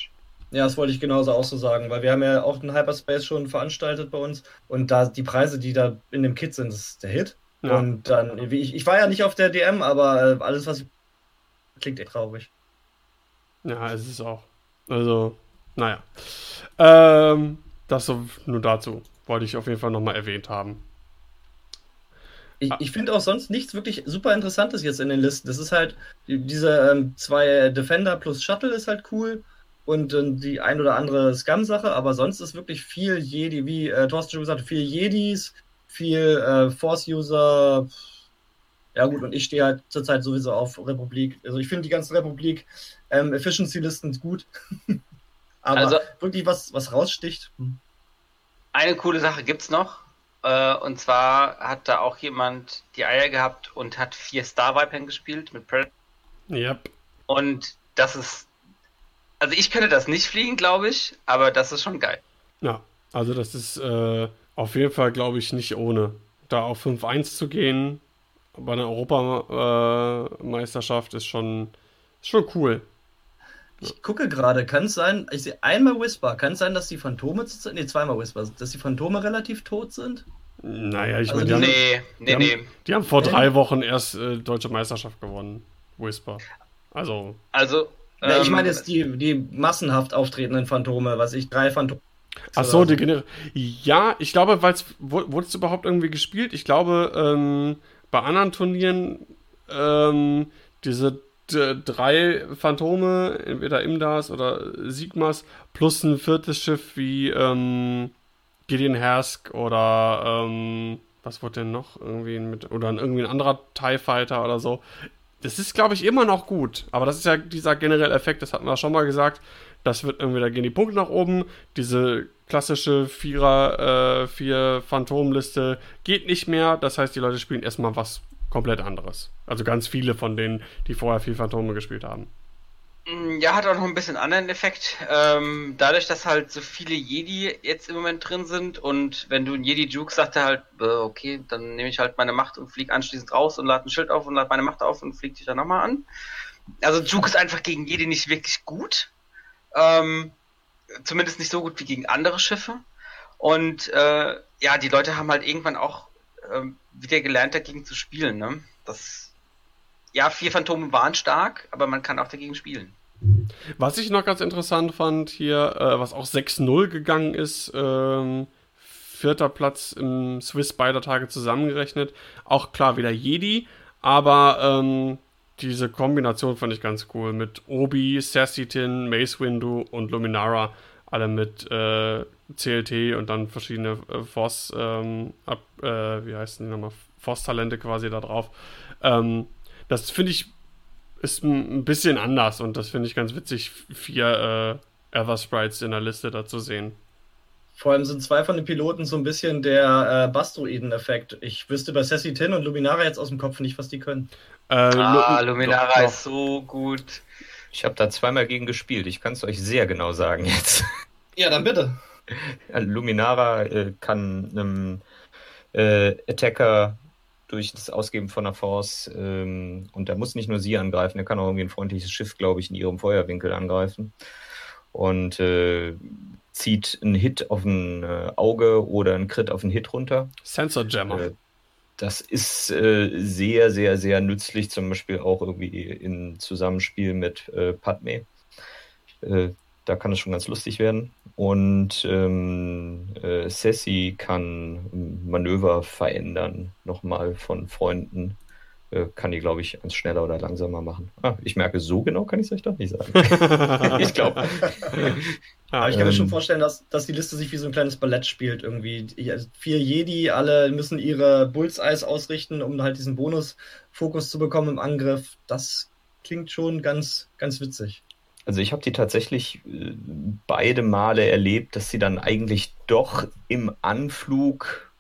Ja, das wollte ich genauso auch so sagen, weil wir haben ja auch den Hyperspace schon veranstaltet bei uns und da die Preise, die da in dem Kit sind, das ist der Hit. Ja. Und dann, wie ich, ich war ja nicht auf der DM, aber äh, alles, was ich klingt echt traurig. ja, es ist auch. Also, naja. Ähm, das so nur dazu. Wollte ich auf jeden Fall nochmal erwähnt haben. Ich, Ah. ich finde auch sonst nichts wirklich super Interessantes jetzt in den Listen. Das ist halt, die- diese ähm, zwei Defender plus Shuttle ist halt cool und ähm, die ein oder andere Scum-Sache, aber sonst ist wirklich viel Jedi, wie äh, Thorsten schon gesagt hat, viel Jedis, viel äh, Force-User. Ja gut, und ich stehe halt zurzeit sowieso auf Republik. Also ich finde die ganzen Republik ähm, gut. (laughs) aber Also- wirklich was, was raussticht. hm. Eine coole Sache gibt's noch. Äh, und zwar hat da auch jemand die Eier gehabt und hat vier Star Viper gespielt mit Predator. Yep. Und das ist. Also ich könnte das nicht fliegen, glaube ich, aber das ist schon geil. Ja, also das ist äh, auf jeden Fall, glaube ich, nicht ohne. Da auf 5-1 zu gehen bei einer Europameisterschaft ist schon, ist schon cool. Ich gucke gerade, kann es sein, ich sehe einmal Whisper, kann es sein, dass die Phantome, zu- nee, zweimal Whisper, dass die Phantome relativ tot sind? Naja, ich Also meine, die, haben- Nee, nee, die, nee. haben, die haben vor drei Wochen erst äh, deutsche Meisterschaft gewonnen. Whisper. Also, Also. Ja, ich ähm, meine jetzt die, die massenhaft auftretenden Phantome, was ich, drei Phantome. ach so, die Gener Ja, ich glaube, weil es wurde es überhaupt irgendwie gespielt. Ich glaube, ähm, bei anderen Turnieren ähm, diese drei Phantome, entweder Imdas oder Sigmas, plus ein viertes Schiff wie ähm, Gideon Hersk oder ähm, was wurde denn noch? Irgendwie mit, oder irgendwie ein anderer TIE Fighter oder so. Das ist, glaube ich, immer noch gut. Aber das ist ja dieser generelle Effekt, das hatten wir schon mal gesagt. Das wird irgendwie, da gehen die Punkte nach oben. Diese klassische Vierer, äh, vier Phantomliste geht nicht mehr. Das heißt, die Leute spielen erstmal was komplett anderes. Also ganz viele von denen, die vorher viel Phantome gespielt haben. Mm, Ja, hat auch noch ein bisschen anderen Effekt. Ähm, dadurch, dass halt so viele Jedi jetzt im Moment drin sind und wenn du einen Jedi Juke sagt er halt, äh, okay, dann nehme ich halt meine Macht und fliege anschließend raus und lade ein Schild auf und lade meine Macht auf und fliege dich dann nochmal an. Also Juke ist einfach gegen Jedi nicht wirklich gut. Ähm, zumindest nicht so gut wie gegen andere Schiffe. Und äh, ja, die Leute haben halt irgendwann auch ähm, wieder gelernt, dagegen zu spielen. Ne? Das, ja, vier Phantome waren stark, aber man kann auch dagegen spielen. Was ich noch ganz interessant fand hier, äh, was auch 6-0 gegangen ist, ähm, vierter Platz im Swiss beider Tage zusammengerechnet. Auch klar wieder Jedi, aber ähm, diese Kombination fand ich ganz cool mit Obi, Sassitin, Mace Windu und Luminara, alle mit äh, CLT und dann verschiedene äh, Force, ähm, ab, äh, wie heißt die nochmal, Force-Talente quasi da drauf. Ähm, das finde ich ist ein bisschen anders und das finde ich ganz witzig, vier äh, Ever Sprites in der Liste da zu sehen. Vor allem sind zwei von den Piloten so ein bisschen der äh, Bastroiden-Effekt. Ich wüsste bei Sassy Tin und Luminara jetzt aus dem Kopf nicht, was die können. Äh, ah, Luminara doch, doch. ist so gut. Ich habe da zweimal gegen gespielt. Ich kann es euch sehr genau sagen jetzt. Ja, dann bitte. (laughs) Luminara äh, kann einem äh, Attacker durch das Ausgeben von einer Force ähm, und er muss nicht nur sie angreifen, er kann auch irgendwie ein freundliches Schiff, glaube ich, in ihrem Feuerwinkel angreifen und äh, zieht einen Hit auf ein äh, Auge oder einen Crit auf einen Hit runter. Sensor Jammer. Äh, das ist äh, sehr, sehr, sehr nützlich, zum Beispiel auch irgendwie in Zusammenspiel mit äh, Padme. Da kann es schon ganz lustig werden. Und ähm, äh, Sassy kann Manöver verändern, nochmal von Freunden. Äh, kann die, glaube ich, eins schneller oder langsamer machen. Ah, ich merke, so genau kann ich es euch doch nicht sagen. (laughs) ich glaube. (laughs) Aber ich kann mir schon ähm. vorstellen, dass, dass die Liste sich wie so ein kleines Ballett spielt irgendwie. Also vier Jedi, alle müssen ihre Bullseyes ausrichten, um halt diesen Bonus-Fokus zu bekommen im Angriff. Das klingt schon ganz, ganz witzig. Also ich habe die tatsächlich äh, beide Male erlebt, dass sie dann eigentlich doch im Anflug,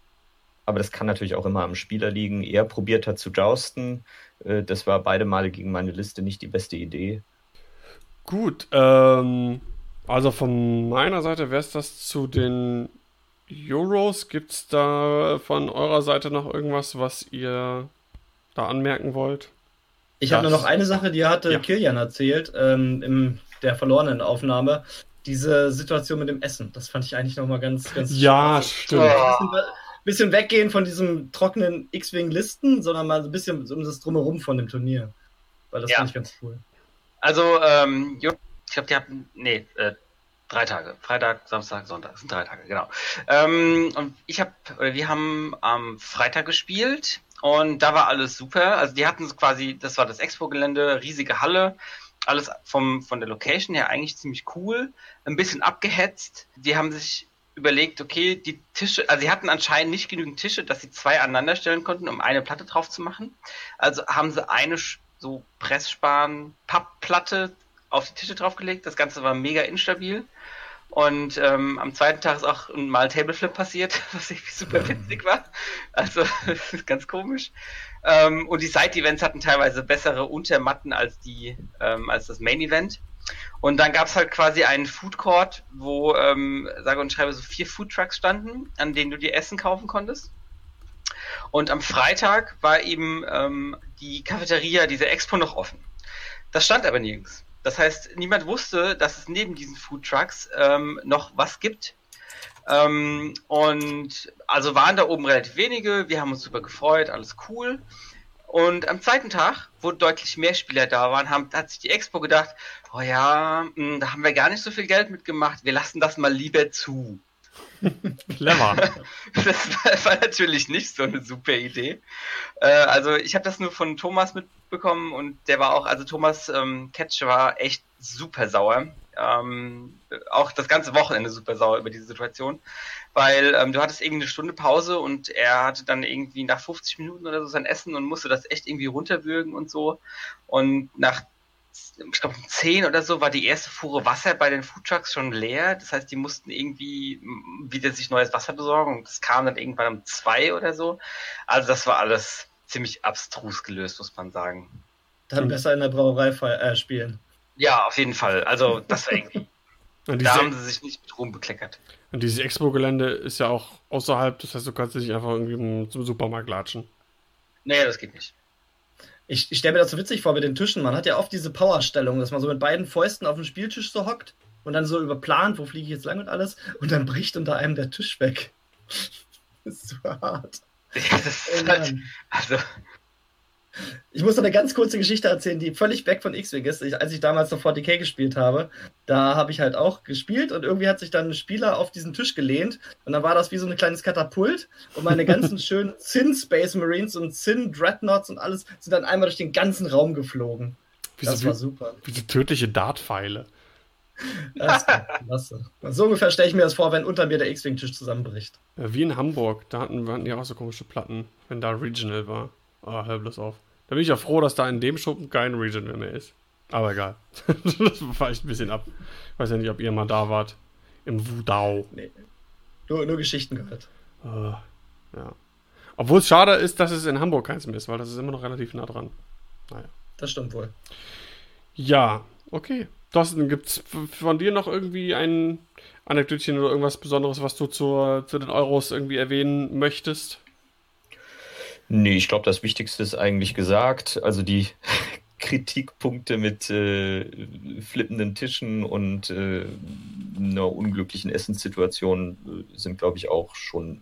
aber das kann natürlich auch immer am Spieler liegen, eher probiert hat zu jousten. Äh, das war beide Male gegen meine Liste nicht die beste Idee. Gut, ähm, also von meiner Seite wäre es das zu den Euros. Gibt es da von eurer Seite noch irgendwas, was ihr da anmerken wollt? Ich habe nur noch eine Sache, die hatte ja. Kilian erzählt ähm, in der verlorenen Aufnahme. Diese Situation mit dem Essen, das fand ich eigentlich nochmal ganz, ganz Ja, stimmt. Ein bisschen, weggehen von diesem trockenen X-Wing-Listen, sondern mal ein bisschen um das Drumherum von dem Turnier. Weil das ja. fand ich ganz cool. Also, ähm, ich glaube, die hatten, nee, äh, drei Tage. Freitag, Samstag, Sonntag. Das sind drei Tage, genau. Ähm, und ich habe, oder wir haben am Freitag gespielt und da war alles super. Also die hatten quasi, das war das Expo-Gelände, riesige Halle. Alles vom, von der Location her eigentlich ziemlich cool. Ein bisschen abgehetzt. Die haben sich überlegt, okay, die Tische, also sie hatten anscheinend nicht genügend Tische, dass sie zwei aneinander stellen konnten, um eine Platte drauf zu machen. Also haben sie eine so Pressspan Pappplatte auf die Tische draufgelegt. Das Ganze war mega instabil. Und ähm, am zweiten Tag ist auch mal Tableflip passiert, (laughs) was irgendwie super witzig war. Also (laughs) ganz komisch. Ähm, und die Side-Events hatten teilweise bessere Untermatten als die ähm, als das Main-Event. Und dann gab es halt quasi einen Food Court, wo ähm, sage und schreibe so vier Food Trucks standen, an denen du dir Essen kaufen konntest. Und am Freitag war eben ähm, die Cafeteria, diese Expo noch offen. Das stand aber nirgends. Das heißt, niemand wusste, dass es neben diesen Food Trucks ähm, noch was gibt. Ähm, und also waren da oben relativ wenige. Wir haben uns super gefreut, alles cool. Und am zweiten Tag, wo deutlich mehr Spieler da waren, haben, hat sich die Expo gedacht, oh ja, mh, hm, da haben wir gar nicht so viel Geld mitgemacht, wir lassen das mal lieber zu. (laughs) Clever. Das war, natürlich nicht so eine super Idee. Äh, also ich habe das nur von Thomas mitbekommen und der war auch, also Thomas ähm, Ketch war echt super sauer. Ähm, auch das ganze Wochenende super sauer über diese Situation, weil ähm, du hattest irgendwie eine Stunde Pause und er hatte dann irgendwie nach 50 Minuten oder so sein Essen und musste das echt irgendwie runterwürgen und so. Und nach ich glaube, um 10 oder so war die erste Fuhre Wasser bei den Foodtrucks schon leer. Das heißt, die mussten irgendwie wieder sich neues Wasser besorgen und das kam dann irgendwann um 2 oder so. Also das war alles ziemlich abstrus gelöst, muss man sagen. Dann mhm. besser in der Brauerei äh, spielen. Ja, auf jeden Fall. Also das war irgendwie. (laughs) da haben sie sich nicht mit Ruhm bekleckert. Und dieses Expo-Gelände ist ja auch außerhalb, das heißt, du kannst dich einfach irgendwie zum Supermarkt latschen. Nee, das geht nicht. Ich, ich stelle mir das so witzig vor mit den Tischen. Man hat ja oft diese Powerstellung, dass man so mit beiden Fäusten auf dem Spieltisch so hockt und dann so überplant, wo fliege ich jetzt lang und alles, und dann bricht unter einem der Tisch weg. (laughs) das ist so hart. Ja, (laughs) das ist halt, also. Ich muss noch eine ganz kurze Geschichte erzählen, die völlig weg von X-Wing ist. Ich, als ich damals noch 40k gespielt habe, da habe ich halt auch gespielt und irgendwie hat sich dann ein Spieler auf diesen Tisch gelehnt und dann war das wie so ein kleines Katapult und meine ganzen (laughs) schönen Zinn Space Marines und Zinn Dreadnoughts und alles sind dann einmal durch den ganzen Raum geflogen. Wie das so, war super. wie so tödliche Dartpfeile. (laughs) Das klasse. So ungefähr stelle ich mir das vor, wenn unter mir der X-Wing-Tisch zusammenbricht. Äh, Wie in Hamburg, da hatten, hatten die auch so komische Platten, wenn da Regional war. Ah, hör bloß auf. Da bin ich ja froh, dass da in dem Schuppen kein Regional mehr ist. Aber egal. (laughs) das war echt ein bisschen ab. Ich weiß ja nicht, ob ihr mal da wart. Im Wudau. Nee. Nur, nur Geschichten gehört. Äh, ja. Obwohl es schade ist, dass es in Hamburg keins mehr ist, weil das ist immer noch relativ nah dran. Das stimmt wohl. Ja, okay. Thorsten, gibt es von dir noch irgendwie ein Anekdötchen oder irgendwas Besonderes, was du zur, zu den Euros irgendwie erwähnen möchtest? Nee, ich glaube, das Wichtigste ist eigentlich gesagt. Also die (laughs) Kritikpunkte mit äh, flippenden Tischen und äh, einer unglücklichen Essenssituation äh, sind, glaube ich, auch schon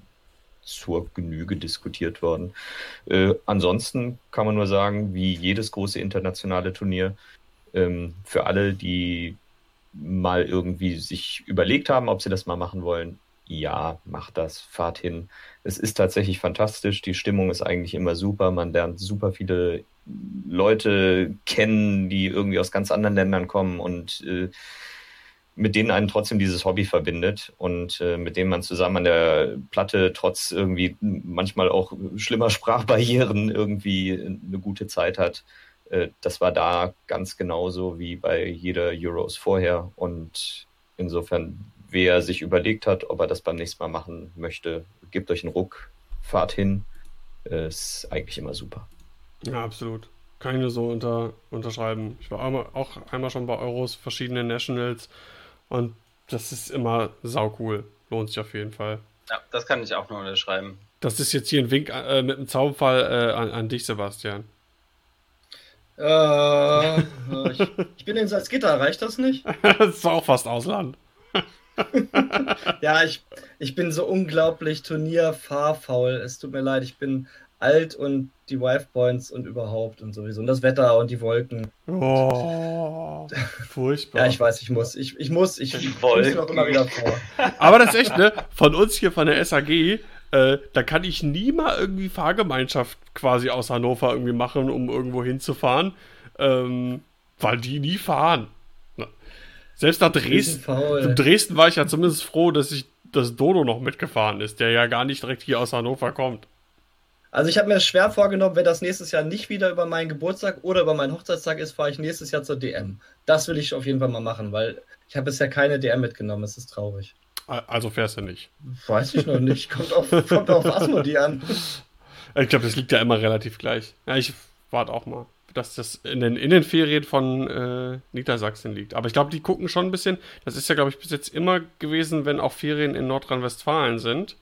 zur Genüge diskutiert worden. Äh, ansonsten kann man nur sagen, wie jedes große internationale Turnier, ähm, für alle, die mal irgendwie sich überlegt haben, ob sie das mal machen wollen, ja, macht das, fahrt hin. Es ist tatsächlich fantastisch, die Stimmung ist eigentlich immer super, man lernt super viele Leute kennen, die irgendwie aus ganz anderen Ländern kommen und äh, mit denen einen trotzdem dieses Hobby verbindet und äh, mit denen man zusammen an der Platte trotz irgendwie manchmal auch schlimmer Sprachbarrieren irgendwie eine gute Zeit hat. Äh, das war da ganz genauso wie bei jeder Euros vorher und insofern, wer sich überlegt hat, ob er das beim nächsten Mal machen möchte, gebt euch einen Ruck, fahrt hin. Ist eigentlich immer super. Ja, absolut. Kann ich nur so unter, unterschreiben. Ich war auch einmal schon bei Euros, verschiedene Nationals und das ist immer saucool. Lohnt sich auf jeden Fall. Ja, das kann ich auch nur unterschreiben. Das ist jetzt hier ein Wink äh, mit einem Zaunfall äh, an, an, dich, Sebastian. Äh, (laughs) ich, ich, bin in Salzgitter, reicht das nicht? (laughs) das ist auch fast Ausland. (laughs) (laughs) ja, ich, ich bin so unglaublich turnierfahrfaul. Es tut mir leid, ich bin alt und die Wife Points und überhaupt und sowieso. Und das Wetter und die Wolken. Oh, furchtbar. ja, ich weiß, ich muss. Ich, ich muss. Ich Wolken. noch immer wieder vor. Aber das ist echt, ne? Von uns hier von der SAG, äh, da kann ich nie mal irgendwie Fahrgemeinschaft quasi aus Hannover irgendwie machen, um irgendwo hinzufahren. Ähm, weil die nie fahren. Selbst nach Dresden. In Dresden war ich ja zumindest froh, dass ich dass Dodo noch mitgefahren ist, der ja gar nicht direkt hier aus Hannover kommt. Also ich habe mir schwer vorgenommen, wenn das nächstes Jahr nicht wieder über meinen Geburtstag oder über meinen Hochzeitstag ist, fahre ich nächstes Jahr zur DM. Das will ich auf jeden Fall mal machen, weil ich habe bisher keine DM mitgenommen. Es ist traurig. Also fährst du nicht? Weiß ich noch nicht. Kommt auf, kommt auf Asmodee an. (laughs) Ich glaube, das liegt ja immer relativ gleich. Ja, ich warte auch mal, dass das in den, in den Ferien von äh, Niedersachsen liegt. Aber ich glaube, die gucken schon ein bisschen. Das ist ja, glaube ich, bis jetzt immer gewesen, wenn auch Ferien in Nordrhein-Westfalen sind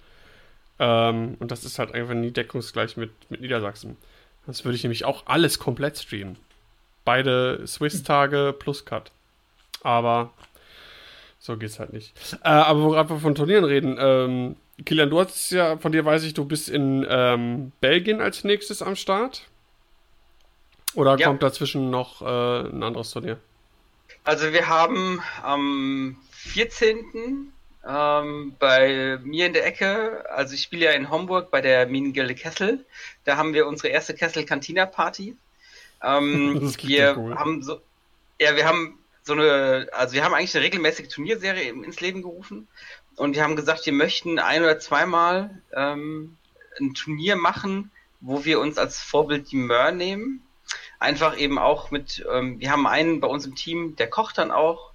ähm, und das ist halt einfach nie deckungsgleich mit, mit Niedersachsen. Das würde ich nämlich auch alles komplett streamen. Beide Swiss-Tage plus Cut. Aber so geht's halt nicht. Äh, aber wo gerade von Turnieren reden, ähm, Kilian, du hast ja, von dir weiß ich, du bist in ähm, Belgien als nächstes am Start. Oder ja. kommt dazwischen noch äh, ein anderes Turnier? Also wir haben am 14 ähm, bei mir in der Ecke, also ich spiele ja in Homburg bei der Minengilde Kessel. Da haben wir unsere erste Kessel Cantina Party. Ähm, (laughs) wir cool. haben so, ja, wir haben so eine, also wir haben eigentlich eine regelmäßige Turnierserie ins Leben gerufen und wir haben gesagt, wir möchten ein oder zweimal ähm, ein Turnier machen, wo wir uns als Vorbild die Mör nehmen. Einfach eben auch mit, ähm, wir haben einen bei uns im Team, der kocht dann auch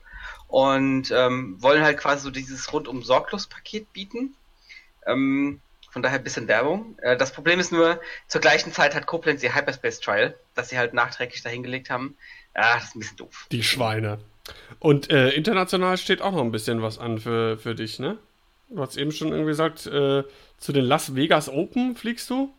und ähm, wollen halt quasi so dieses rundum sorglos Paket bieten. Ähm, von daher ein bisschen Werbung. Äh, das Problem ist nur, zur gleichen Zeit hat Koblenz ihr Hyperspace Trial, das sie halt nachträglich dahingelegt haben. Ja, das ist ein bisschen doof. Die Schweine. Und äh, international steht auch noch ein bisschen was an für, für dich, ne? Du hast eben schon irgendwie gesagt, äh, zu den Las Vegas Open fliegst du?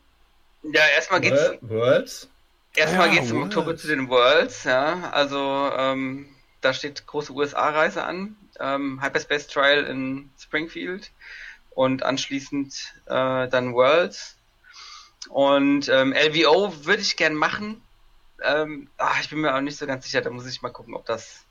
Ja, erstmal geht's. Worlds? Erstmal ja, geht's im Oktober zu den Worlds, ja. Also, ähm, da steht große USA-Reise an, ähm, Hyperspace Trial in Springfield und anschließend äh, dann Worlds. Und ähm, LVO würde ich gern machen. Ähm, ach, ich bin mir auch nicht so ganz sicher. Da muss ich mal gucken, ob das,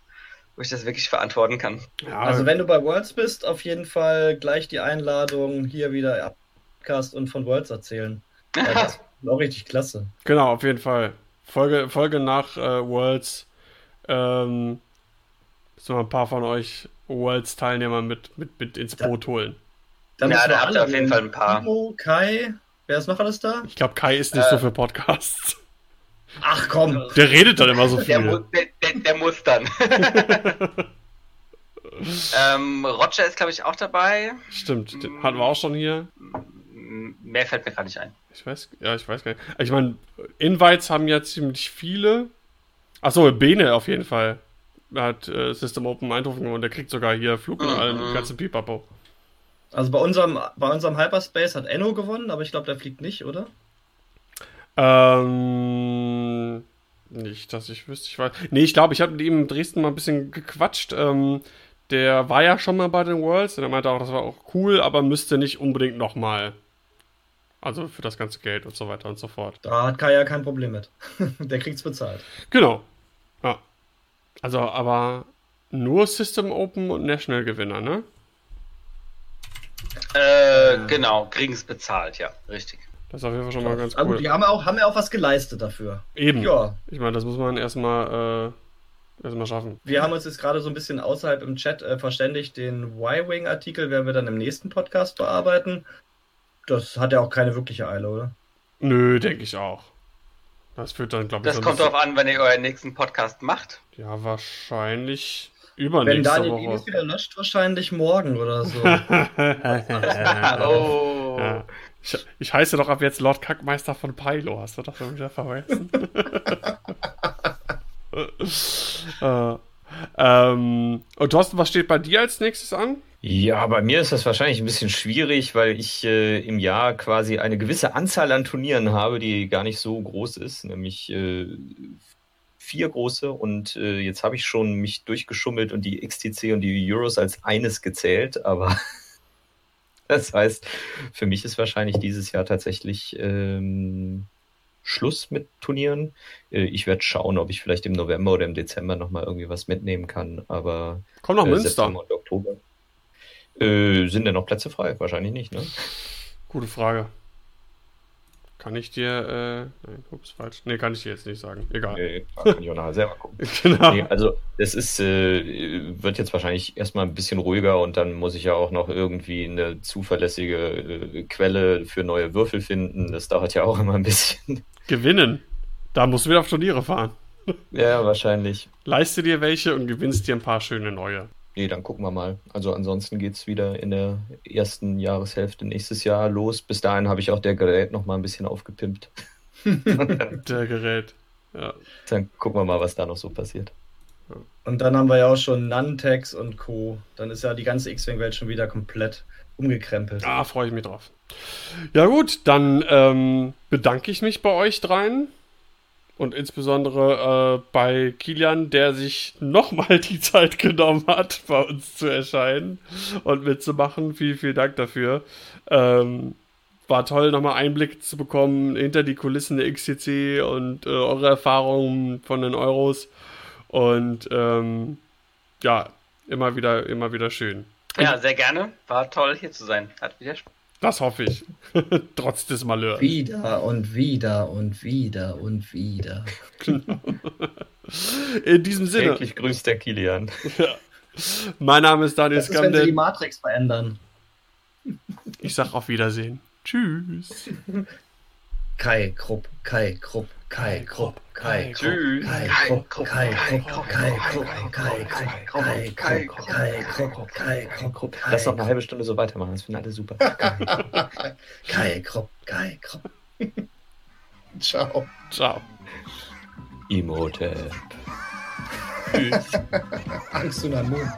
ob ich das wirklich verantworten kann. Ja, Also wenn du bei Worlds bist, auf jeden Fall gleich die Einladung hier wieder Podcast und von Worlds erzählen. Das (laughs) ist auch richtig klasse. genau, auf jeden Fall. Folge, Folge nach äh, Worlds. Ähm, müssen wir ein paar von euch Worlds-Teilnehmer mit, mit, mit ins Boot holen. Dann Ja, da habt ihr alle auf jeden. Fall ein paar. Timo, Kai, wer ist noch alles da? Ich glaube, Kai ist nicht Äh. so für Podcasts. Ach komm. Der redet dann immer so Der, mu viel. der, der, der muss dann. (laughs) ähm, Roger ist, glaube ich, auch dabei. Stimmt, den hatten wir auch schon hier. Mehr fällt mir gerade nicht ein. Ich weiß, ja, ich weiß gar nicht. Ich meine, Invites haben ja ziemlich viele. Achso, Bene auf jeden Fall. Er hat äh, System Open Eindhoven und der kriegt sogar hier Flug und Mhm. allen ganzen Pipapo. Also bei unserem, bei unserem Hyperspace hat Enno gewonnen, aber ich glaube, der fliegt nicht, oder? Ähm, nicht, dass ich wüsste, ich weiß. Nee, ich glaube, ich habe mit ihm in Dresden mal ein bisschen gequatscht. Ähm, der war ja schon mal bei den Worlds und er meinte auch, das war auch cool, aber müsste nicht unbedingt nochmal. Also für das ganze Geld und so weiter und so fort. Da hat Kai ja kein Problem mit. (laughs) der kriegt's bezahlt. Genau. Ja. Also, aber nur System Open und National Gewinner, ne? Äh, genau, kriegen es bezahlt, ja, richtig. Das ist auf jeden Fall schon mal ganz Aber gut, cool. die haben ja auch, haben ja auch was geleistet dafür. Eben. Ja, Ich meine, das muss man erstmal äh, erstmal schaffen. wir haben uns jetzt gerade so ein bisschen außerhalb im Chat äh, verständigt, den Y-Wing-Artikel werden wir dann im nächsten Podcast bearbeiten. Das hat ja auch keine wirkliche Eile, oder? Nö, denke ich auch. Das führt dann, glaube ich, Das kommt darauf an, wenn ihr euren nächsten Podcast macht. Ja, wahrscheinlich Wenn übernächste Daniel Woche. Ines wieder löscht, wahrscheinlich morgen oder so. (laughs) Oh. Ja. Ich, ich heiße doch ab jetzt Lord Kackmeister von Pylo. Hast du das schon wieder vergessen? (laughs) äh, ähm, und Thorsten, was steht bei dir als nächstes an? Ja, bei mir ist das wahrscheinlich ein bisschen schwierig, weil ich äh, im Jahr quasi eine gewisse Anzahl an Turnieren habe, die gar nicht so groß ist, nämlich äh, vier große. Und äh, jetzt habe ich schon mich durchgeschummelt und die XTC und die Euros als eines gezählt, aber (laughs) das heißt, für mich ist wahrscheinlich dieses Jahr tatsächlich ähm, Schluss mit Turnieren. Äh, ich werde schauen, ob ich vielleicht im November oder im Dezember nochmal irgendwie was mitnehmen kann, aber Komm nach äh, Münster. September und Oktober. Äh, sind denn noch Plätze frei? Wahrscheinlich nicht, ne? Gute Frage. Kann ich dir, äh, nein, ups, falsch. Nee, kann ich dir jetzt nicht sagen. Egal. Nee, kann ich auch nachher selber gucken. (laughs) Genau. Nee, also es ist, äh, wird jetzt wahrscheinlich erstmal ein bisschen ruhiger und dann muss ich ja auch noch irgendwie eine zuverlässige äh, Quelle für neue Würfel finden. Das dauert ja auch immer ein bisschen. Gewinnen. Da musst du wieder auf Turniere fahren. ja, wahrscheinlich. Leiste dir welche und gewinnst dir ein paar schöne neue. Nee, dann gucken wir mal. Also ansonsten geht es wieder in der ersten Jahreshälfte nächstes Jahr los. Bis dahin habe ich auch der Gerät noch mal ein bisschen aufgepimpt. und (laughs) dann, Der Gerät. Ja. dann gucken wir mal, was da noch so passiert. Und dann haben wir ja auch schon Nantex und Co. Dann ist ja die ganze X-Wing-Welt schon wieder komplett umgekrempelt. Ah, freue ich mich drauf. Ja gut, dann ähm, bedanke ich mich bei euch dreien und insbesondere äh, bei Kilian, der sich nochmal die Zeit genommen hat, bei uns zu erscheinen und mitzumachen. Vielen, vielen Dank dafür. Ähm, war toll, nochmal Einblick zu bekommen hinter die Kulissen der XCC und äh, eure Erfahrungen von den Euros. Und ähm, ja, immer wieder, immer wieder schön. Ja, sehr gerne. War toll, hier zu sein. Hat wieder Spaß. Das hoffe ich. (laughs) Trotz des Malheurs. Wieder und wieder und wieder und wieder. (laughs) In diesem Sinne, Täglich grüßt der Kilian. mein Name ist Daniel ist, wenn sie die Skamden. Matrix verändern. Ich sag auf Wiedersehen. Tschüss. Kai Krupp, Kai Krupp, Kai Krupp, Kai Krupp, Tschüss. Kai Krupp, Kai Krupp, Kai Krupp, Kai Krupp, Kai Krupp, Kai Krupp, Kai Krupp, Lass noch eine Kai halbe Stunde so weitermachen, das finden alle super. Kai Krupp, Kai Krupp. Ciao. Ciao. Imhotep. Tschüss. Angst und Mond.